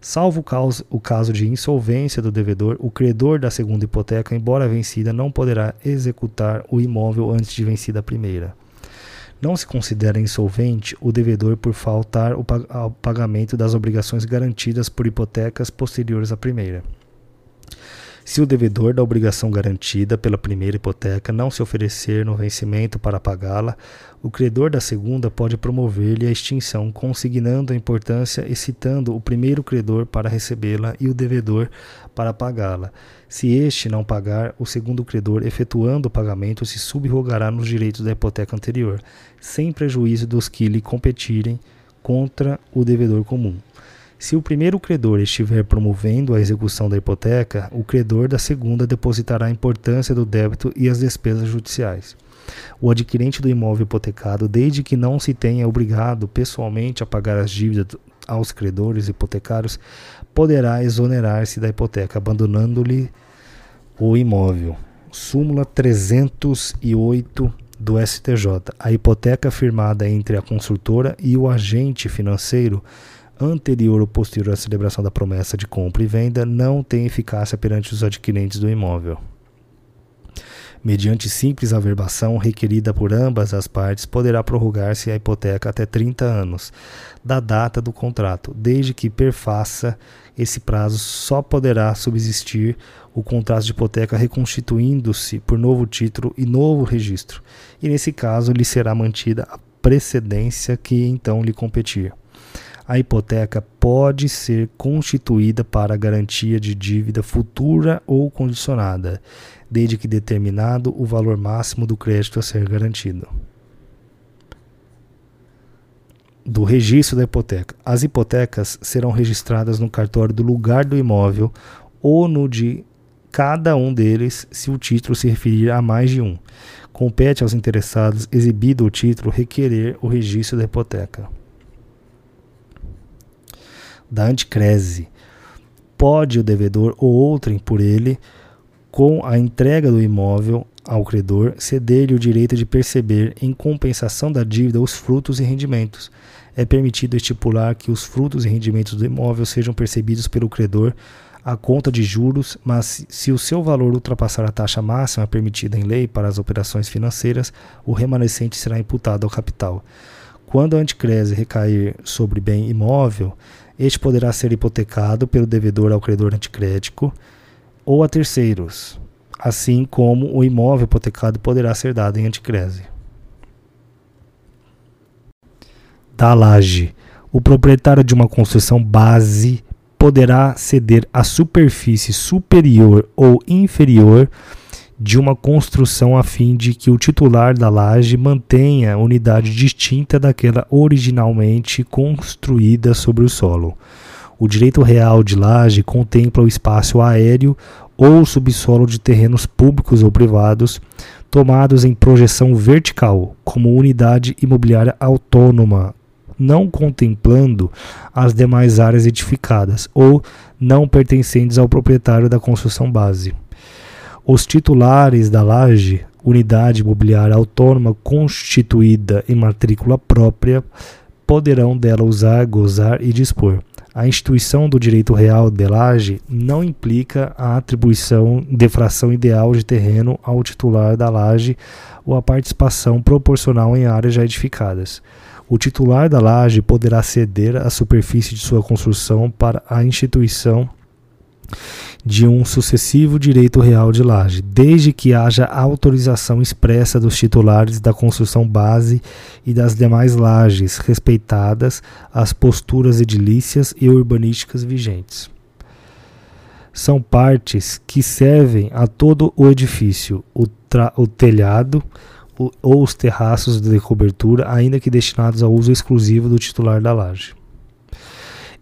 Salvo o caso de insolvência do devedor, o credor da segunda hipoteca, embora vencida, não poderá executar o imóvel antes de vencida a primeira. Não se considera insolvente o devedor por faltar ao pagamento das obrigações garantidas por hipotecas posteriores à primeira. Se o devedor da obrigação garantida pela primeira hipoteca não se oferecer no vencimento para pagá-la, o credor da segunda pode promover-lhe a extinção, consignando a importância e citando o primeiro credor para recebê-la e o devedor para pagá-la. Se este não pagar, o segundo credor, efetuando o pagamento, se subrogará nos direitos da hipoteca anterior, sem prejuízo dos que lhe competirem contra o devedor comum. Se o primeiro credor estiver promovendo a execução da hipoteca, o credor da segunda depositará a importância do débito e as despesas judiciais. O adquirente do imóvel hipotecado, desde que não se tenha obrigado pessoalmente a pagar as dívidas aos credores hipotecários, poderá exonerar-se da hipoteca, abandonando-lhe o imóvel. Súmula 308 do STJ. A hipoteca firmada entre a construtora e o agente financeiro anterior ou posterior à celebração da promessa de compra e venda não tem eficácia perante os adquirentes do imóvel. Mediante simples averbação requerida por ambas as partes, poderá prorrogar-se a hipoteca até 30 anos da data do contrato, desde que perfaça esse prazo só poderá subsistir o contrato de hipoteca reconstituindo-se por novo título e novo registro, e nesse caso lhe será mantida a precedência que então lhe competir a hipoteca pode ser constituída para garantia de dívida futura ou condicionada, desde que determinado o valor máximo do crédito a ser garantido. Do registro da hipoteca. As hipotecas serão registradas no cartório do lugar do imóvel ou no de cada um deles, se o título se referir a mais de um. Compete aos interessados, exibido o título, requerer o registro da hipoteca da anticrese. Pode o devedor ou outrem por ele, com a entrega do imóvel, ao credor ceder-lhe o direito de perceber, em compensação da dívida, os frutos e rendimentos. É permitido estipular que os frutos e rendimentos do imóvel sejam percebidos pelo credor à conta de juros, mas se o seu valor ultrapassar a taxa máxima permitida em lei para as operações financeiras, o remanescente será imputado ao capital. Quando a anticrese recair sobre bem imóvel, este poderá ser hipotecado pelo devedor ao credor anticrético ou a terceiros, assim como o imóvel hipotecado poderá ser dado em anticrese. Da laje. O proprietário de uma construção base poderá ceder a superfície superior ou inferior de uma construção a fim de que o titular da laje mantenha unidade distinta daquela originalmente construída sobre o solo. O direito real de laje contempla o espaço aéreo ou subsolo de terrenos públicos ou privados tomados em projeção vertical, como unidade imobiliária autônoma, não contemplando as demais áreas edificadas ou não pertencentes ao proprietário da construção base. Os titulares da laje, unidade imobiliária autônoma constituída em matrícula própria, poderão dela usar, gozar e dispor. A instituição do direito real de laje não implica a atribuição de fração ideal de terreno ao titular da laje ou a participação proporcional em áreas já edificadas. O titular da laje poderá ceder a superfície de sua construção para a instituição de um sucessivo direito real de laje, desde que haja autorização expressa dos titulares da construção base e das demais lajes, respeitadas as posturas edilícias e urbanísticas vigentes. São partes que servem a todo o edifício, o, o telhado o, ou os terraços de cobertura, ainda que destinados ao uso exclusivo do titular da laje.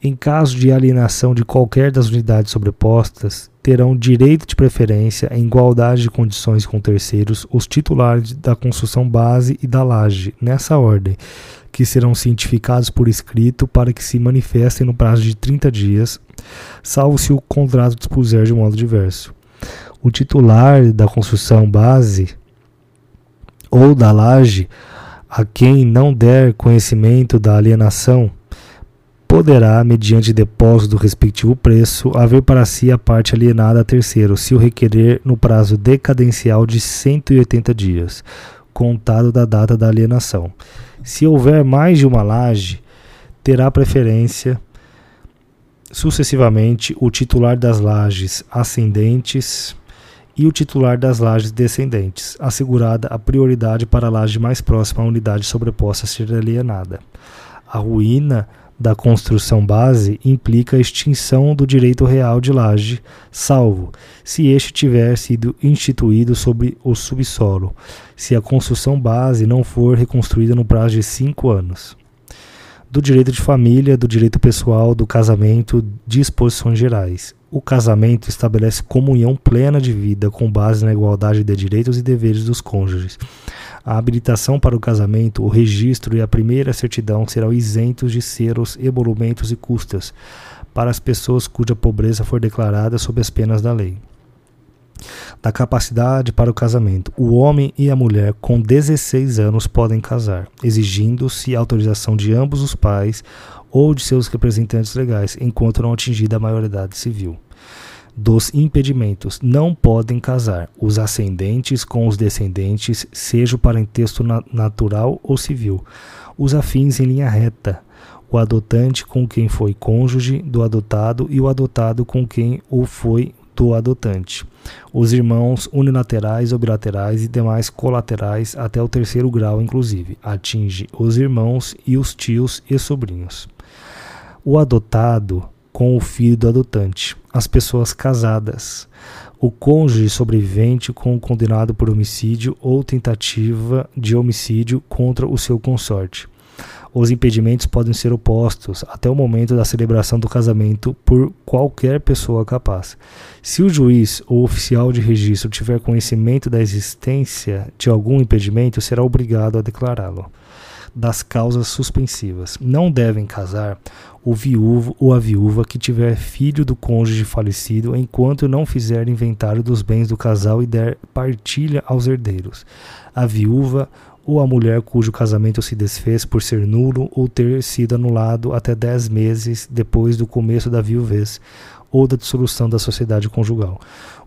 Em caso de alienação de qualquer das unidades sobrepostas, terão direito de preferência em igualdade de condições com terceiros os titulares da construção base e da laje, nessa ordem, que serão cientificados por escrito para que se manifestem no prazo de 30 dias, salvo se o contrato dispuser de modo diverso. O titular da construção base ou da laje, a quem não der conhecimento da alienação, poderá, mediante depósito do respectivo preço, haver para si a parte alienada a terceiro, se o requerer no prazo decadencial de 180 dias, contado da data da alienação. Se houver mais de uma laje, terá preferência sucessivamente o titular das lajes ascendentes e o titular das lajes descendentes, assegurada a prioridade para a laje mais próxima à unidade sobreposta a ser alienada. A ruína da construção base implica a extinção do direito real de laje, salvo se este tiver sido instituído sobre o subsolo, se a construção base não for reconstruída no prazo de cinco anos. Do direito de família, do direito pessoal, do casamento, disposições gerais. O casamento estabelece comunhão plena de vida com base na igualdade de direitos e deveres dos cônjuges a habilitação para o casamento, o registro e a primeira certidão serão isentos de seros, emolumentos e custas para as pessoas cuja pobreza for declarada sob as penas da lei. Da capacidade para o casamento, o homem e a mulher com 16 anos podem casar, exigindo-se autorização de ambos os pais ou de seus representantes legais, enquanto não atingida a maioridade civil dos impedimentos. Não podem casar os ascendentes com os descendentes, seja o parentesco na natural ou civil. Os afins em linha reta. O adotante com quem foi cônjuge do adotado e o adotado com quem o foi do adotante. Os irmãos unilaterais ou bilaterais e demais colaterais até o terceiro grau, inclusive, atinge os irmãos e os tios e sobrinhos. O adotado com o filho do adotante, as pessoas casadas, o cônjuge sobrevivente com o condenado por homicídio ou tentativa de homicídio contra o seu consorte. Os impedimentos podem ser opostos até o momento da celebração do casamento por qualquer pessoa capaz. Se o juiz ou oficial de registro tiver conhecimento da existência de algum impedimento, será obrigado a declará-lo das causas suspensivas. Não devem casar o viúvo ou a viúva que tiver filho do cônjuge falecido enquanto não fizer inventário dos bens do casal e der partilha aos herdeiros. A viúva ou a mulher cujo casamento se desfez por ser nulo ou ter sido anulado até dez meses depois do começo da viuvez ou da dissolução da sociedade conjugal.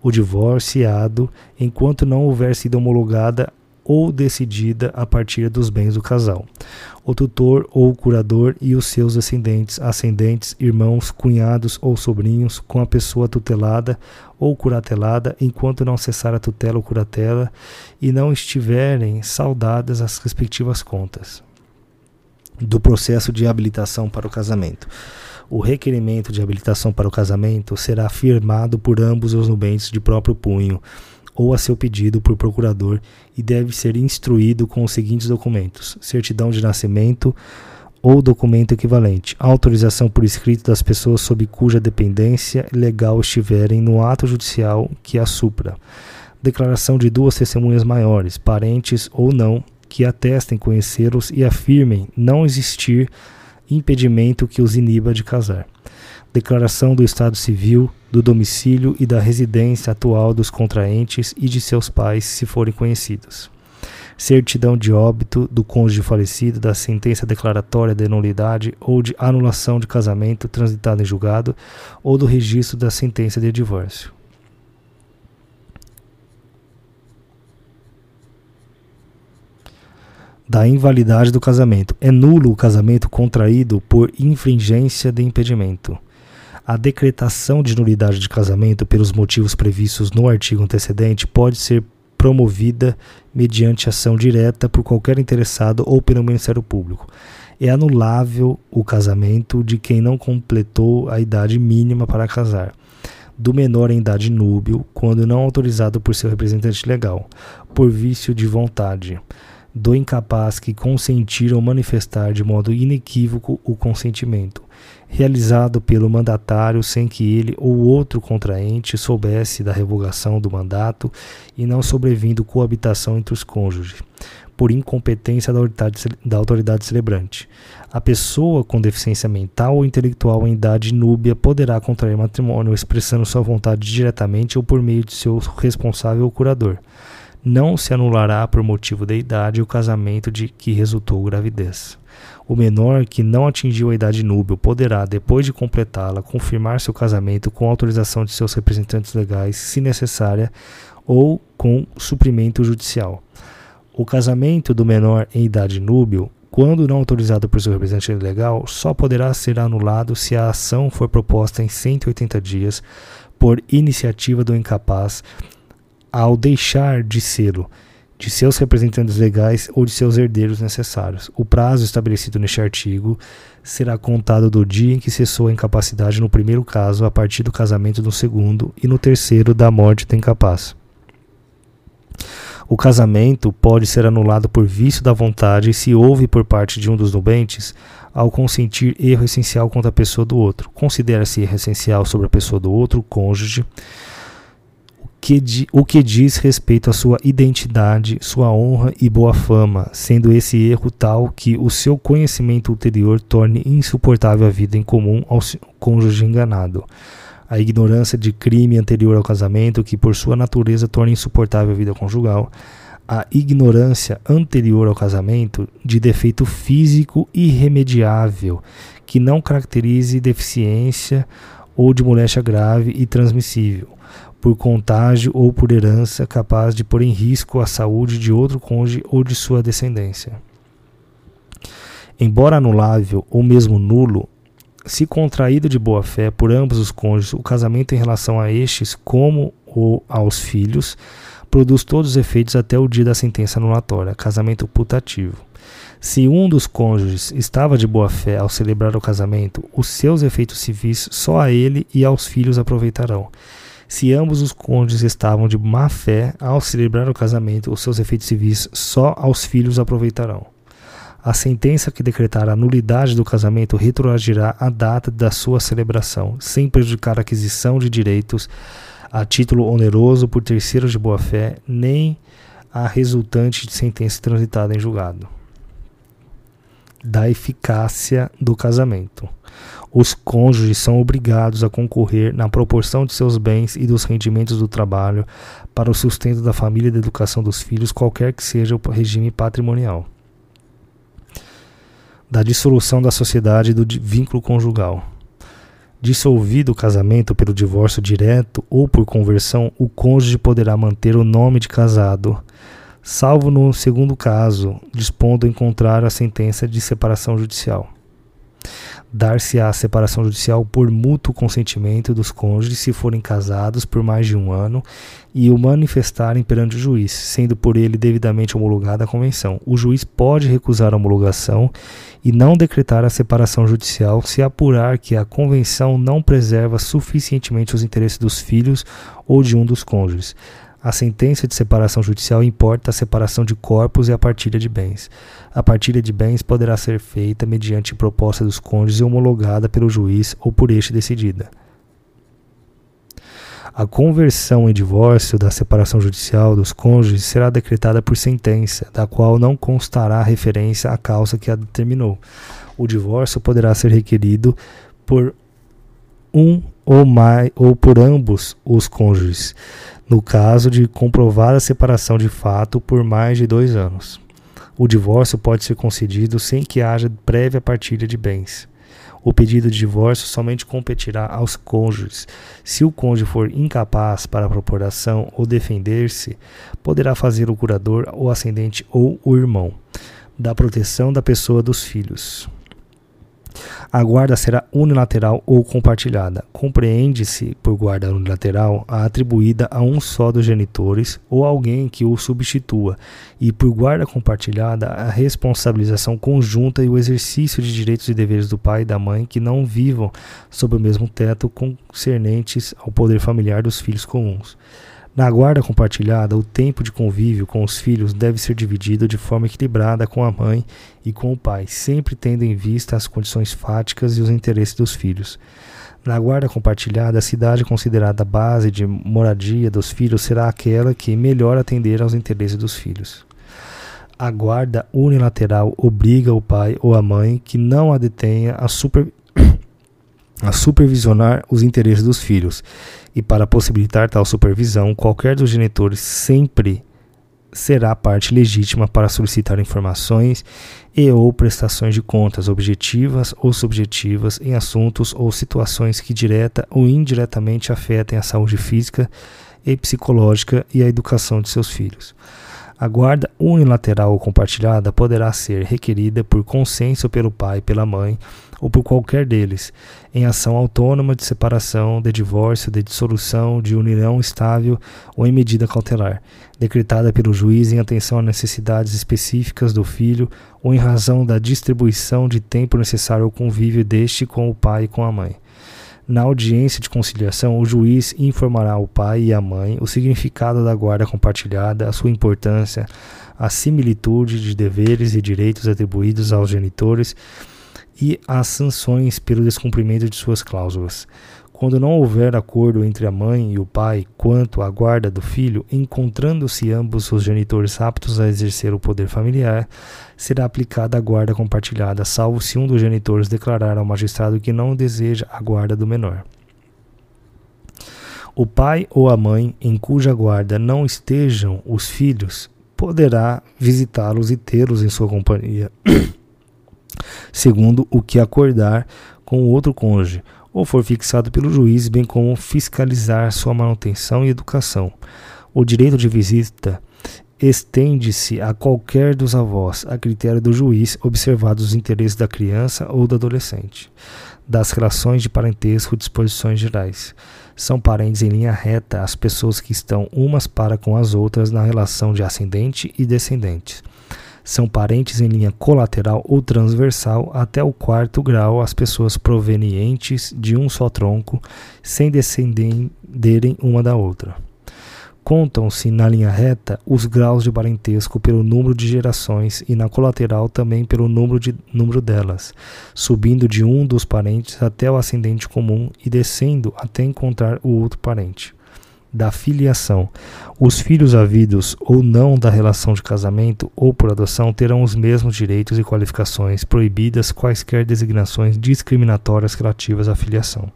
O divorciado, enquanto não houver sido homologada ou decidida a partir dos bens do casal. O tutor ou curador e os seus descendentes, ascendentes, irmãos, cunhados ou sobrinhos com a pessoa tutelada ou curatelada enquanto não cessar a tutela ou curatela e não estiverem saudadas as respectivas contas do processo de habilitação para o casamento. O requerimento de habilitação para o casamento será firmado por ambos os nubentes de próprio punho ou a seu pedido por procurador e deve ser instruído com os seguintes documentos: certidão de nascimento ou documento equivalente, autorização por escrito das pessoas sob cuja dependência legal estiverem no ato judicial que a supra, declaração de duas testemunhas maiores, parentes ou não, que atestem conhecê-los e afirmem não existir impedimento que os iniba de casar declaração do estado civil, do domicílio e da residência atual dos contraentes e de seus pais, se forem conhecidos. Certidão de óbito do cônjuge falecido, da sentença declaratória de nulidade ou de anulação de casamento transitado em julgado, ou do registro da sentença de divórcio. da invalidade do casamento. É nulo o casamento contraído por infringência de impedimento a decretação de nulidade de casamento pelos motivos previstos no artigo antecedente pode ser promovida mediante ação direta por qualquer interessado ou pelo Ministério Público. É anulável o casamento de quem não completou a idade mínima para casar, do menor em idade núbil, quando não autorizado por seu representante legal, por vício de vontade, do incapaz que consentir ou manifestar de modo inequívoco o consentimento, realizado pelo mandatário sem que ele ou outro contraente soubesse da revogação do mandato e não sobrevindo coabitação entre os cônjuges, por incompetência da autoridade, da autoridade celebrante. A pessoa com deficiência mental ou intelectual em idade núbia poderá contrair matrimônio expressando sua vontade diretamente ou por meio de seu responsável ou curador. Não se anulará por motivo da idade o casamento de que resultou gravidez. O menor que não atingiu a idade núbil poderá, depois de completá-la, confirmar seu casamento com autorização de seus representantes legais, se necessária, ou com suprimento judicial. O casamento do menor em idade núbil, quando não autorizado por seu representante legal, só poderá ser anulado se a ação for proposta em 180 dias por iniciativa do incapaz ao deixar de sê-lo de seus representantes legais ou de seus herdeiros necessários. O prazo estabelecido neste artigo será contado do dia em que cessou a incapacidade no primeiro caso, a partir do casamento no segundo e no terceiro da morte do incapaz. O casamento pode ser anulado por vício da vontade se houve por parte de um dos nubentes ao consentir erro essencial contra a pessoa do outro. Considera-se erro essencial sobre a pessoa do outro, cônjuge, que di, o que diz respeito à sua identidade, sua honra e boa fama, sendo esse erro tal que o seu conhecimento ulterior torne insuportável a vida em comum ao cônjuge enganado. A ignorância de crime anterior ao casamento, que por sua natureza torna insuportável a vida conjugal. A ignorância anterior ao casamento de defeito físico irremediável, que não caracterize deficiência ou de moléstia grave e transmissível por contágio ou por herança capaz de pôr em risco a saúde de outro cônjuge ou de sua descendência. Embora anulável ou mesmo nulo, se contraído de boa fé por ambos os cônjuges, o casamento em relação a estes como ou aos filhos produz todos os efeitos até o dia da sentença anulatória, casamento putativo. Se um dos cônjuges estava de boa fé ao celebrar o casamento, os seus efeitos civis só a ele e aos filhos aproveitarão. Se ambos os cônjuges estavam de má fé ao celebrar o casamento, os seus efeitos civis só aos filhos aproveitarão. A sentença que decretar a nulidade do casamento retroagirá a data da sua celebração, sem prejudicar a aquisição de direitos a título oneroso por terceiros de boa-fé, nem a resultante de sentença transitada em julgado.
da eficácia do casamento. Os cônjuges são obrigados a concorrer na proporção de seus bens e dos rendimentos do trabalho para o sustento da família e da educação dos filhos, qualquer que seja o regime patrimonial. Da dissolução da sociedade e do vínculo conjugal. Dissolvido o casamento pelo divórcio direto ou por conversão, o cônjuge poderá manter o nome de casado, salvo no segundo caso, dispondo em contrário a sentença de separação judicial dar-se-á separação judicial por mútuo consentimento dos cônjuges se forem casados por mais de um ano e o manifestarem perante o juiz, sendo por ele devidamente homologada a convenção. O juiz pode recusar a homologação e não decretar a separação judicial se apurar que a convenção não preserva suficientemente os interesses dos filhos ou de um dos cônjuges. A sentença de separação judicial importa a separação de corpos e a partilha de bens. A partilha de bens poderá ser feita mediante proposta dos cônjuges e homologada pelo juiz ou por este decidida. A conversão em divórcio da separação judicial dos cônjuges será decretada por sentença, da qual não constará referência à causa que a determinou. O divórcio poderá ser requerido por um ou mais ou por ambos os cônjuges, no caso de comprovar a separação de fato por mais de dois anos. O divórcio pode ser concedido sem que haja prévia partilha de bens. O pedido de divórcio somente competirá aos cônjuges. Se o cônjuge for incapaz para propor ação ou defender-se, poderá fazer o curador, o ascendente ou o irmão, da proteção da pessoa dos filhos. A guarda será unilateral ou compartilhada. Compreende-se por guarda unilateral a atribuída a um só dos genitores ou alguém que o substitua, e por guarda compartilhada a responsabilização conjunta e o exercício de direitos e deveres do pai e da mãe que não vivam sob o mesmo teto concernentes ao poder familiar dos filhos comuns. Na guarda compartilhada, o tempo de convívio com os filhos deve ser dividido de forma equilibrada com a mãe e com o pai, sempre tendo em vista as condições fáticas e os interesses dos filhos. Na guarda compartilhada, a cidade considerada base de moradia dos filhos será aquela que melhor atender aos interesses dos filhos. A guarda unilateral obriga o pai ou a mãe que não a detenha a, super... a supervisionar os interesses dos filhos e para possibilitar tal supervisão, qualquer dos genitores sempre será parte legítima para solicitar informações e ou prestações de contas objetivas ou subjetivas em assuntos ou situações que direta ou indiretamente afetem a saúde física e psicológica e a educação de seus filhos. A guarda unilateral ou compartilhada poderá ser requerida por consenso pelo pai e pela mãe ou por qualquer deles, em ação autônoma de separação, de divórcio, de dissolução, de união estável ou em medida cautelar, decretada pelo juiz em atenção a necessidades específicas do filho ou em razão da distribuição de tempo necessário ao convívio deste com o pai e com a mãe. Na audiência de conciliação, o juiz informará o pai e a mãe o significado da guarda compartilhada, a sua importância, a similitude de deveres e direitos atribuídos aos genitores e as sanções pelo descumprimento de suas cláusulas. Quando não houver acordo entre a mãe e o pai quanto à guarda do filho, encontrando-se ambos os genitores aptos a exercer o poder familiar, será aplicada a guarda compartilhada, salvo se um dos genitores declarar ao magistrado que não deseja a guarda do menor. O pai ou a mãe em cuja guarda não estejam os filhos poderá visitá-los e tê-los em sua companhia, segundo o que acordar com o outro cônjuge ou for fixado pelo juiz, bem como fiscalizar sua manutenção e educação. O direito de visita estende-se a qualquer dos avós, a critério do juiz, observados os interesses da criança ou do adolescente. Das relações de parentesco, disposições gerais. São parentes em linha reta as pessoas que estão umas para com as outras na relação de ascendente e descendentes são parentes em linha colateral ou transversal até o quarto grau as pessoas provenientes de um só tronco, sem descenderem uma da outra. Contam-se na linha reta os graus de parentesco pelo número de gerações e na colateral também pelo número, de, número delas, subindo de um dos parentes até o ascendente comum e descendo até encontrar o outro parente. Da filiação. Os filhos havidos ou não da relação de casamento ou por adoção terão os mesmos direitos e qualificações, proibidas quaisquer designações discriminatórias relativas à filiação.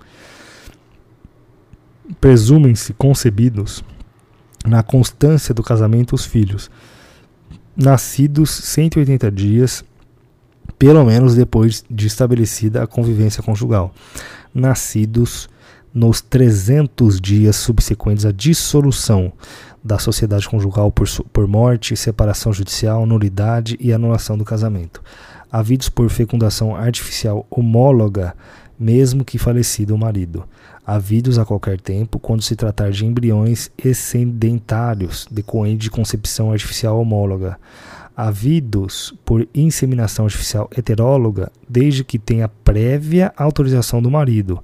Presumem-se concebidos na constância do casamento os filhos, nascidos 180 dias, pelo menos depois de estabelecida a convivência conjugal, nascidos nos 300 dias subsequentes à dissolução da sociedade conjugal por, por morte, separação judicial, nulidade e anulação do casamento, havidos por fecundação artificial homóloga, mesmo que falecido o marido, havidos a qualquer tempo quando se tratar de embriões excedentários decorrentes de concepção artificial homóloga, havidos por inseminação artificial heteróloga, desde que tenha prévia autorização do marido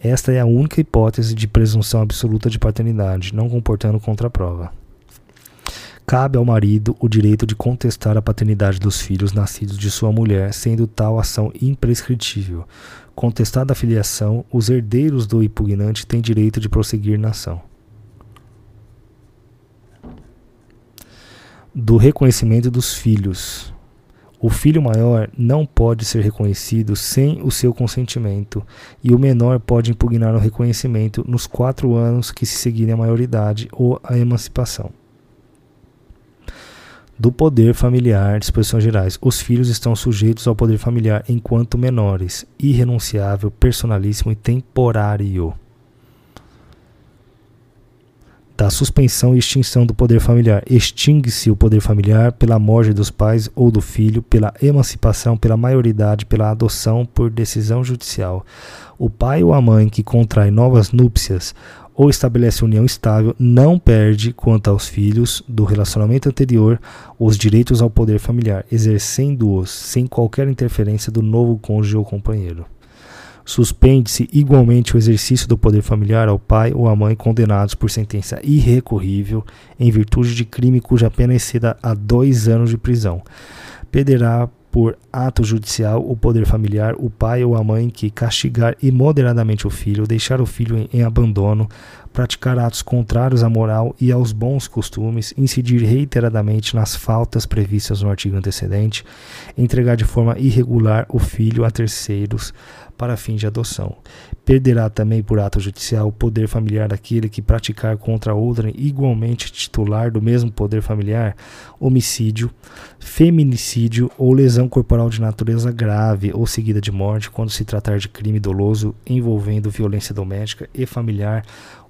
esta é a única hipótese de presunção absoluta de paternidade, não comportando contraprova. Cabe ao marido o direito de contestar a paternidade dos filhos nascidos de sua mulher, sendo tal ação imprescritível. Contestada a filiação, os herdeiros do impugnante têm direito de prosseguir na ação. Do reconhecimento dos filhos. O filho maior não pode ser reconhecido sem o seu consentimento, e o menor pode impugnar o reconhecimento nos quatro anos que se seguirem a maioridade ou a emancipação. Do poder familiar, disposições gerais. Os filhos estão sujeitos ao poder familiar enquanto menores, irrenunciável, personalíssimo e temporário da suspensão e extinção do poder familiar. Extingue-se o poder familiar pela morte dos pais ou do filho, pela emancipação, pela maioridade, pela adoção por decisão judicial. O pai ou a mãe que contrai novas núpcias ou estabelece união estável não perde, quanto aos filhos do relacionamento anterior, os direitos ao poder familiar, exercendo-os sem qualquer interferência do novo cônjuge ou companheiro. Suspende-se igualmente o exercício do poder familiar ao pai ou à mãe condenados por sentença irrecorrível em virtude de crime cuja pena exceda a dois anos de prisão. Perderá por ato judicial o poder familiar o pai ou a mãe que castigar imoderadamente o filho, deixar o filho em, em abandono, praticar atos contrários à moral e aos bons costumes, incidir reiteradamente nas faltas previstas no artigo antecedente, entregar de forma irregular o filho a terceiros, para fins de adoção. Perderá também por ato judicial o poder familiar daquele que praticar contra outra igualmente titular do mesmo poder familiar homicídio, feminicídio ou lesão corporal de natureza grave ou seguida de morte quando se tratar de crime doloso envolvendo violência doméstica e familiar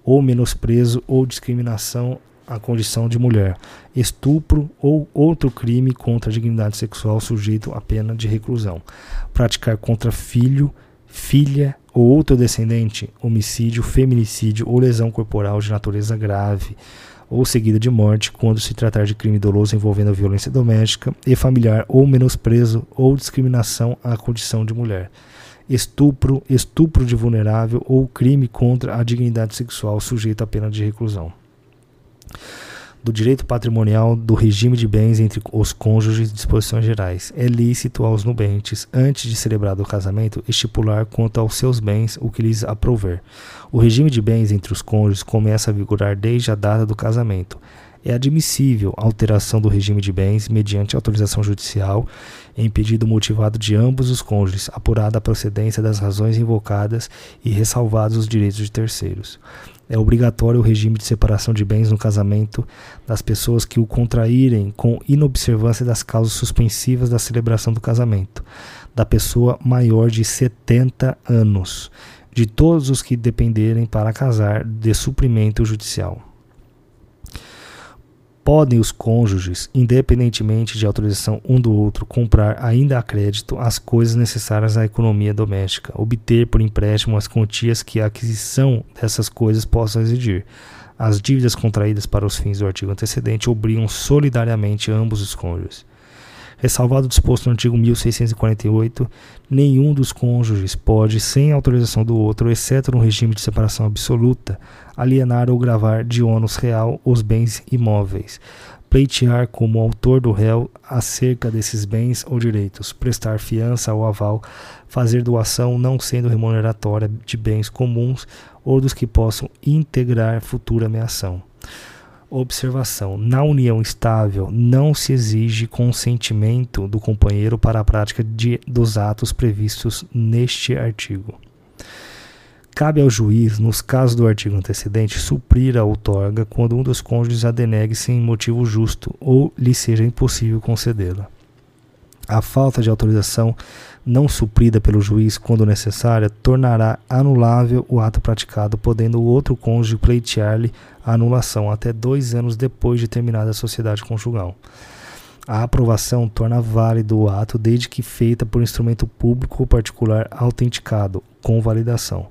ou menosprezo ou discriminação à condição de mulher, estupro ou outro crime contra a dignidade sexual sujeito à pena de reclusão, praticar contra filho, filha ou outro descendente, homicídio, feminicídio ou lesão corporal de natureza grave ou seguida de morte quando se tratar de crime doloso envolvendo violência doméstica e familiar ou menosprezo ou discriminação à condição de mulher. Estupro, estupro de vulnerável ou crime contra a dignidade sexual sujeito à pena de reclusão do direito patrimonial do regime de bens entre os cônjuges disposições gerais. É lícito aos nubentes, antes de celebrado o casamento, estipular quanto aos seus bens o que lhes aprouver. O regime de bens entre os cônjuges começa a vigorar desde a data do casamento. É admissível a alteração do regime de bens mediante autorização judicial em pedido motivado de ambos os cônjuges, apurada a procedência das razões invocadas e ressalvados os direitos de terceiros. É obrigatório o regime de separação de bens no casamento das pessoas que o contraírem com inobservância das causas suspensivas da celebração do casamento, da pessoa maior de 70 anos, de todos os que dependerem para casar de suprimento judicial podem os cônjuges, independentemente de autorização um do outro, comprar ainda a crédito as coisas necessárias à economia doméstica, obter por empréstimo as quantias que a aquisição dessas coisas possa exigir. As dívidas contraídas para os fins do artigo antecedente obrigam solidariamente ambos os cônjuges. Ressalvado o disposto no artigo 1648, nenhum dos cônjuges pode, sem autorização do outro, exceto no regime de separação absoluta, alienar ou gravar de ônus real os bens imóveis, pleitear como autor do réu acerca desses bens ou direitos, prestar fiança ou aval, fazer doação não sendo remuneratória de bens comuns ou dos que possam integrar futura ameação. Observação: na união estável não se exige consentimento do companheiro para a prática de, dos atos previstos neste artigo. Cabe ao juiz, nos casos do artigo antecedente, suprir a outorga quando um dos cônjuges a denegue sem motivo justo ou lhe seja impossível concedê-la. A falta de autorização não suprida pelo juiz quando necessária tornará anulável o ato praticado, podendo o outro cônjuge pleitear-lhe a anulação até dois anos depois de terminada a sociedade conjugal. A aprovação torna válido o ato desde que feita por instrumento público ou particular autenticado, com validação.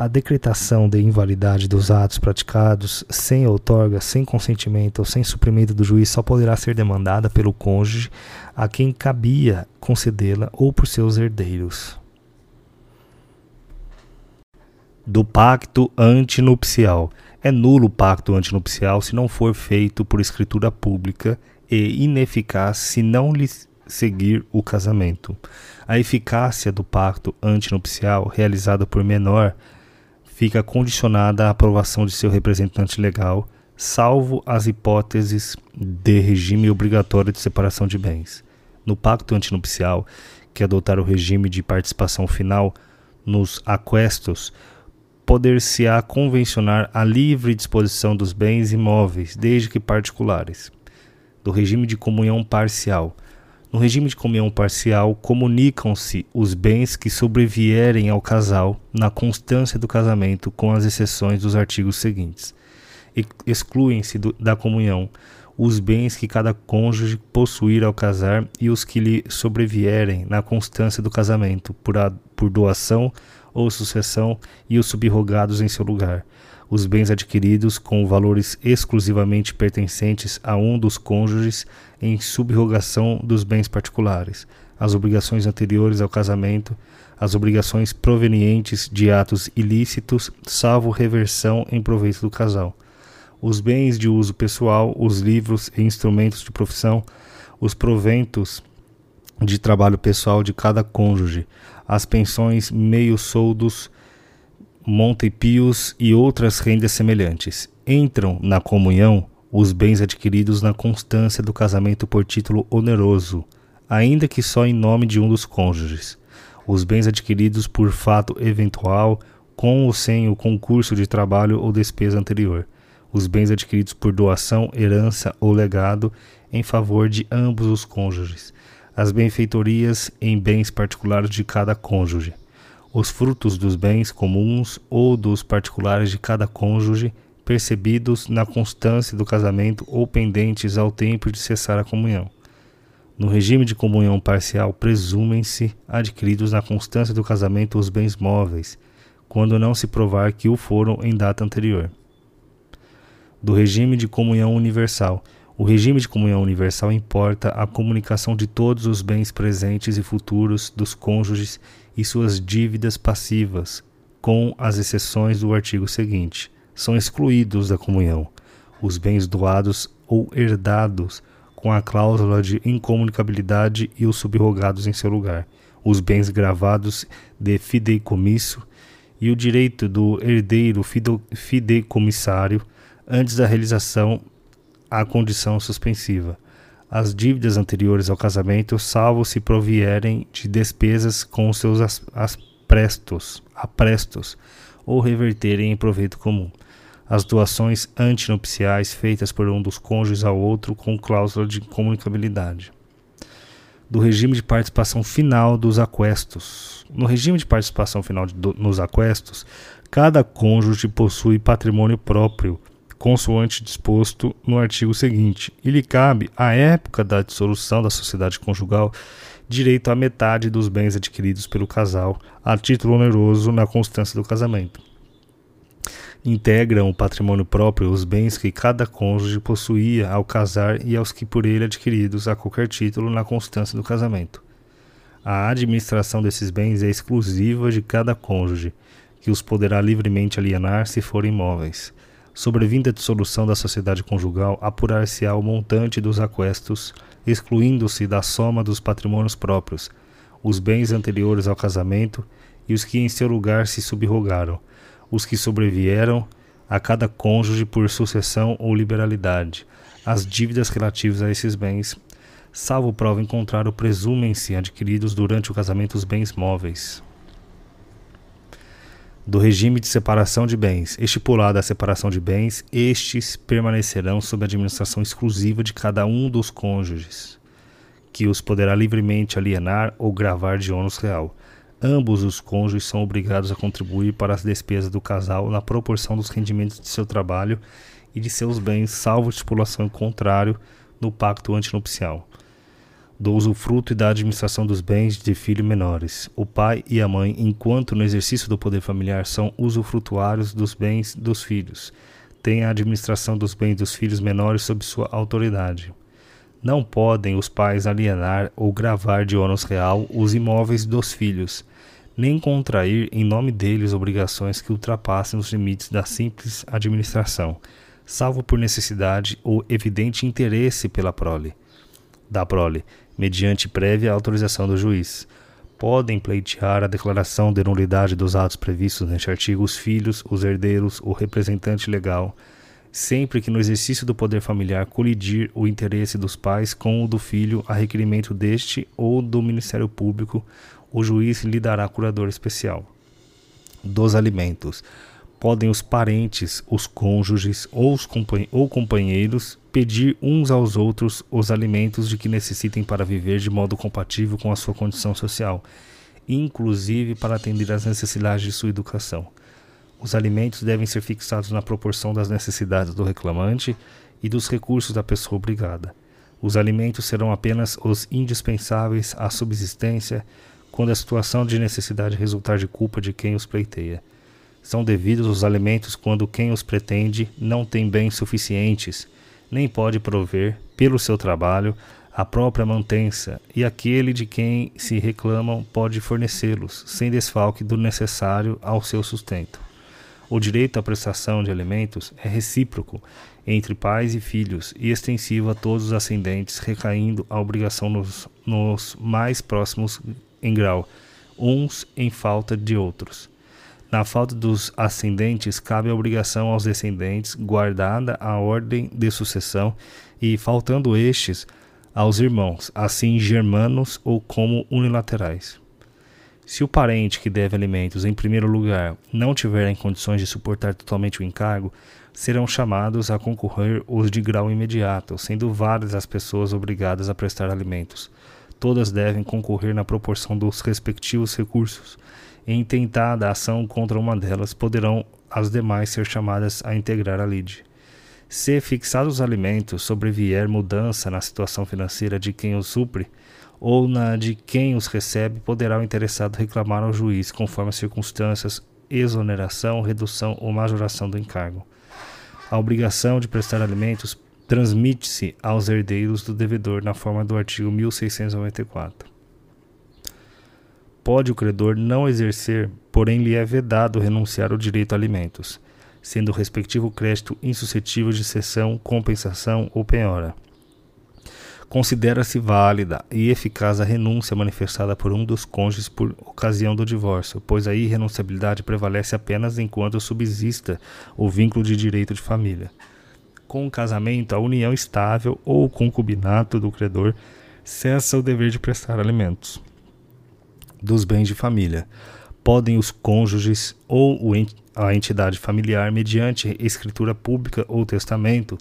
A decretação de invalidade dos atos praticados sem outorga, sem consentimento ou sem suprimento do juiz só poderá ser demandada pelo cônjuge a quem cabia concedê-la ou por seus herdeiros.
Do pacto antinupcial. É nulo o pacto antinupcial se não for feito por escritura pública e ineficaz se não lhe seguir o casamento. A eficácia do pacto antinupcial realizado por menor fica condicionada à aprovação de seu representante legal, salvo as hipóteses de regime obrigatório de separação de bens. No pacto antinupcial, que adotar o regime de participação final nos aquestos, poder-se-á convencionar a livre disposição dos bens imóveis, desde que particulares. Do regime de comunhão parcial, no regime de comunhão parcial, comunicam-se os bens que sobrevierem ao casal na constância do casamento, com as exceções dos artigos seguintes. Excluem-se da comunhão os bens que cada cônjuge possuir ao casar e os que lhe sobrevierem na constância do casamento, por, a, por doação ou sucessão, e os subrogados em seu lugar os bens adquiridos com valores exclusivamente pertencentes a um dos cônjuges em subrogação dos bens particulares, as obrigações anteriores ao casamento, as obrigações provenientes de atos ilícitos, salvo reversão em proveito do casal, os bens de uso pessoal, os livros e instrumentos de profissão, os proventos de trabalho pessoal de cada cônjuge, as pensões meio-soldos Montepios e outras rendas semelhantes. Entram na comunhão os bens adquiridos na constância do casamento por título oneroso, ainda que só em nome de um dos cônjuges. Os bens adquiridos por fato eventual, com ou sem o concurso de trabalho ou despesa anterior. Os bens adquiridos por doação, herança ou legado em favor de ambos os cônjuges. As benfeitorias em bens particulares de cada cônjuge os frutos dos bens comuns ou dos particulares de cada cônjuge, percebidos na constância do casamento ou pendentes ao tempo de cessar a comunhão. No regime de comunhão parcial, presumem-se adquiridos na constância do casamento os bens móveis, quando não se provar que o foram em data anterior. Do regime de comunhão universal, o regime de comunhão universal importa a comunicação de todos os bens presentes e futuros dos cônjuges e suas dívidas passivas, com as exceções do artigo seguinte. São excluídos da comunhão os bens doados ou herdados com a cláusula de incomunicabilidade e os subrogados em seu lugar, os bens gravados de fideicomisso e o direito do herdeiro fideicomissário antes da realização à condição suspensiva as dívidas anteriores ao casamento, salvo se provierem de despesas com seus aprestos, aprestos ou reverterem em proveito comum. As doações antinupciais feitas por um dos cônjuges ao outro com cláusula de comunicabilidade. Do regime de participação final dos aquestos. No regime de participação final de, do, nos aquestos, cada cônjuge possui patrimônio próprio consoante disposto no artigo seguinte, e lhe cabe, à época da dissolução da sociedade conjugal, direito à metade dos bens adquiridos pelo casal a título oneroso na constância do casamento. Integram o patrimônio próprio os bens que cada cônjuge possuía ao casar e aos que por ele adquiridos a qualquer título na constância do casamento. A administração desses bens é exclusiva de cada cônjuge, que os poderá livremente alienar se forem imóveis Sobrevinda dissolução da sociedade conjugal, apurar-se-á o montante dos aquestos, excluindo-se da soma dos patrimônios próprios, os bens anteriores ao casamento e os que em seu lugar se subrogaram, os que sobrevieram a cada cônjuge por sucessão ou liberalidade, as dívidas relativas a esses bens, salvo prova em contrário, presumem-se adquiridos durante o casamento os bens móveis do regime de separação de bens. Estipulada a separação de bens, estes permanecerão sob a administração exclusiva de cada um dos cônjuges, que os poderá livremente alienar ou gravar de ônus real. Ambos os cônjuges são obrigados a contribuir para as despesas do casal na proporção dos rendimentos de seu trabalho e de seus bens, salvo estipulação em contrário no pacto antinupcial do usufruto e da administração dos bens de filhos menores. O pai e a mãe, enquanto no exercício do poder familiar, são usufrutuários dos bens dos filhos. Têm a administração dos bens dos filhos menores sob sua autoridade. Não podem os pais alienar ou gravar de ônus real os imóveis dos filhos, nem contrair em nome deles obrigações que ultrapassem os limites da simples administração, salvo por necessidade ou evidente interesse pela prole. Da prole, mediante prévia autorização do juiz. Podem pleitear a declaração de nulidade dos atos previstos neste artigo os filhos, os herdeiros, o representante legal, sempre que no exercício do poder familiar colidir o interesse dos pais com o do filho a requerimento deste ou do Ministério Público, o juiz lhe dará curador especial. Dos alimentos podem os parentes, os cônjuges ou, os ou companheiros pedir uns aos outros os alimentos de que necessitem para viver de modo compatível com a sua condição social, inclusive para atender às necessidades de sua educação. Os alimentos devem ser fixados na proporção das necessidades do reclamante e dos recursos da pessoa obrigada. Os alimentos serão apenas os indispensáveis à subsistência quando a situação de necessidade resultar de culpa de quem os pleiteia. São devidos os alimentos quando quem os pretende não tem bens suficientes, nem pode prover, pelo seu trabalho, a própria mantença, e aquele de quem se reclamam pode fornecê-los, sem desfalque do necessário ao seu sustento. O direito à prestação de alimentos é recíproco entre pais e filhos e extensivo a todos os ascendentes, recaindo a obrigação nos, nos mais próximos em grau, uns em falta de outros. Na falta dos ascendentes, cabe a obrigação aos descendentes, guardada a ordem de sucessão, e, faltando estes, aos irmãos, assim germanos ou como unilaterais. Se o parente que deve alimentos, em primeiro lugar, não tiver em condições de suportar totalmente o encargo, serão chamados a concorrer os de grau imediato, sendo várias as pessoas obrigadas a prestar alimentos. Todas devem concorrer na proporção dos respectivos recursos em tentada ação contra uma delas, poderão as demais ser chamadas a integrar a lide. Se fixados os alimentos sobrevier mudança na situação financeira de quem os supre ou na de quem os recebe, poderá o interessado reclamar ao juiz, conforme as circunstâncias, exoneração, redução ou majoração do encargo. A obrigação de prestar alimentos transmite-se aos herdeiros do devedor na forma do artigo 1694 pode o credor não exercer, porém lhe é vedado renunciar ao direito a alimentos, sendo o respectivo crédito insuscetível de cessão, compensação ou penhora. Considera-se válida e eficaz a renúncia manifestada por um dos cônjuges por ocasião do divórcio, pois a irrenunciabilidade prevalece apenas enquanto subsista o vínculo de direito de família. Com o casamento, a união estável ou concubinato do credor cessa o dever de prestar alimentos dos bens de família. Podem os cônjuges ou a entidade familiar, mediante escritura pública ou testamento,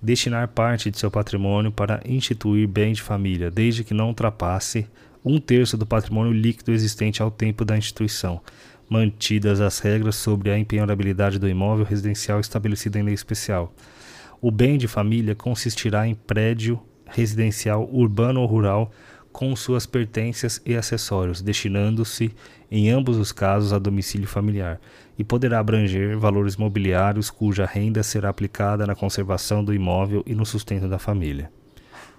destinar parte de seu patrimônio para instituir bem de família, desde que não ultrapasse um terço do patrimônio líquido existente ao tempo da instituição, mantidas as regras sobre a empenhorabilidade do imóvel residencial estabelecida em lei especial. O bem de família consistirá em prédio residencial urbano ou rural com suas pertences e acessórios, destinando-se, em ambos os casos, a domicílio familiar, e poderá abranger valores mobiliários cuja renda será aplicada na conservação do imóvel e no sustento da família.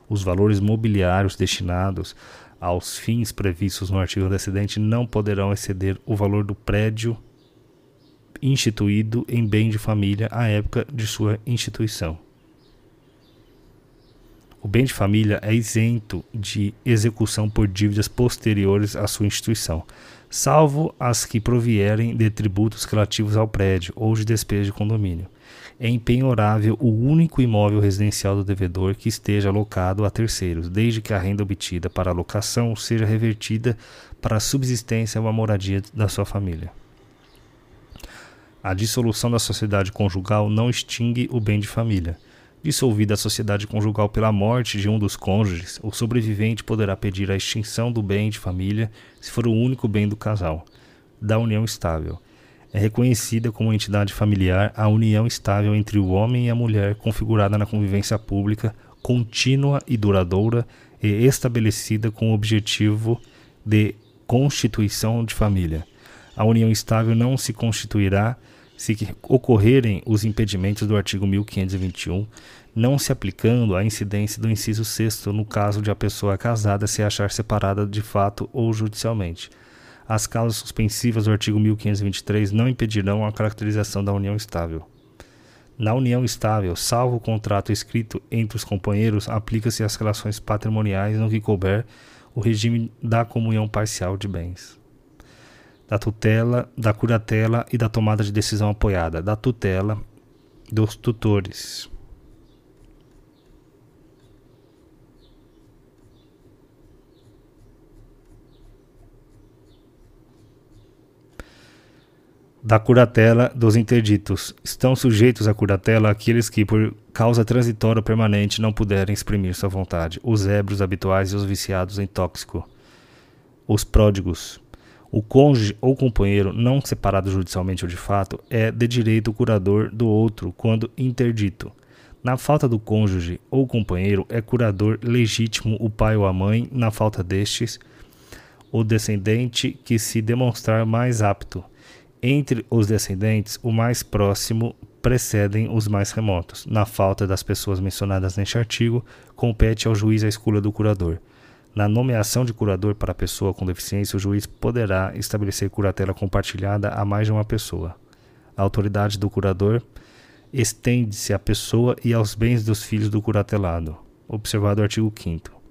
Os valores mobiliários destinados aos fins previstos no artigo antecedente não poderão exceder o valor do prédio instituído em bem de família à época de sua instituição. O bem de família é isento de execução por dívidas posteriores à sua instituição, salvo as que provierem de tributos relativos ao prédio ou de despesa de condomínio. É impenhorável o único imóvel residencial do devedor que esteja alocado a terceiros, desde que a renda obtida para a locação seja revertida para a subsistência ou a moradia da sua família. A dissolução da sociedade conjugal não extingue o bem de família. Dissolvida a sociedade conjugal pela morte de um dos cônjuges, o sobrevivente poderá pedir a extinção do bem de família se for o único bem do casal, da união estável. É reconhecida como entidade familiar a união estável entre o homem e a mulher configurada na convivência pública, contínua e duradoura e estabelecida com o objetivo de constituição de família. A união estável não se constituirá se ocorrerem os impedimentos do artigo 1521, não se aplicando à incidência do inciso 6 no caso de a pessoa casada se achar separada de fato ou judicialmente. As causas suspensivas do artigo 1523 não impedirão a caracterização da união estável. Na união estável, salvo o contrato escrito entre os companheiros, aplica-se às relações patrimoniais no que couber o regime da comunhão parcial de bens da tutela, da curatela e da tomada de decisão apoiada, da tutela dos tutores. da curatela dos interditos. Estão sujeitos à curatela aqueles que, por causa transitória ou permanente, não puderem exprimir sua vontade: os ébrios habituais e os viciados em tóxico, os pródigos, o cônjuge ou companheiro, não separado judicialmente ou de fato, é de direito curador do outro quando interdito. Na falta do cônjuge ou companheiro, é curador legítimo o pai ou a mãe, na falta destes, o descendente que se demonstrar mais apto. Entre os descendentes, o mais próximo precedem os mais remotos. Na falta das pessoas mencionadas neste artigo, compete ao juiz a escolha do curador. Na nomeação de curador para pessoa com deficiência, o juiz poderá estabelecer curatela compartilhada a mais de uma pessoa. A autoridade do curador estende-se à pessoa e aos bens dos filhos do curatelado. Observado o artigo 5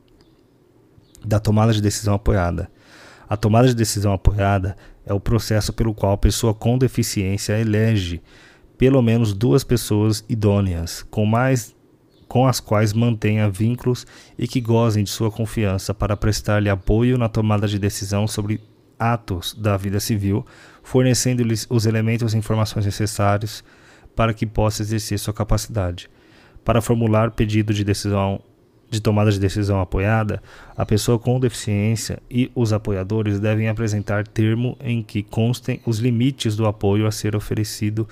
da tomada de decisão apoiada. A tomada de decisão apoiada é o processo pelo qual a pessoa com deficiência elege pelo menos duas pessoas idôneas, com mais com as quais mantenha vínculos e que gozem de sua confiança para prestar-lhe apoio na tomada de decisão sobre atos da vida civil, fornecendo-lhes os elementos e informações necessários para que possa exercer sua capacidade. Para formular pedido de decisão de tomada de decisão apoiada, a pessoa com deficiência e os apoiadores devem apresentar termo em que constem os limites do apoio a ser oferecido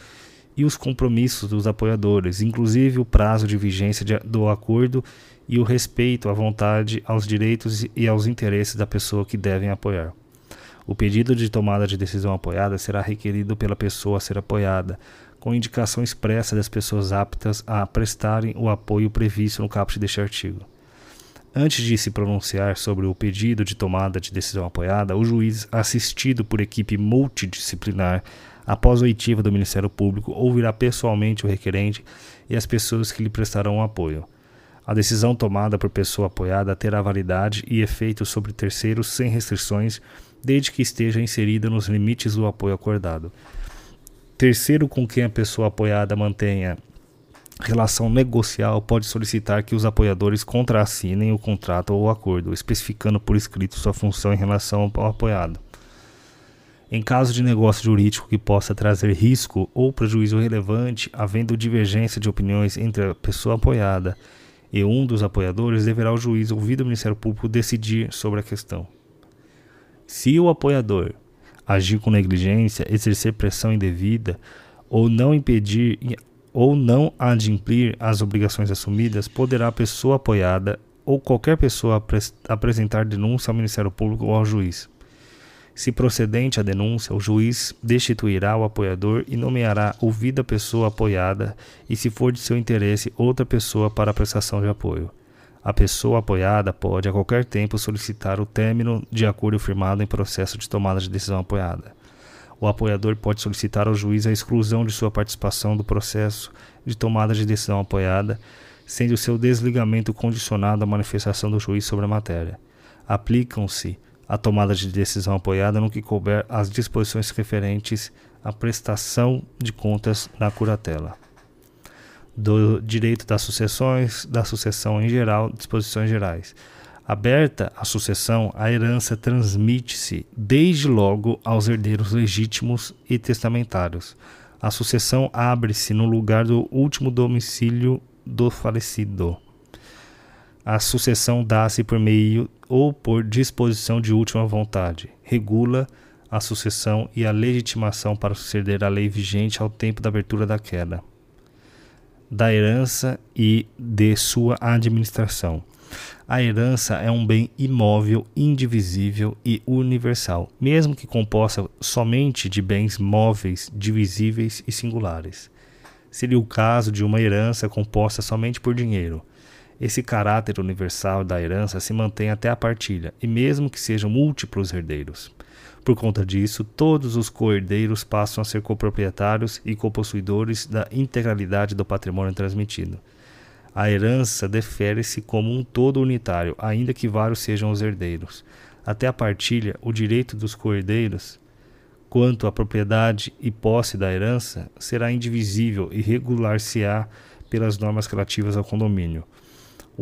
e os compromissos dos apoiadores, inclusive o prazo de vigência de, do acordo e o respeito à vontade, aos direitos e aos interesses da pessoa que devem apoiar. O pedido de tomada de decisão apoiada será requerido pela pessoa a ser apoiada, com indicação expressa das pessoas aptas a prestarem o apoio previsto no caput deste artigo. Antes de se pronunciar sobre o pedido de tomada de decisão apoiada, o juiz, assistido por equipe multidisciplinar, Após oitiva do Ministério Público, ouvirá pessoalmente o requerente e as pessoas que lhe prestarão apoio. A decisão tomada por pessoa apoiada terá validade e efeito sobre terceiros sem restrições, desde que esteja inserida nos limites do apoio acordado. Terceiro com quem a pessoa apoiada mantenha relação negocial pode solicitar que os apoiadores contrassinem o contrato ou o acordo, especificando por escrito sua função em relação ao apoiado. Em caso de negócio jurídico que possa trazer risco ou prejuízo relevante, havendo divergência de opiniões entre a pessoa apoiada e um dos apoiadores, deverá o juiz, ouvido o Ministério Público, decidir sobre a questão. Se o apoiador agir com negligência, exercer pressão indevida ou não impedir ou não adimplir as obrigações assumidas, poderá a pessoa apoiada ou qualquer pessoa apresentar denúncia ao Ministério Público ou ao juiz. Se procedente a denúncia, o juiz destituirá o apoiador e nomeará ouvida pessoa apoiada e, se for de seu interesse, outra pessoa para a prestação de apoio. A pessoa apoiada pode, a qualquer tempo, solicitar o término de acordo firmado em processo de tomada de decisão apoiada.
O apoiador pode solicitar ao juiz a exclusão de sua participação do processo de tomada de decisão apoiada, sendo seu desligamento condicionado à manifestação do juiz sobre a matéria. Aplicam-se à tomada de decisão apoiada no que couber as disposições referentes à prestação de contas na curatela do direito das sucessões, da sucessão em geral, disposições gerais. Aberta a sucessão, a herança transmite-se desde logo aos herdeiros legítimos e testamentários. A sucessão abre-se no lugar do último domicílio do falecido. A sucessão dá-se por meio ou por disposição de última vontade. Regula a sucessão e a legitimação para suceder a lei vigente ao tempo da abertura da queda da herança e de sua administração. A herança é um bem imóvel, indivisível e universal, mesmo que composta somente de bens móveis, divisíveis e singulares. Seria o caso de uma herança composta somente por dinheiro. Esse caráter universal da herança se mantém até a partilha, e mesmo que sejam múltiplos herdeiros. Por conta disso, todos os coerdeiros passam a ser coproprietários e copossuidores da integralidade do patrimônio transmitido. A herança defere-se como um todo unitário, ainda que vários sejam os herdeiros. Até a partilha, o direito dos coerdeiros, quanto à propriedade e posse da herança, será indivisível e regular-se-á pelas normas relativas ao condomínio.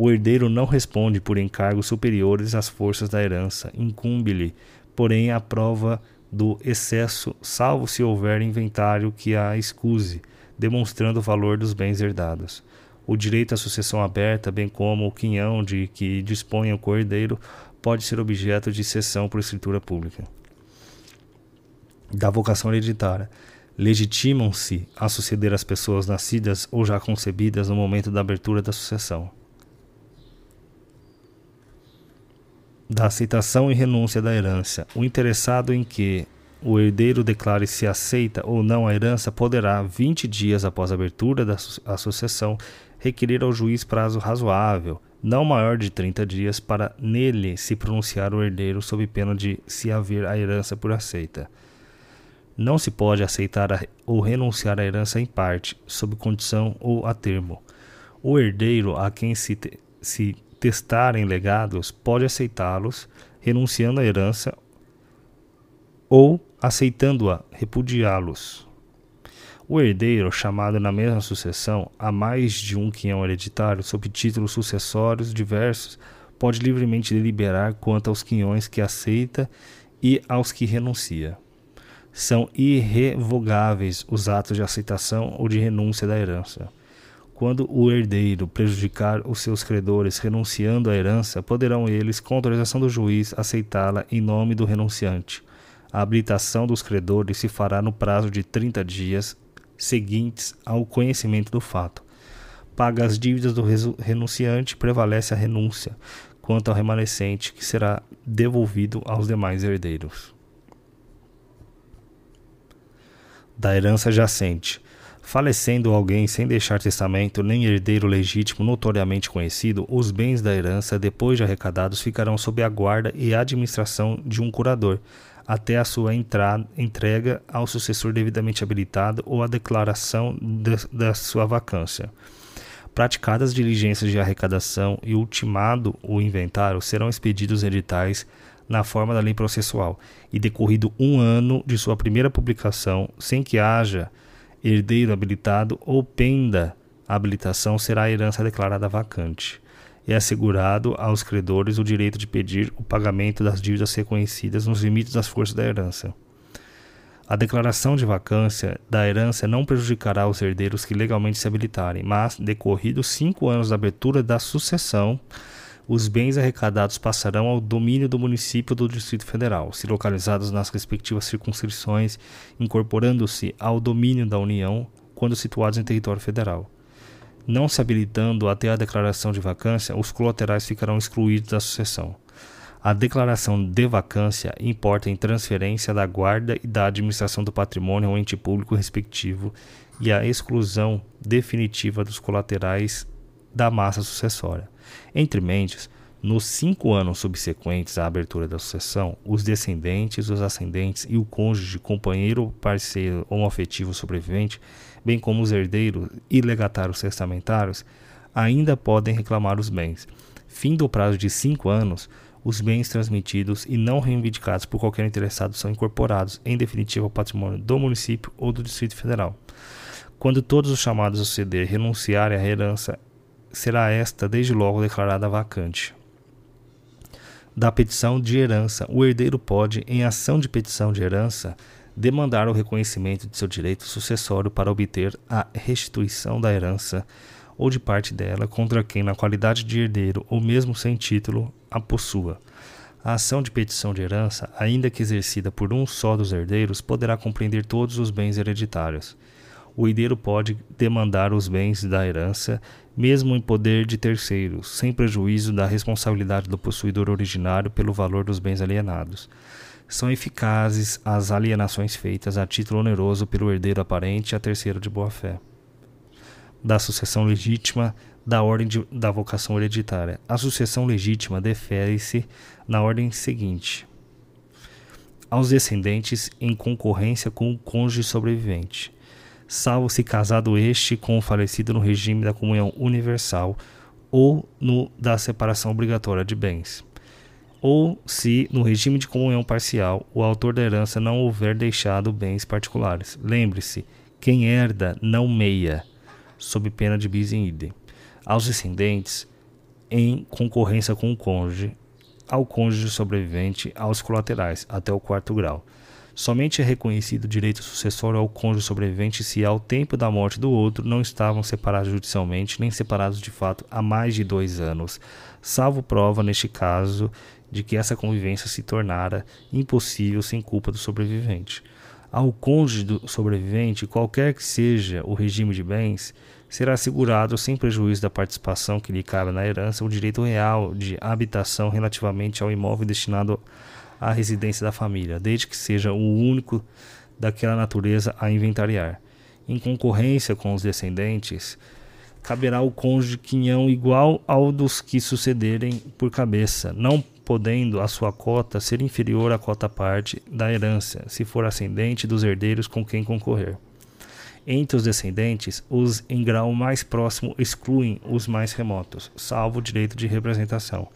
O herdeiro não responde por encargos superiores às forças da herança, incumbe-lhe porém a prova do excesso, salvo se houver inventário que a excuse, demonstrando o valor dos bens herdados. O direito à sucessão aberta, bem como o quinhão de que dispõe o cordeiro, pode ser objeto de cessão por escritura pública. Da vocação hereditária. Legitimam-se a suceder as pessoas nascidas ou já concebidas no momento da abertura da sucessão. Da aceitação e renúncia da herança. O interessado em que o herdeiro declare se aceita ou não a herança poderá, 20 dias após a abertura da sucessão, requerer ao juiz prazo razoável, não maior de 30 dias, para nele se pronunciar o herdeiro sob pena de se haver a herança por aceita. Não se pode aceitar a, ou renunciar à herança em parte, sob condição ou a termo. O herdeiro a quem se, te, se testarem legados, pode aceitá-los, renunciando à herança, ou, aceitando-a, repudiá-los. O herdeiro, chamado na mesma sucessão a mais de um quinhão hereditário, sob títulos sucessórios diversos, pode livremente deliberar quanto aos quinhões que aceita e aos que renuncia. São irrevogáveis os atos de aceitação ou de renúncia da herança. Quando o herdeiro prejudicar os seus credores renunciando à herança, poderão eles, com autorização do juiz, aceitá-la em nome do renunciante. A habilitação dos credores se fará no prazo de 30 dias seguintes ao conhecimento do fato. Paga as dívidas do renunciante, prevalece a renúncia, quanto ao remanescente, que será devolvido aos demais herdeiros. Da herança jacente. Falecendo alguém sem deixar testamento nem herdeiro legítimo notoriamente conhecido, os bens da herança, depois de arrecadados, ficarão sob a guarda e administração de um curador, até a sua entrega ao sucessor devidamente habilitado ou a declaração de, da sua vacância. Praticadas diligências de arrecadação e ultimado o inventário, serão expedidos editais na forma da lei processual, e decorrido um ano de sua primeira publicação, sem que haja herdeiro habilitado ou penda habilitação, será a herança declarada vacante. É assegurado aos credores o direito de pedir o pagamento das dívidas reconhecidas nos limites das forças da herança. A declaração de vacância da herança não prejudicará os herdeiros que legalmente se habilitarem, mas, decorridos cinco anos da abertura da sucessão, os bens arrecadados passarão ao domínio do município do Distrito Federal, se localizados nas respectivas circunscrições, incorporando-se ao domínio da União quando situados em território federal. Não se habilitando até a declaração de vacância, os colaterais ficarão excluídos da sucessão. A declaração de vacância importa em transferência da guarda e da administração do patrimônio ao ente público respectivo e a exclusão definitiva dos colaterais da massa sucessória. Entre mentes, Nos cinco anos subsequentes à abertura da sucessão, os descendentes, os ascendentes e o cônjuge, companheiro, parceiro ou afetivo sobrevivente, bem como os herdeiros e legatários testamentários, ainda podem reclamar os bens. Fim do prazo de cinco anos, os bens transmitidos e não reivindicados por qualquer interessado são incorporados, em definitiva, ao patrimônio do município ou do Distrito Federal. Quando todos os chamados a suceder renunciarem à herança, será esta desde logo declarada vacante da petição de herança. O herdeiro pode, em ação de petição de herança, demandar o reconhecimento de seu direito sucessório para obter a restituição da herança ou de parte dela contra quem, na qualidade de herdeiro ou mesmo sem título, a possua. A ação de petição de herança, ainda que exercida por um só dos herdeiros, poderá compreender todos os bens hereditários. O herdeiro pode demandar os bens da herança mesmo em poder de terceiros, sem prejuízo da responsabilidade do possuidor originário pelo valor dos bens alienados. São eficazes as alienações feitas a título oneroso pelo herdeiro aparente a terceiro de boa-fé. Da sucessão legítima da ordem de, da vocação hereditária. A sucessão legítima defere-se na ordem seguinte: aos descendentes em concorrência com o cônjuge sobrevivente salvo se casado este com o falecido no regime da comunhão universal ou no da separação obrigatória de bens, ou se no regime de comunhão parcial o autor da herança não houver deixado bens particulares. Lembre-se, quem herda não meia, sob pena de bis in idem. Aos descendentes, em concorrência com o cônjuge, ao cônjuge sobrevivente, aos colaterais, até o quarto grau. Somente é reconhecido o direito sucessório ao cônjuge sobrevivente se, ao tempo da morte do outro, não estavam separados judicialmente nem separados de fato há mais de dois anos, salvo prova, neste caso, de que essa convivência se tornara impossível sem culpa do sobrevivente. Ao cônjuge do sobrevivente, qualquer que seja o regime de bens, será assegurado, sem prejuízo da participação que lhe cabe na herança, o direito real de habitação relativamente ao imóvel destinado à residência da família, desde que seja o único daquela natureza a inventariar. Em concorrência com os descendentes, caberá ao cônjuge quinhão igual ao dos que sucederem por cabeça, não podendo a sua cota ser inferior à cota parte da herança, se for ascendente dos herdeiros com quem concorrer. Entre os descendentes, os em grau mais próximo excluem os mais remotos, salvo o direito de representação.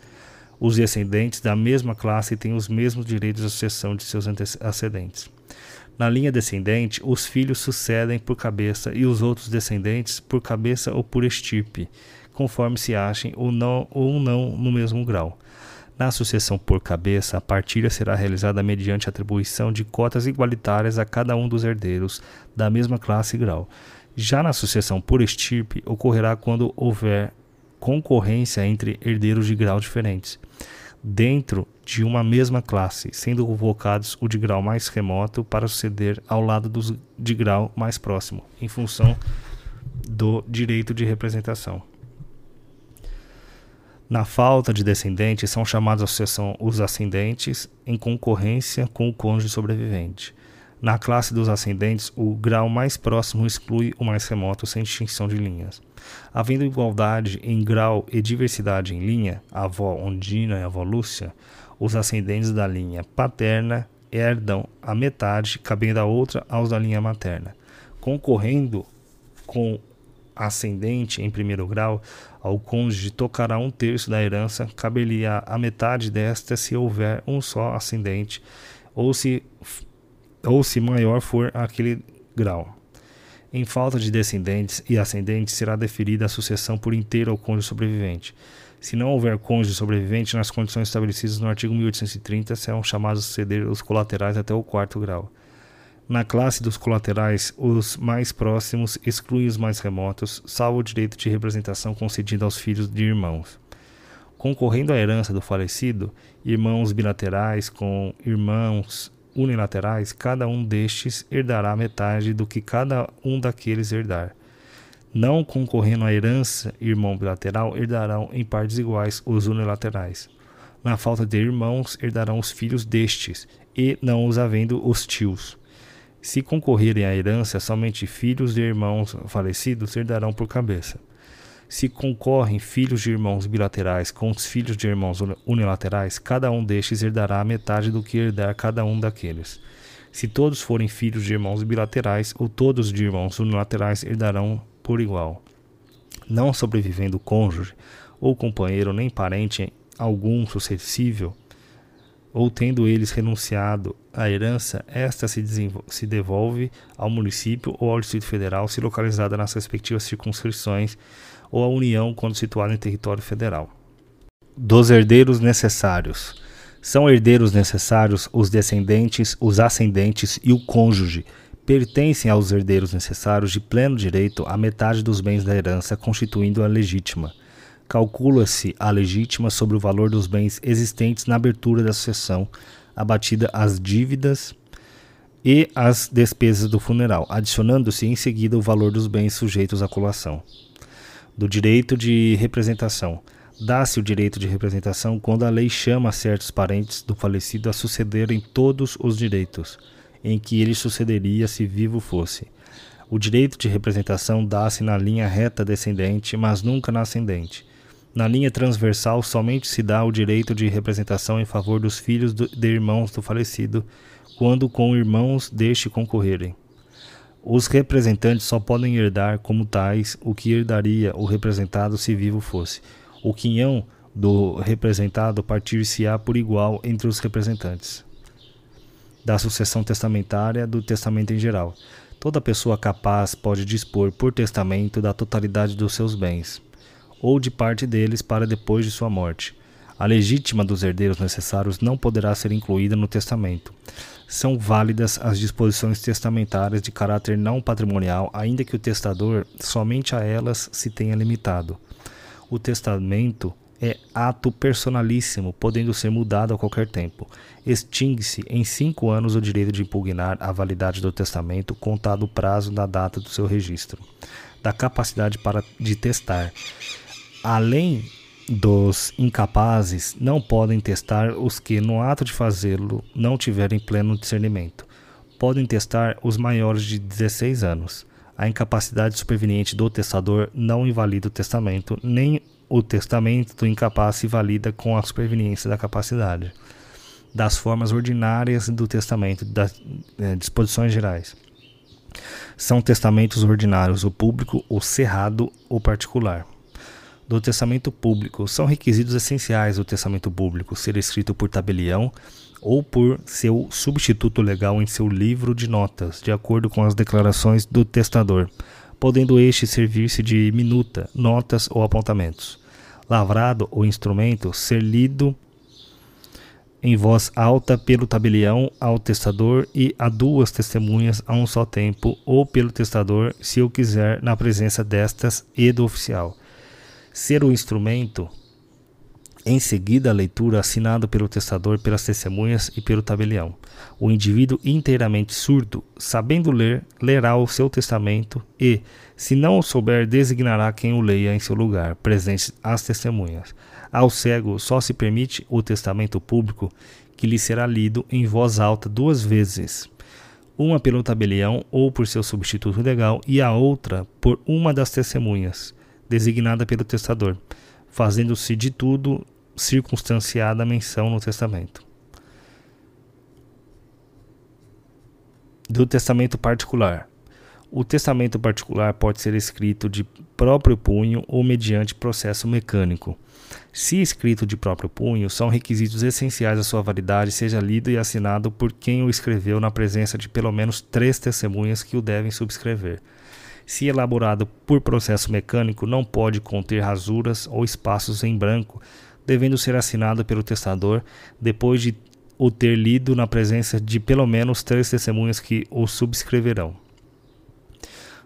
Os descendentes da mesma classe têm os mesmos direitos de sucessão de seus antecedentes. Na linha descendente, os filhos sucedem por cabeça e os outros descendentes por cabeça ou por estirpe, conforme se achem ou não, ou não no mesmo grau. Na sucessão por cabeça, a partilha será realizada mediante atribuição de cotas igualitárias a cada um dos herdeiros da mesma classe e grau. Já na sucessão por estirpe, ocorrerá quando houver concorrência entre herdeiros de grau diferentes dentro de uma mesma classe, sendo convocados o de grau mais remoto para suceder ao lado dos de grau mais próximo, em função do direito de representação. Na falta de descendentes, são chamados à sucessão os ascendentes em concorrência com o cônjuge sobrevivente. Na classe dos ascendentes, o grau mais próximo exclui o mais remoto sem distinção de linhas. Havendo igualdade em grau e diversidade em linha, avó Ondina e avó Lúcia, os ascendentes da linha paterna herdam a metade, cabendo a outra aos da linha materna. Concorrendo com ascendente em primeiro grau, ao cônjuge tocará um terço da herança, caberia a metade desta se houver um só ascendente, ou se ou se maior for aquele grau. Em falta de descendentes e ascendentes, será deferida a sucessão por inteiro ao cônjuge sobrevivente. Se não houver cônjuge sobrevivente, nas condições estabelecidas no artigo 1830, serão chamados a suceder os colaterais até o quarto grau. Na classe dos colaterais, os mais próximos excluem os mais remotos, salvo o direito de representação concedido aos filhos de irmãos. Concorrendo à herança do falecido, irmãos bilaterais com irmãos unilaterais, cada um destes herdará metade do que cada um daqueles herdar. Não concorrendo à herança, irmão bilateral, herdarão em partes iguais os unilaterais. Na falta de irmãos, herdarão os filhos destes, e não os havendo os tios. Se concorrerem à herança, somente filhos de irmãos falecidos herdarão por cabeça. Se concorrem filhos de irmãos bilaterais com os filhos de irmãos unilaterais, cada um destes herdará metade do que herdar cada um daqueles. Se todos forem filhos de irmãos bilaterais, ou todos de irmãos unilaterais herdarão por igual. Não sobrevivendo cônjuge, ou companheiro, nem parente algum suscetível, ou tendo eles renunciado à herança, esta se, se devolve ao município ou ao Distrito Federal se localizada nas respectivas circunscrições ou à União quando situada em território federal. Dos herdeiros necessários. São herdeiros necessários os descendentes, os ascendentes e o cônjuge. Pertencem aos herdeiros necessários de pleno direito a metade dos bens da herança, constituindo a legítima. Calcula-se a legítima sobre o valor dos bens existentes na abertura da sucessão, abatida as dívidas e as despesas do funeral, adicionando-se em seguida o valor dos bens sujeitos à colação do direito de representação. Dá-se o direito de representação quando a lei chama certos parentes do falecido a sucederem todos os direitos em que ele sucederia se vivo fosse. O direito de representação dá-se na linha reta descendente, mas nunca na ascendente. Na linha transversal, somente se dá o direito de representação em favor dos filhos de irmãos do falecido, quando com irmãos deste concorrerem. Os representantes só podem herdar como tais o que herdaria o representado se vivo fosse. O quinhão do representado partir-se-á por igual entre os representantes. Da sucessão testamentária do testamento em geral. Toda pessoa capaz pode dispor por testamento da totalidade dos seus bens, ou de parte deles para depois de sua morte. A legítima dos herdeiros necessários não poderá ser incluída no testamento são válidas as disposições testamentárias de caráter não patrimonial, ainda que o testador somente a elas se tenha limitado. O testamento é ato personalíssimo, podendo ser mudado a qualquer tempo. Extingue-se em cinco anos o direito de impugnar a validade do testamento, contado o prazo da data do seu registro. Da capacidade para, de testar. Além dos incapazes não podem testar os que, no ato de fazê-lo, não tiverem pleno discernimento. Podem testar os maiores de 16 anos. A incapacidade superveniente do testador não invalida o testamento, nem o testamento do incapaz se valida com a superveniência da capacidade. Das formas ordinárias do testamento, das é, disposições gerais. São testamentos ordinários o público, o cerrado, o particular do testamento público. São requisitos essenciais do testamento público ser escrito por tabelião ou por seu substituto legal em seu livro de notas, de acordo com as declarações do testador, podendo este servir-se de minuta, notas ou apontamentos. Lavrado o instrumento ser lido em voz alta pelo tabelião ao testador e a duas testemunhas a um só tempo, ou pelo testador, se o quiser, na presença destas e do oficial ser o instrumento em seguida a leitura assinado pelo testador, pelas testemunhas e pelo tabelião. O indivíduo inteiramente surdo, sabendo ler, lerá o seu testamento e, se não o souber, designará quem o leia em seu lugar, presentes as testemunhas. Ao cego só se permite o testamento público, que lhe será lido em voz alta duas vezes, uma pelo tabelião ou por seu substituto legal e a outra por uma das testemunhas designada pelo testador, fazendo-se de tudo circunstanciada a menção no testamento. Do testamento particular. O testamento particular pode ser escrito de próprio punho ou mediante processo mecânico. Se escrito de próprio punho, são requisitos essenciais à sua validade, seja lido e assinado por quem o escreveu na presença de pelo menos três testemunhas que o devem subscrever se elaborado por processo mecânico, não pode conter rasuras ou espaços em branco, devendo ser assinado pelo testador depois de o ter lido na presença de pelo menos três testemunhas que o subscreverão.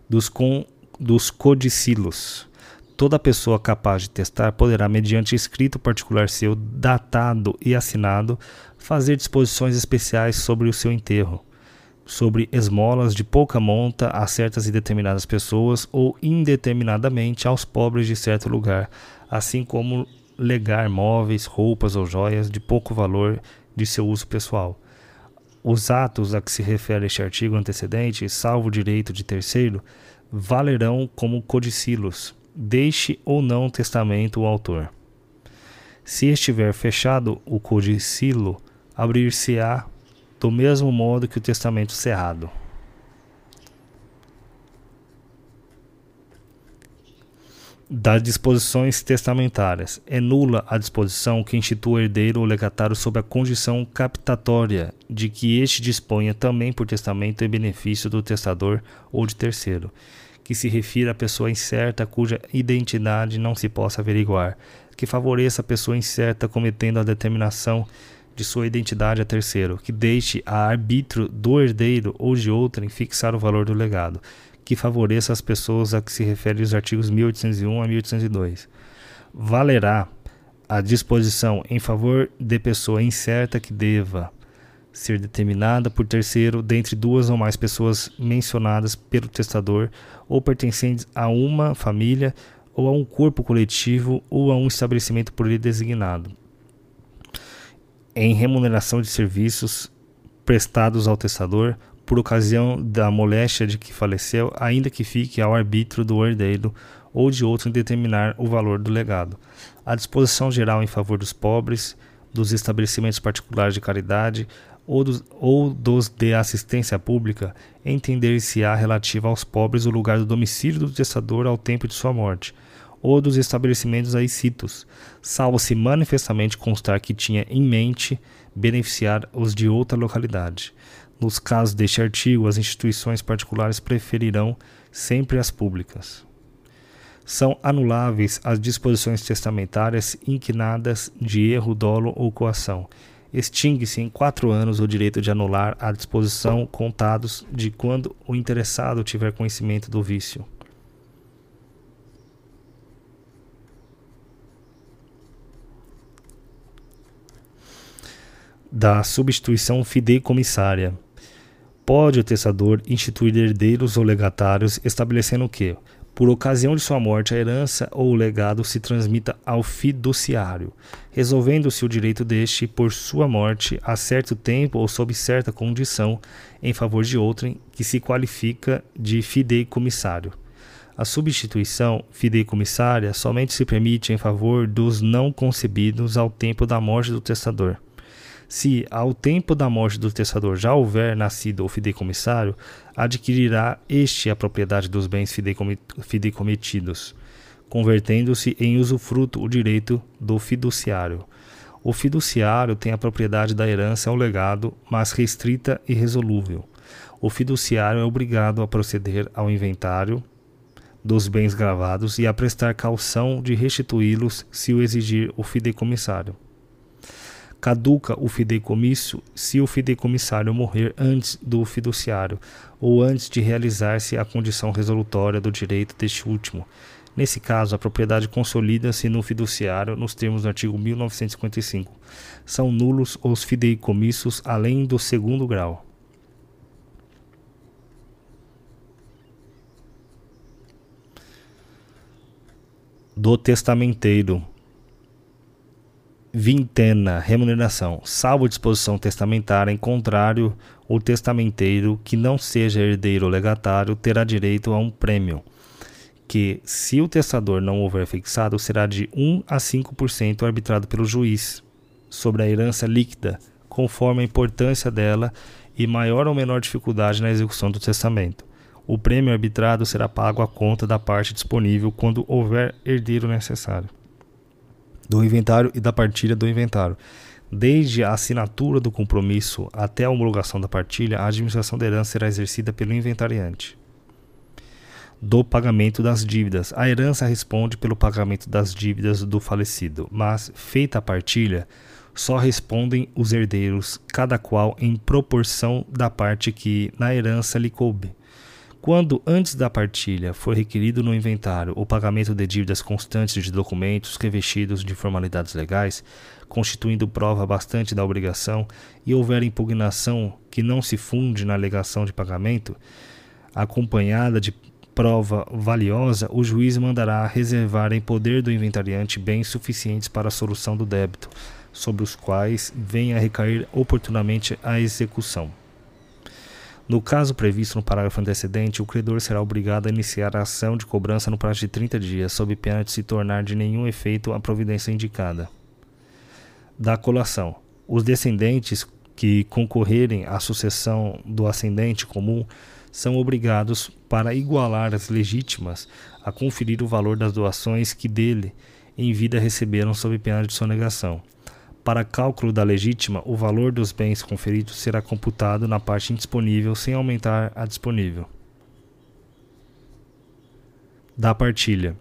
Dos, dos codicilos. Toda pessoa capaz de testar poderá, mediante escrito particular seu, datado e assinado, fazer disposições especiais sobre o seu enterro sobre esmolas de pouca monta a certas e determinadas pessoas ou indeterminadamente aos pobres de certo lugar, assim como legar móveis, roupas ou joias de pouco valor de seu uso pessoal. Os atos a que se refere este artigo antecedente, salvo direito de terceiro, valerão como codicilos, deixe ou não testamento o autor. Se estiver fechado o codicilo, abrir-se-á do mesmo modo que o testamento cerrado. das disposições testamentárias. É nula a disposição que institui o herdeiro ou legatário sob a condição captatória de que este disponha também por testamento em benefício do testador ou de terceiro, que se refira a pessoa incerta cuja identidade não se possa averiguar, que favoreça a pessoa incerta cometendo a determinação de sua identidade a terceiro, que deixe a arbítrio do herdeiro ou de outrem fixar o valor do legado, que favoreça as pessoas a que se referem os artigos 1801 a 1802. Valerá a disposição em favor de pessoa incerta que deva ser determinada por terceiro dentre duas ou mais pessoas mencionadas pelo testador ou pertencentes a uma família ou a um corpo coletivo ou a um estabelecimento por ele designado. Em remuneração de serviços prestados ao testador por ocasião da moléstia de que faleceu, ainda que fique ao arbítrio do herdeiro ou de outro em determinar o valor do legado. A disposição geral em favor dos pobres, dos estabelecimentos particulares de caridade ou dos, ou dos de assistência pública, entender-se-á relativa aos pobres o lugar do domicílio do testador ao tempo de sua morte, ou dos estabelecimentos aí citos, salvo se manifestamente constar que tinha em mente beneficiar os de outra localidade. Nos casos deste artigo, as instituições particulares preferirão sempre as públicas. São anuláveis as disposições testamentárias inquinadas de erro, dolo ou coação. Extingue-se em quatro anos o direito de anular a disposição contados de quando o interessado tiver conhecimento do vício. Da substituição fideicomissária pode o testador instituir herdeiros ou legatários, estabelecendo que, por ocasião de sua morte, a herança ou o legado se transmita ao fiduciário, resolvendo-se o direito deste, por sua morte, a certo tempo ou sob certa condição, em favor de outrem, que se qualifica de fideicomissário. A substituição fideicomissária somente se permite em favor dos não concebidos ao tempo da morte do testador. Se ao tempo da morte do testador já houver nascido o fideicomissário, adquirirá este a propriedade dos bens fideicometidos, convertendo-se em usufruto o direito do fiduciário. O fiduciário tem a propriedade da herança ao legado, mas restrita e resolúvel. O fiduciário é obrigado a proceder ao inventário dos bens gravados e a prestar calção de restituí-los se o exigir o fideicomissário caduca o fideicomisso se o fideicomissário morrer antes do fiduciário ou antes de realizar-se a condição resolutória do direito deste último. Nesse caso, a propriedade consolida-se no fiduciário nos termos do artigo 1955. São nulos os fideicomissos além do segundo grau. Do testamenteiro vintena, remuneração, salvo disposição testamentária, em contrário, o testamenteiro que não seja herdeiro ou legatário terá direito a um prêmio, que, se o testador não houver fixado, será de 1 a 5% arbitrado pelo juiz sobre a herança líquida, conforme a importância dela e maior ou menor dificuldade na execução do testamento. O prêmio arbitrado será pago à conta da parte disponível quando houver herdeiro necessário do inventário e da partilha do inventário. Desde a assinatura do compromisso até a homologação da partilha, a administração da herança será exercida pelo inventariante. Do pagamento das dívidas. A herança responde pelo pagamento das dívidas do falecido, mas, feita a partilha, só respondem os herdeiros, cada qual em proporção da parte que na herança lhe coube. Quando, antes da partilha, for requerido no inventário o pagamento de dívidas constantes de documentos revestidos de formalidades legais, constituindo prova bastante da obrigação, e houver impugnação que não se funde na alegação de pagamento, acompanhada de prova valiosa, o juiz mandará reservar em poder do inventariante bens suficientes para a solução do débito, sobre os quais venha a recair oportunamente a execução No caso previsto no parágrafo antecedente, o credor será obrigado a iniciar a ação de cobrança no prazo de 30 dias, sob pena de se tornar de nenhum efeito a providência indicada. Da colação. Os descendentes que concorrerem à sucessão do ascendente comum são obrigados, para igualar as legítimas, a conferir o valor das doações que dele em vida receberam sob pena de sonegação. Para cálculo da legítima, o valor dos bens conferidos será computado na parte indisponível sem aumentar a disponível. Da partilha.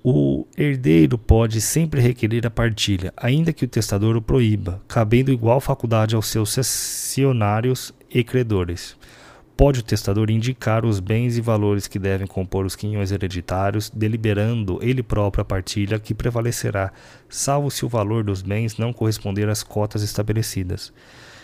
O herdeiro pode sempre requerer a partilha, ainda que o testador o proíba, cabendo igual faculdade aos seus cessionários e credores pode o testador indicar os bens e valores que devem compor os quinhões hereditários, deliberando ele próprio a partilha que prevalecerá, salvo se o valor dos bens não corresponder às cotas estabelecidas.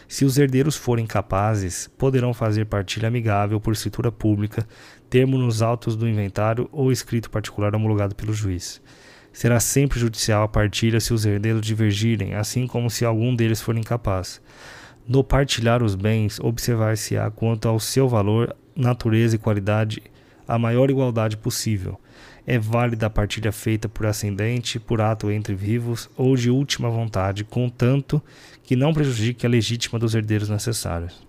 Se os herdeiros forem capazes, poderão fazer partilha amigável por escritura pública, termo nos autos do inventário ou escrito particular homologado pelo juiz. Será sempre judicial a partilha se os herdeiros divergirem, assim como se algum deles for incapaz. No partilhar os bens, observar-se-á quanto ao seu valor, natureza e qualidade a maior igualdade possível. É válida a partilha feita por ascendente, por ato entre vivos ou de última vontade, contanto que não prejudique a legítima dos herdeiros necessários.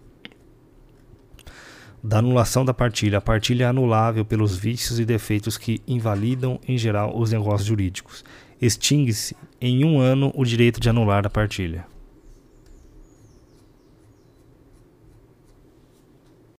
Da anulação da partilha. A partilha é anulável pelos vícios e defeitos que invalidam, em geral, os negócios jurídicos. Extingue-se em um ano o direito de anular a partilha.